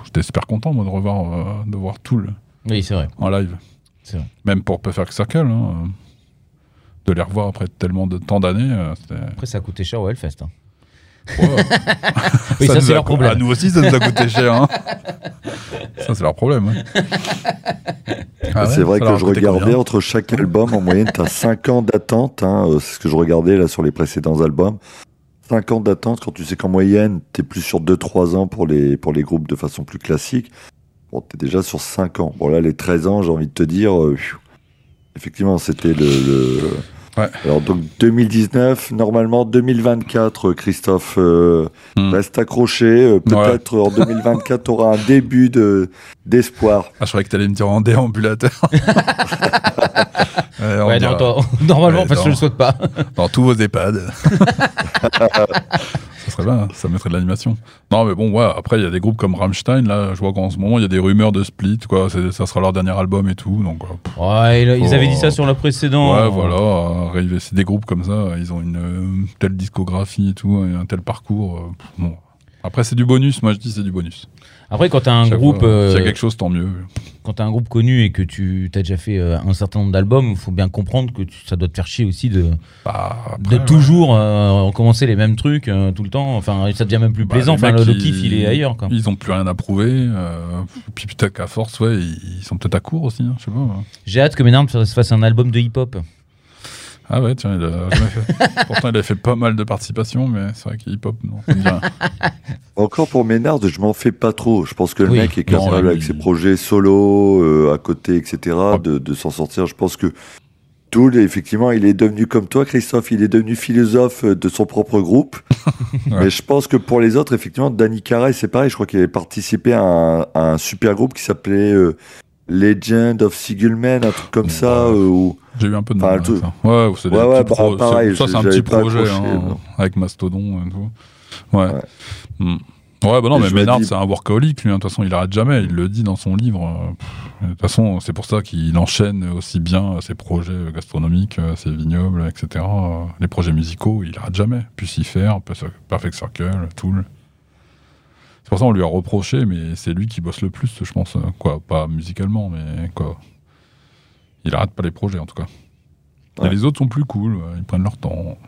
j'étais super content, moi, de revoir, euh, de voir Tool Oui, c'est vrai. en live. C'est vrai. Même pour Perfect Circle. hein, de les revoir après tellement de temps d'années, euh. Après, ça a coûté cher au Hellfest. hein. Oui, ça, nous c'est a- leur problème. À nous aussi, ça nous a coûté cher. hein. ça, c'est leur problème. hein. Ah ouais, c'est vrai que je regardais combien entre chaque album, en moyenne, t'as 5 ans d'attente. Hein, euh, c'est ce que je regardais là sur les précédents albums. 5 ans d'attente quand tu sais qu'en moyenne, t'es plus sur 2-3 ans pour les, pour les groupes de façon plus classique. Bon, t'es déjà sur 5 ans. Bon, là, les 13 ans, j'ai envie de te dire, euh, effectivement, c'était le. le- Ouais. Alors, donc 2019, normalement 2024, euh, Christophe, euh, Hmm. reste accroché. euh, Peut-être en 2024, t'auras un début de d'espoir. Ah, je croyais que t'allais me dire en déambulateur. Ouais, on Ouais, dira- non, toi, normalement, Ouais, parce que je le souhaite pas. dans tous vos EHPAD. ça serait bien, ça mettrait de l'animation. Non, mais bon, ouais, après, il y a des groupes comme Rammstein, là, je vois qu'en ce moment, il y a des rumeurs de split, quoi, ça sera leur dernier album et tout, donc, euh, pff, Ouais, ils, ils avaient dit ça sur le précédent. ouais, voilà, euh, arriver- c'est des groupes comme ça, ils ont une euh, telle discographie et tout, et un tel parcours, euh, pff, bon, Après, c'est du bonus. Moi, je dis c'est du bonus. Après, quand t'as un Chaque groupe, fois, euh, S'il y a quelque chose, tant mieux. quand t'as un groupe connu et que tu as déjà fait euh, un certain nombre d'albums, il faut bien comprendre que tu- ça doit te faire chier aussi de, Bah, de toujours euh, recommencer les mêmes trucs tout le temps. Enfin, ça devient même plus Bah, plaisant. Enfin, le, le kiff, il est ailleurs. Quoi. Ils ont plus rien à prouver. puis peut-être qu'à force, ouais, ils ils sont peut-être à court aussi. hein, je sais pas. ouais. J'ai hâte que Ménard se fasse un album de hip-hop. Ah ouais, tiens, il a jamais fait. Pourtant, il a fait pas mal de participations, mais c'est vrai qu'il hip-hop, non. Encore pour Ménard, je m'en fais pas trop. Je pense que le Oui. mec est capable avec ses projets solo, euh, à côté, etc., Ah. de, de s'en sortir. Je pense que Tool, effectivement, il est devenu comme toi, Christophe, il est devenu philosophe euh, de son propre groupe. Ouais. Mais je pense que pour les autres, effectivement, Danny Carey, c'est pareil. Je crois qu'il avait participé à un, à un super groupe qui s'appelait euh, Legend of Sigelman, un truc comme ça. Ouais. euh, où- J'ai eu un peu de Enfin, mal tout-. Ouais, ou c'est des Ouais, ouais, bah, pro- pareil, Ça, c'est un petit projet accroché, hein, avec Mastodon et tout. Ouais. Ouais. Hmm. Ouais, bah non, Et mais Ménard, c'est un workaholic, lui. hein. De toute façon, il arrête jamais. Il le dit dans son livre. De toute façon, c'est pour ça qu'il enchaîne aussi bien ses projets gastronomiques, euh, ses vignobles, etc. euh, Les projets musicaux, il arrête jamais. Pucifer, Perfect Circle, Tool. C'est pour ça qu'on lui a reproché, mais c'est lui qui bosse le plus, je pense. euh, Quoi, pas musicalement, mais quoi. Il arrête pas les projets, en tout cas. Et les autres sont plus cool, ils prennent leur temps.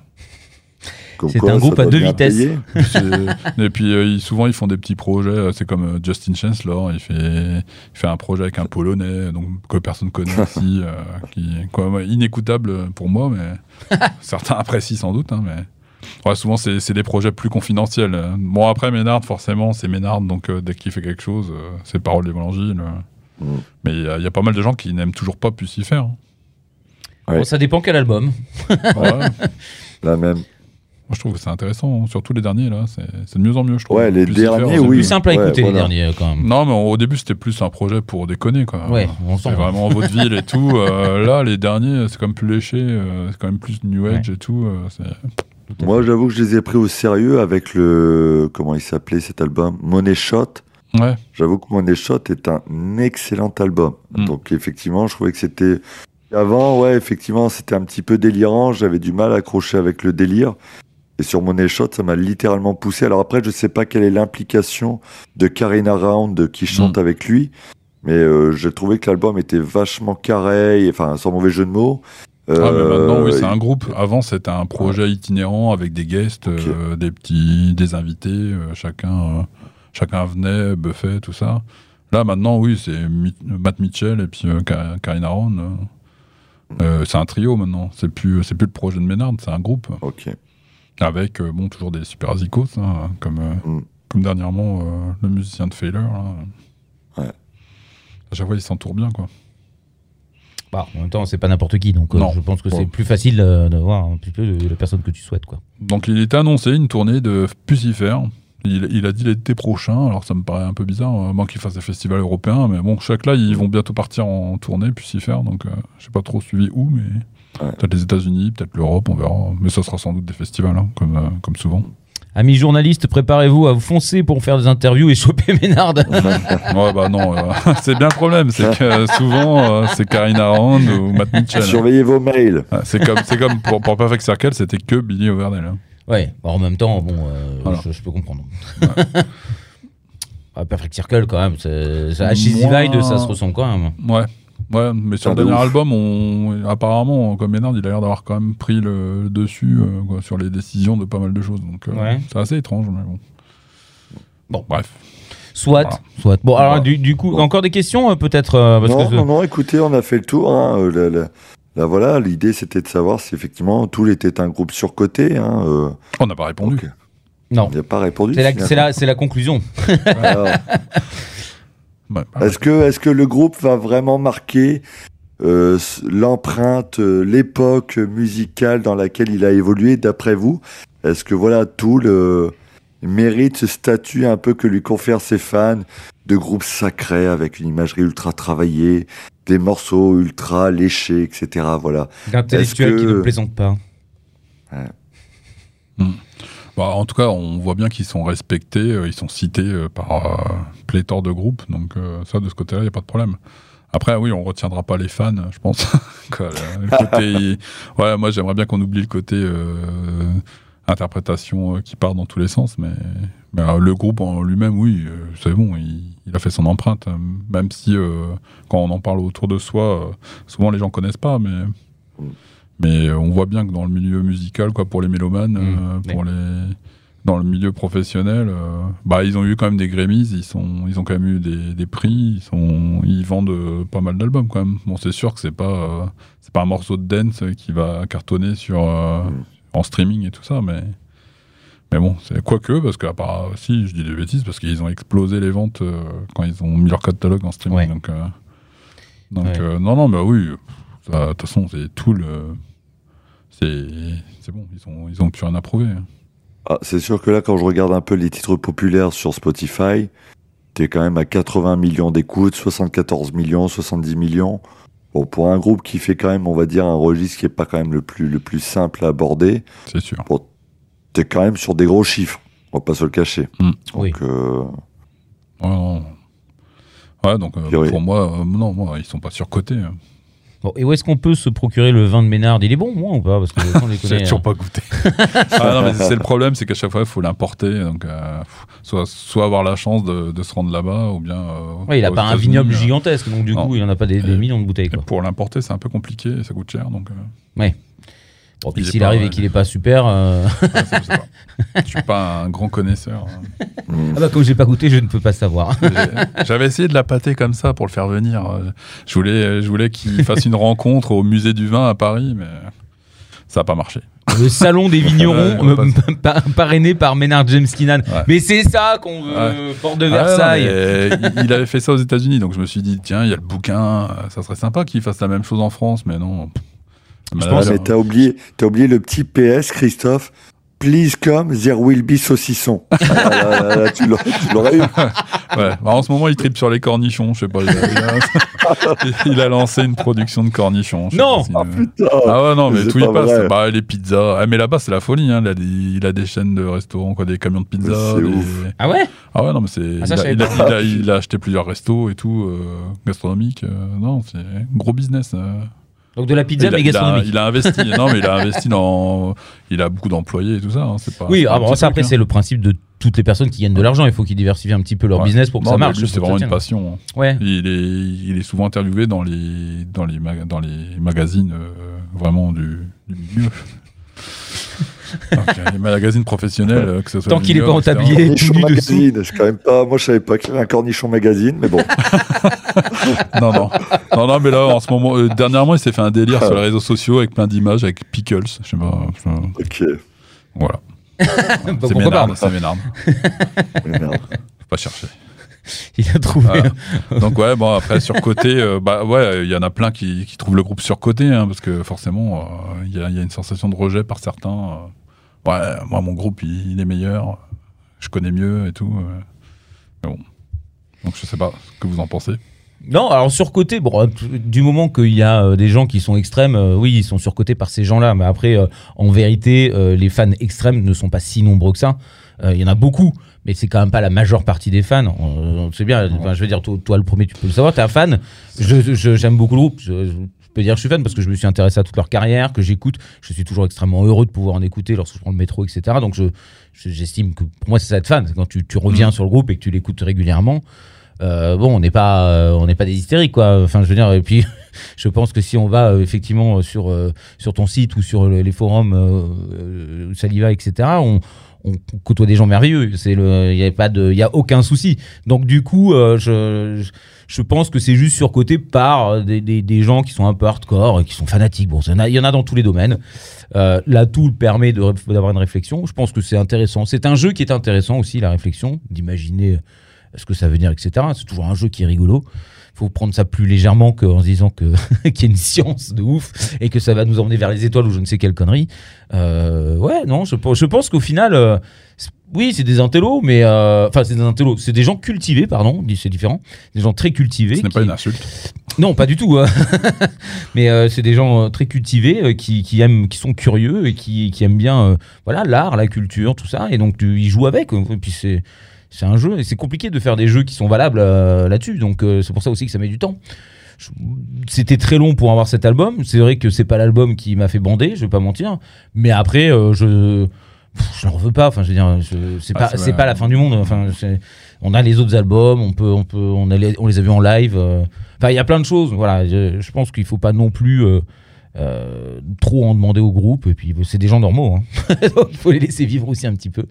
C'est un groupe à deux vitesses. et puis euh, ils- souvent ils font des petits projets, euh, c'est comme Justin Chancellor, il fait, il fait un projet avec un Polonais, donc que personne connaît ici, euh, qui quoi, ouais, inécoutable pour moi, mais certains apprécient sans doute. hein, mais ouais, souvent c'est c'est des projets plus confidentiels. Bon après Ménard forcément c'est Ménard, donc euh, dès qu'il fait quelque chose, euh, c'est parole d'évangile. euh. Mm. Mais il y, a- il y a pas mal de gens qui n'aiment toujours pas Pucifer. hein. Ouais. Bon, ça dépend quel album. Ouais. Moi, La même. je trouve que c'est intéressant, hein. surtout les derniers là, c'est c'est de mieux en mieux je trouve. Ouais, les derniers, c'est oui. Plus simple à Ouais, écouter voilà. les derniers quand même. Non, mais au début, c'était plus un projet pour déconner, quoi. Ouais, on sent. C'est vraiment vaudeville et tout. Euh, là, les derniers, c'est quand même plus léché, euh, c'est quand même plus New Age et tout. euh, c'est- Moi, j'avoue que je les ai pris au sérieux avec le. Comment il s'appelait cet album? Money Shot. Ouais, J'avoue que Money Shot est un excellent album. Mm. Donc, effectivement, je trouvais que c'était. Avant, ouais, effectivement, c'était un petit peu délirant. J'avais du mal à accrocher avec le délire. Et sur Money Shot, ça m'a littéralement poussé. Alors après, je sais pas quelle est l'implication de Karina Round qui chante Mm. avec lui. Mais euh, je trouvais que l'album était vachement carré, enfin, sans mauvais jeu de mots. Ah, mais maintenant, oui, Euh, c'est un groupe. Avant, c'était un projet itinérant avec des guests, euh, des petits, des invités. euh, chacun, euh, chacun venait, buffet, tout ça. Là, maintenant, oui, c'est Matt Mitchell et puis euh, Ka- Karina Ron. euh. Euh, c'est un trio maintenant. C'est plus, c'est plus le projet de Ménard, c'est un groupe. Ok. Avec, euh, bon, toujours des super zikos, hein, comme, euh, Mm. comme dernièrement euh, le musicien de Failure. là. Ouais. À chaque fois, il s'entoure bien, quoi. Bah, en même temps, c'est pas n'importe qui, donc euh, je pense que Bon. c'est plus facile euh, d'avoir un petit peu de la personne que tu souhaites. Quoi. Donc, il était annoncé une tournée de Pucifer. Il, il a dit l'été prochain, alors ça me paraît un peu bizarre, euh, à moins qu'il fasse des festivals européens, mais bon, chaque là, ils vont bientôt partir en tournée, Pucifer, donc euh, j'ai pas trop suivi où, mais Ouais. peut-être les États-Unis, peut-être l'Europe, on verra. Mais ça sera sans doute des festivals, hein, comme, euh, comme souvent. Amis journalistes, préparez-vous à vous foncer pour faire des interviews et choper Ménard. Ouais, bah non, euh, c'est bien le problème, c'est que euh, souvent, euh, c'est Karina Rand ou Matt Mitchell. Surveillez vos mails. Ouais, c'est comme, c'est comme pour, pour Perfect Circle, c'était que Billy Overdale. hein. ouais, bah, en même temps, bon, euh, Voilà. je, je peux comprendre. Ah, Perfect Circle, quand même, c'est c'est- Ashes Moi- Divide, ça se ressemble quand même. Ouais. Ouais, mais sur Ah, le de dernier ouf. album, on, apparemment, comme Ménard, il a l'air d'avoir quand même pris le, dessus euh, quoi, sur les décisions de pas mal de choses. Donc, euh, Ouais. c'est assez étrange, mais bon. Bon. bref. Soit, Voilà. soit. Bon, alors, Voilà. du, du coup, Bon. encore des questions, euh, peut-être euh, parce non, que- non, non, écoutez, on a fait le tour. Hein. euh, la- la- la voilà, l'idée c'était de savoir si effectivement Tool était un groupe surcoté. Hein. euh, On n'a pas répondu. ok. Non. Il n'a pas répondu. C'est la, la, c'est la conclusion. Alors, Ouais, bah, Est-ce que, est que le groupe va vraiment marquer euh, l'empreinte, euh, l'époque musicale dans laquelle il a évolué, d'après vous? Est-ce que voilà, Tool euh, mérite ce statut un peu que lui confèrent ses fans de groupe sacré avec une imagerie ultra travaillée, des morceaux ultra léchés, etc. Voilà. L'intellectuel Est-ce qui que- ne plaisante pas. Bah, en tout cas, on voit bien qu'ils sont respectés, euh, ils sont cités euh, par euh, pléthore de groupes. Donc, ça, de ce côté-là, il n'y a pas de problème. Après, oui, on retiendra pas les fans, je pense. Moi, j'aimerais bien qu'on oublie le côté interprétation qui part dans tous les sens, mais, le groupe en lui-même, oui, c'est bon, il, il a fait son empreinte, même si quand on en parle autour de soi, souvent les gens connaissent pas, mais, mais on voit bien que dans le milieu musical, quoi, pour les mélomanes, Mmh, euh, pour les dans le milieu professionnel, euh, bah ils ont eu quand même des Grammys, ils sont, ils ont quand même eu des, des prix, ils sont, ils vendent euh, pas mal d'albums quand même. Bon, c'est sûr que c'est pas, euh, c'est pas un morceau de dance qui va cartonner sur euh, en streaming et tout ça, mais mais bon, c'est quoique parce que à part, si je dis des bêtises parce qu'ils ont explosé les ventes quand ils ont mis leur catalogue en streaming, Ouais. donc donc Ouais. non non bah oui, de toute façon c'est tout le, c'est bon, ils ont ils ont plus rien à prouver. hein. Ah, c'est sûr que là, quand je regarde un peu les titres populaires sur Spotify, t'es quand même à 80 millions d'écoutes, 74 millions, 70 millions. Bon, pour un groupe qui fait quand même, on va dire, un registre qui est pas quand même le plus, le plus simple à aborder, C'est sûr. t'es quand même sur des gros chiffres. On va pas se le cacher. Mm. Oui. Donc, euh, Ouais, non. Ouais, donc euh, pour moi, euh, non, moi, ils sont pas surcotés. Bon, et où est-ce qu'on peut se procurer le vin de Ménard? Il est bon, moi, ou pas? Parce que déconner, J'ai toujours hein. pas goûté. ah, c'est le problème, c'est qu'à chaque fois, il faut l'importer. Donc, euh, soit, soit avoir la chance de, de se rendre là-bas, ou bien. euh, Ouais, il a aux pas un vignoble euh, gigantesque, donc du Non. coup, il en a pas des, des Et- millions de bouteilles. Quoi. pour l'importer, c'est un peu compliqué, et ça coûte cher. Donc, euh, Bon, puis s'il arrive et qu'il est pas super. euh, ouais, ça, je. Je suis pas un grand connaisseur. hein. Ah bah, comme j'ai pas goûté, je ne peux pas savoir. J'avais essayé de la pâter comme ça pour le faire venir. Je voulais, je voulais qu'il fasse une rencontre au musée du vin à Paris, mais ça n'a pas marché. Le salon des vignerons, Ouais, parrainé par Ménard James Keenan. Ouais. Mais c'est ça qu'on veut, porte de Ah, Versailles. non, mais il- il avait fait ça aux États-Unis, donc je me suis dit, tiens, il y a le bouquin, euh, ça serait sympa qu'il fasse la même chose en France, mais non. Je pense- Ouais, mais t'as oublié, t'as oublié le petit PS, Christophe. Please come, there will be saucisson. Ah, là, là, là, là, tu l'aurais tu l'aurais eu. ouais. Bah, en ce moment, il tripe sur les cornichons, je sais pas. Il a, il lancé une production de cornichons. Non si- Ah putain. Ah ouais, non, mais tout y pas passe. Bah, les pizzas. Ah, mais là-bas, c'est la folie. Hein. Il, a des, il a des chaînes de restaurants, quoi, des camions de pizza. Mais c'est des- ouf. Ah ouais? Ah ouais, non, mais c'est. Ah, ça, il, a, savais il, a, pas. il a- il a acheté plusieurs restos et tout, euh, gastronomiques. euh, non, c'est gros business. euh. Donc de la pizza, il, a, mais il a- gastronomique. il a investi. non, mais il a investi dans. Il a beaucoup d'employés et tout ça. hein, pas, Oui, ah bon, ça après truc, c'est le principe de toutes les personnes qui gagnent de l'argent. Il faut qu'ils diversifient un petit peu leur Ouais. business pour que Non, ça marche. c'est vraiment une passion. hein. Ouais. Il est, il est souvent interviewé dans les, dans les, maga- dans les magazines euh, vraiment du, du milieu. Euh, les magazines professionnels, euh, que ce soit. Tant qu'il est pas tout nu magazine. Je quand même pas, moi je savais pas qu'il y avait un cornichon magazine, mais bon. Non, non. Non, non, mais là, en ce moment, euh, dernièrement, il s'est fait un délire sur les réseaux sociaux avec plein d'images, avec Pickles. Je sais pas. je- Ok. Voilà. Bah, c'est Ménard, c'est Ménard. Faut pas chercher. Il a trouvé. Donc ouais, bon après surcoté, euh, bah ouais, il y en a plein qui, qui trouvent le groupe surcoté, hein, parce que forcément, euh, il y, a, il y a une sensation de rejet par certains. euh. Ouais, moi mon groupe il, il est meilleur, je connais mieux et tout. euh. Mais bon, donc je sais pas ce que vous en pensez. Non, alors surcoté, bon, du moment qu'il y a euh, des gens qui sont extrêmes, euh, oui, ils sont surcotés par ces gens-là. Mais après, euh, en vérité, les fans extrêmes ne sont pas si nombreux que ça. Il y en a beaucoup, mais c'est quand même pas la majeure partie des fans. On, on sait bien, je veux dire, toi, toi, le premier, tu peux le savoir, t'es un fan. Je- je- J'aime beaucoup le groupe. Je, je peux dire que je suis fan parce que je me suis intéressé à toute leur carrière, que j'écoute. Je suis toujours extrêmement heureux de pouvoir en écouter lorsque je prends le métro, etc. Donc je- je- j'estime que pour moi, c'est ça être fan. Quand tu, tu reviens sur le groupe et que tu l'écoutes régulièrement. Euh, bon, on n'est pas, euh, on n'est pas des hystériques, quoi. Enfin, je veux dire, et puis, je pense que si on va euh, effectivement sur sur ton site ou sur le- les forums Saliva, etc., on, on côtoie des gens merveilleux. C'est le, il y a pas de, il y a aucun souci. Donc du coup, euh, je, je- pense que c'est juste surcoté par des, des, des gens qui sont un peu hardcore, et qui sont fanatiques. Bon, il y en a, il y en a dans tous les domaines. Euh, la tool permet d'avoir une réflexion. Je pense que c'est intéressant. C'est un jeu qui est intéressant aussi, la réflexion, d'imaginer ce que ça veut dire, etc. C'est toujours un jeu qui est rigolo. Faut prendre ça plus légèrement qu'en se disant que qu'il y a une science de ouf et que ça va nous emmener vers les étoiles ou je ne sais quelle connerie. Euh, ouais, non, je, pense- je pense qu'au final, euh, oui, c'est des intellos, mais euh, enfin, c'est des intellos, c'est des gens cultivés, pardon, c'est différent, des gens très cultivés. Ce n'est pas une insulte. non, pas du tout. hein. Mais euh, c'est des gens euh, très cultivés euh, qui, qui aiment, qui sont curieux et qui, qui aiment bien, voilà, l'art, la culture, tout ça. Et donc tu, ils jouent avec. Et puis c'est, c'est un jeu et c'est compliqué de faire des jeux qui sont valables euh, là-dessus. Donc euh, c'est pour ça aussi que ça met du temps. C'était très long pour avoir cet album. C'est vrai que c'est pas l'album qui m'a fait bander, je vais pas mentir. Mais après, euh, je je leur veux pas. Enfin, je veux dire, je- c'est Ah, pas, c'est pas la fin du monde. Enfin, on a les autres albums, on peut, on peut, on, a les, on les a vus en live. euh. Enfin, il y a plein de choses. Voilà, je, je pense qu'il faut pas non plus euh, trop en demander au groupe. Et puis, c'est des gens normaux. hein. Donc, il faut les laisser vivre aussi un petit peu.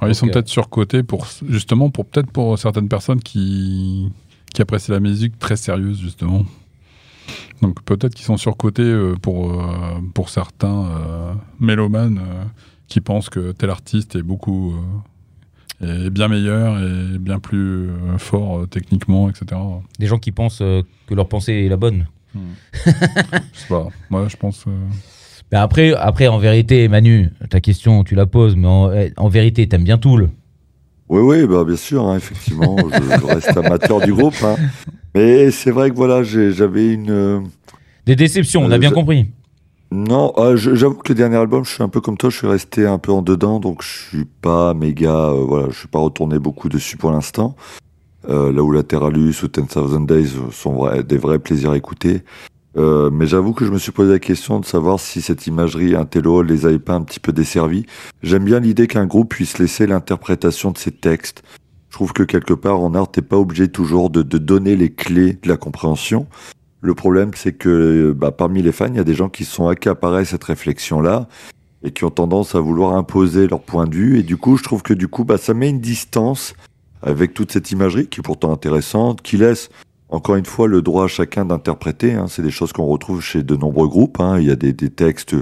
Alors, ils sont euh, peut-être surcotés pour justement pour peut-être pour certaines personnes qui qui apprécient la musique très sérieuse justement. Donc peut-être qu'ils sont surcotés euh, pour pour certains euh, mélomanes qui pensent que tel artiste est beaucoup est bien meilleur et bien plus fort techniquement, etc. Des gens qui pensent que leur pensée est la bonne. Je sais pas. Moi, je pense. euh, Ben après, après, en vérité, Manu, ta question, tu la poses, mais en, en vérité, t'aimes bien Tool. Oui, oui, bah, bien sûr, hein, effectivement, je, je reste amateur du groupe. hein. Mais c'est vrai que voilà, j'avais une. euh, Des déceptions, on a Euh, bien je- compris. Non, euh, j'avoue que le dernier album, je suis un peu comme toi, je suis resté un peu en dedans, donc je suis pas méga, euh, voilà, je suis pas retourné beaucoup dessus pour l'instant. Euh, là où Lateralus ou 10,000 Days sont vrais- des vrais plaisirs à écouter. Euh, mais j'avoue que je me suis posé la question de savoir si cette imagerie intello les avait pas un petit peu desservis. J'aime bien l'idée qu'un groupe puisse laisser l'interprétation de ses textes. Je trouve que quelque part en art, t'es pas obligé toujours de, de donner les clés de la compréhension. Le problème, c'est que bah, parmi les fans, il y a des gens qui sont accaparés à cette réflexion-là et qui ont tendance à vouloir imposer leur point de vue. Et du coup, je trouve que du coup, bah, ça met une distance avec toute cette imagerie qui est pourtant intéressante, qui laisse encore une fois le droit à chacun d'interpréter. hein. C'est des choses qu'on retrouve chez de nombreux groupes. hein. Il y a des, textes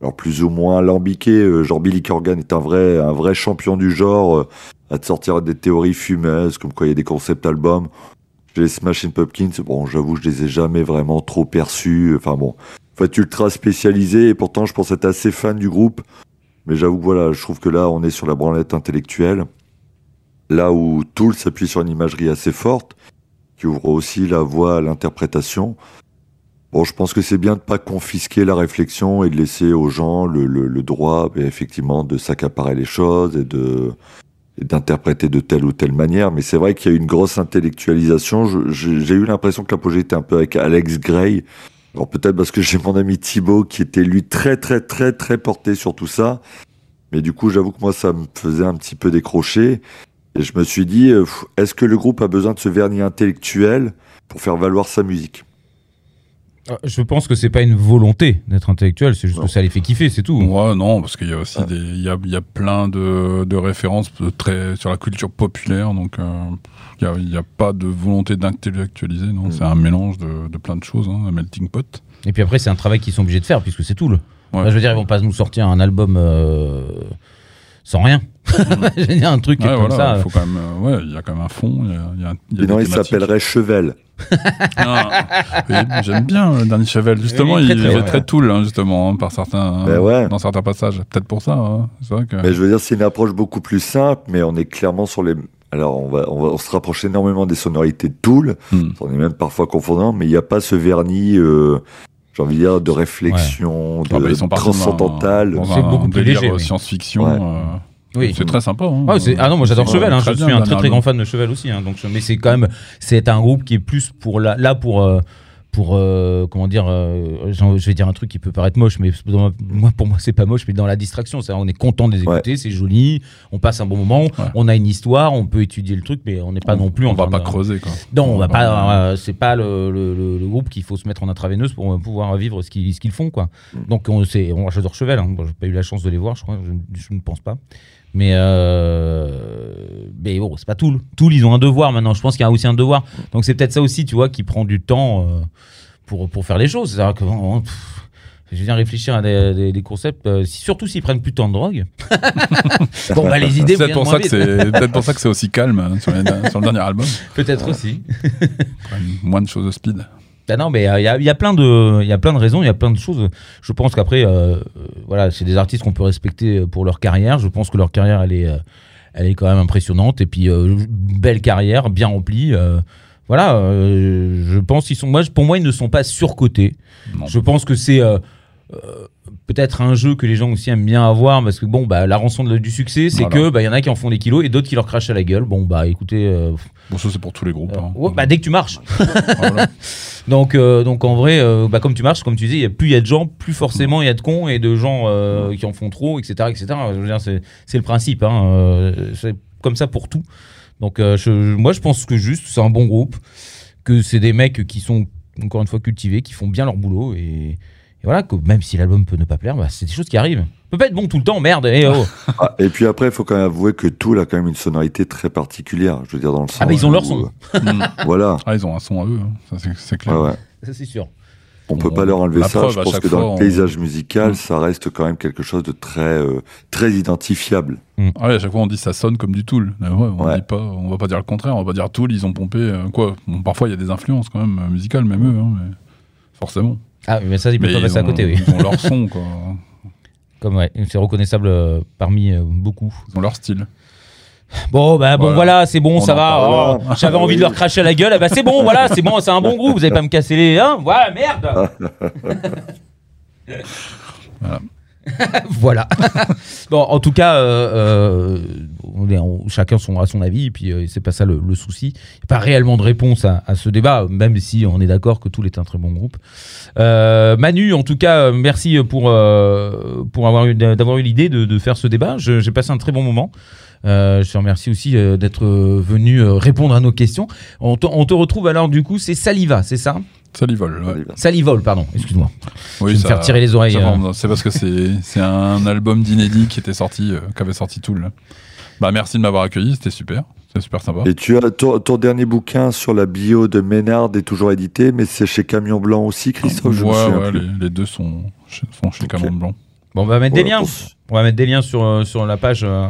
alors plus ou moins alambiqués. euh, Genre Billy Corgan est un vrai, un vrai champion du genre euh, à te sortir des théories fumeuses, comme quoi il y a des concepts albums. Les Smashing Pumpkins, bon, j'avoue, je les ai jamais vraiment trop perçus. Enfin bon, faut être ultra spécialisé et pourtant, je pense être assez fan du groupe. Mais j'avoue voilà, je trouve que là, on est sur la branlette intellectuelle. Là où Tool s'appuie sur une imagerie assez forte, qui ouvre aussi la voie à l'interprétation. Bon, je pense que c'est bien de pas confisquer la réflexion et de laisser aux gens le, le- le droit, ben, effectivement, de s'accaparer les choses et de d'interpréter de telle ou telle manière. Mais c'est vrai qu'il y a une grosse intellectualisation. J'ai eu l'impression que l'apogée était un peu avec Alex Gray. Alors peut-être parce que j'ai mon ami Thibaut qui était lui très très très très porté sur tout ça. Mais du coup, j'avoue que moi, ça me faisait un petit peu décrocher. Et je me suis dit, euh, est-ce que le groupe a besoin de ce vernis intellectuel pour faire valoir sa musique? Euh, Je pense que c'est pas une volonté d'être intellectuel, c'est juste Non. que ça les fait kiffer, c'est tout. Ouais, non, parce qu'il y a aussi Ah. des, il y a, il y a plein de, de références de très sur la culture populaire, donc euh, il y a, il y a pas de volonté d'intellectualiser, non, Mm. c'est un mélange de, de plein de choses, hein, un melting pot. Et puis après, c'est un travail qu'ils sont obligés de faire puisque c'est tout. Ouais. je veux dire, ils vont pas nous sortir un album euh, sans rien. je veux dire, un truc Ouais, comme voilà, ça. il faut quand même, euh, ouais, il y a quand même un fond, il y a, il y a, il y a Sinon, des il thématiques. s'appellerait Chevel. J'aime bien euh, Danny Chevel, justement, Oui, très, il très, est très tool, hein, justement, hein, par certains, Ben ouais. dans certains passages. Peut-être pour ça, hein, c'est vrai que. Mais je veux dire, c'est une approche beaucoup plus simple, mais on est clairement sur les. Alors, on va, on va on se rapproche énormément des sonorités de Tool. Hmm. On est même parfois confondant, mais il n'y a pas ce vernis, euh, j'ai envie de dire, de réflexion, Ah de bah, ils sont C'est beaucoup plus léger, euh, science-fiction. Ouais. euh, Oui. C'est très sympa. hein. Ah, ah non, moi j'adore C'est Chevel, hein, je suis un très très grand fan de Chevel aussi. hein, donc, mais c'est quand même, c'est un groupe qui est plus pour la, là pour, euh, pour euh, comment dire, euh, je vais dire un truc qui peut paraître moche, mais dans moi pour moi c'est pas moche, mais dans la distraction, c'est on est content de les écouter, c'est joli, on passe un bon moment, on a une histoire, on peut étudier le truc, mais on n'est pas non plus On va pas de- creuser, quoi. Non, on va pas. euh, c'est pas le, le- le- le groupe qu'il faut se mettre en intraveineuse pour pouvoir vivre ce qu'ils font, quoi. Mm. Donc, on, c'est, on, j'adore Chevel. Hein. Bon, j'ai pas eu la chance de les voir, je crois. Je, je ne pense pas. Mais, euh, mais bon, c'est pas Tool. Tool, ils ont un devoir maintenant. Je pense qu'il y a aussi un devoir. Donc, c'est peut-être ça aussi, tu vois, qui prend du temps euh, pour, pour faire les choses. C'est-à-dire que. bon, pff, je viens réfléchir à des, des- des concepts, euh, surtout s'ils prennent plus de temps de drogue. bon, bah, les idées C'est peut-être pour, ça que c'est peut-être pour ça que c'est aussi calme hein, sur, les- sur le dernier album. Peut-être aussi. Quand même moins de choses de speed. Ah non, mais il y, a- y a plein de, il y a plein de raisons, il y a plein de choses. Je pense qu'après, euh, euh, voilà, c'est des artistes qu'on peut respecter pour leur carrière. Je pense que leur carrière, elle est, euh, elle est quand même impressionnante. Et puis, euh, belle carrière, bien remplie. euh, voilà, euh, je pense qu'ils sont, moi, pour moi, ils ne sont pas surcotés. Non. Je pense que c'est euh, euh, peut-être un jeu que les gens aussi aiment bien avoir parce que bon bah la rançon de- du succès c'est Voilà. que bah il y en a qui en font des kilos et d'autres qui leur crachent à la gueule. Bon bah écoutez euh, Bon, ça, c'est pour tous les groupes. hein. ouais, bah dès que tu marches. Voilà. Donc, euh, donc en vrai, euh, bah, comme tu marches, comme tu y a plus il y a de gens, plus forcément il y a de cons et de gens euh, qui en font trop, etc., etc. Je veux dire, c'est le principe. Hein, euh, c'est comme ça pour tout. Donc, euh, je, moi, je pense que juste, c'est un bon groupe, que c'est des mecs qui sont encore une fois cultivés, qui font bien leur boulot et, et voilà que même si l'album peut ne pas plaire, bah, c'est des choses qui arrivent. peut pas être bon tout le temps, merde. eh oh. Ah, et puis après, il faut quand même avouer que Tool a quand même une sonorité très particulière. Je veux dire, dans le sens. Ah bah ils ont leur où, son, euh, Mm. voilà. Ah, ils ont un son à eux, hein. ça c'est- clair. ouais. ça c'est sûr. On peut On- pas leur enlever ça. preuve, Je pense que dans fois, le on- paysage musical, Mm. ça reste quand même quelque chose de très, euh, très identifiable. Ah ouais, à chaque fois on dit ça sonne comme du Tool. Ouais, on Ouais. dit pas, on va pas dire le contraire, on va pas dire Tool, ils ont pompé euh, quoi. Bon, parfois il y a des influences quand même euh, musicales, même eux, hein, mais forcément. Ah, mais ça, ils peuvent Mais pas passer à côté, oui. Ils ont leur son, quoi. Comme ouais, c'est reconnaissable euh, parmi euh, beaucoup. Ils ont leur style. Bon, bah bon, Voilà. voilà, c'est bon, On ça va. oh, J'avais envie de leur cracher à la gueule. Ah bah c'est bon, voilà, c'est bon, c'est un bon groupe. Vous allez pas me casser les. Hein voilà, merde. voilà. bon, en tout cas, euh, euh, chacun son, a son avis, et puis euh, c'est pas ça le, souci. A pas réellement de réponse à, ce débat, même si on est d'accord que Tool est un très bon groupe. Manu, en tout cas, merci pour, pour avoir eu, d'avoir eu l'idée de, faire ce débat. J'ai passé un très bon moment. Je te remercie aussi d'être venu répondre à nos questions. On te, on te retrouve alors du coup, c'est Saliva, c'est ça? Vole. ouais. Salivol, pardon, excuse-moi. Oui, je vais me ça- faire tirer les oreilles. euh. C'est parce que c'est c'est un album d'inédit qui était sorti, euh, qu'avait sorti Tool. Bah merci de m'avoir accueilli, c'était super, c'est super sympa. Et tu as ton, ton dernier bouquin sur la bio de Ménard est toujours édité, mais c'est chez Camion Blanc aussi, Christophe. je me ouais, les, les deux sont chez, sont chez Ok. Cameron Blanc. Bon, on va mettre des liens. On va mettre des liens sur, euh, sur la page euh,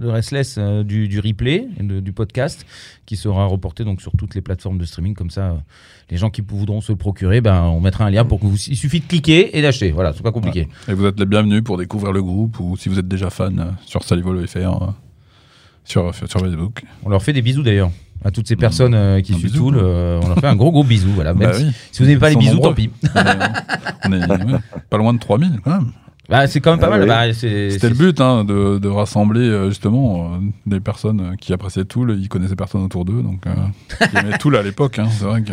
de Restless euh, du, du replay, de- du podcast, qui sera reporté donc sur toutes les plateformes de streaming. Comme ça, euh, les gens qui voudront se le procurer, ben, on mettra un lien pour que vous. Il suffit de cliquer et d'acheter. Voilà, c'est pas compliqué. Et vous êtes les bienvenus pour découvrir le groupe ou si vous êtes déjà fan sur Salivol.fr, euh, sur, sur Facebook. On leur fait des bisous d'ailleurs. À toutes ces personnes euh, qui suivent euh, on leur fait un gros gros bisou. Voilà. Bah si, oui. si vous n'aimez pas les bisous, nombreux. tant pis. On est, on est, ouais, pas loin de 3000 quand même. Bah, c'est quand même pas Ah mal. oui. Bah, C'était le but hein, de, de rassembler euh, justement euh, des personnes euh, qui appréciaient Tool, ils connaissaient personne autour d'eux, donc euh, qui aimaient Tool à l'époque. Hein, c'est vrai que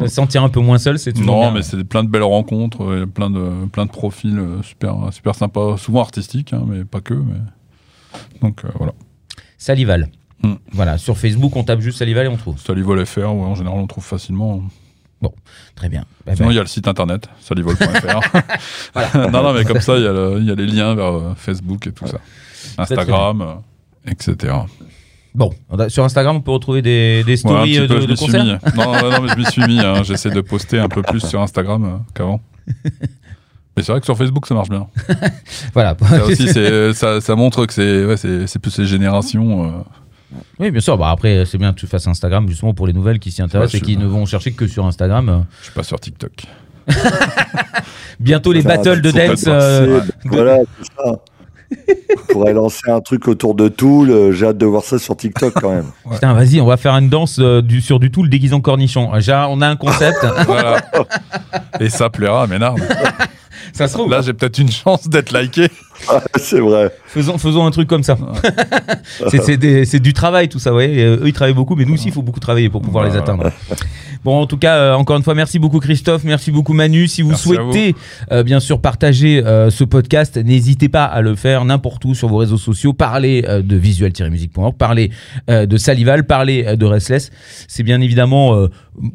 Se sentir un peu moins seul, c'est toujours non, bien. mais c'est plein de belles rencontres, plein de plein de profils super super sympas, souvent artistiques, hein, mais pas que. Mais... Donc euh, voilà. Salival. Hmm. Voilà, sur Facebook, on tape juste Salival et on trouve. Salivol FR, ouais, en général on trouve facilement. Très bien. Bah, Sinon bah, il y a le site internet salivol.fr. non non mais comme ça il y, a le- il y a les liens vers euh, Facebook et tout ça, Instagram, euh, etc. Bon, sur Instagram, on peut retrouver des, des Ouais, un stories petit euh, peu, de, je de suis mis. Non, non, non, mais je m'y suis mis. hein. J'essaie de poster un peu plus sur Instagram euh, qu'avant. Mais c'est vrai que sur Facebook, ça marche bien. Voilà. Ça aussi, ça, ça montre que c'est ouais, plus les générations. euh, oui, bien sûr. Bah, après, c'est bien que tu fasses Instagram justement pour les nouvelles qui s'y intéressent Ouais, et qui ne vont chercher que sur Instagram. Je suis pas sur TikTok. Bientôt les battles de dance. euh. Voilà, c'est ça. On pourrait lancer un truc autour de Tool. euh, J'ai hâte de voir ça sur TikTok quand même. Putain, vas-y, on va faire une danse euh, du, sur du tout le déguisant cornichon. Déjà, on a un concept. Voilà. Et ça plaira à Ménard. ça se trouve. Là, j'ai peut-être une chance d'être liké. Ah, c'est vrai. Faisons, faisons un truc comme ça. c'est, c'est des- c'est du travail tout ça, ouais. Et, euh, eux, ils travaillent beaucoup, mais nous aussi, il faut beaucoup travailler pour pouvoir les atteindre. Bon, en tout cas, euh, encore une fois, merci beaucoup Christophe, merci beaucoup Manu. Si vous Merci souhaitez, euh, bien sûr, partager euh, ce podcast, n'hésitez pas à le faire n'importe où sur vos réseaux sociaux. Parlez euh, de visual-music.org, parlez euh, de Salival, parlez euh, de Restless. C'est bien évidemment euh,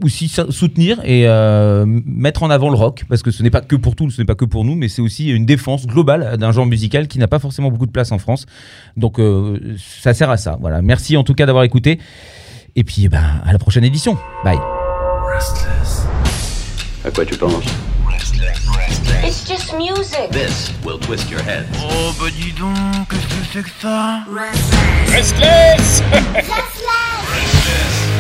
aussi sou- soutenir et euh, mettre en avant le rock, parce que ce n'est pas que pour tout, ce n'est pas que pour nous, mais c'est aussi une défense globale d'un genre musical qui n'a pas forcément beaucoup de place en France. Donc, euh, ça sert à ça. Voilà. Merci en tout cas d'avoir écouté. Et puis, eh ben, à la prochaine édition. Bye. À quoi tu penses? It's just music. This will twist your head. Oh bah dis donc, qu'est-ce que c'est que ça? Restless Restless.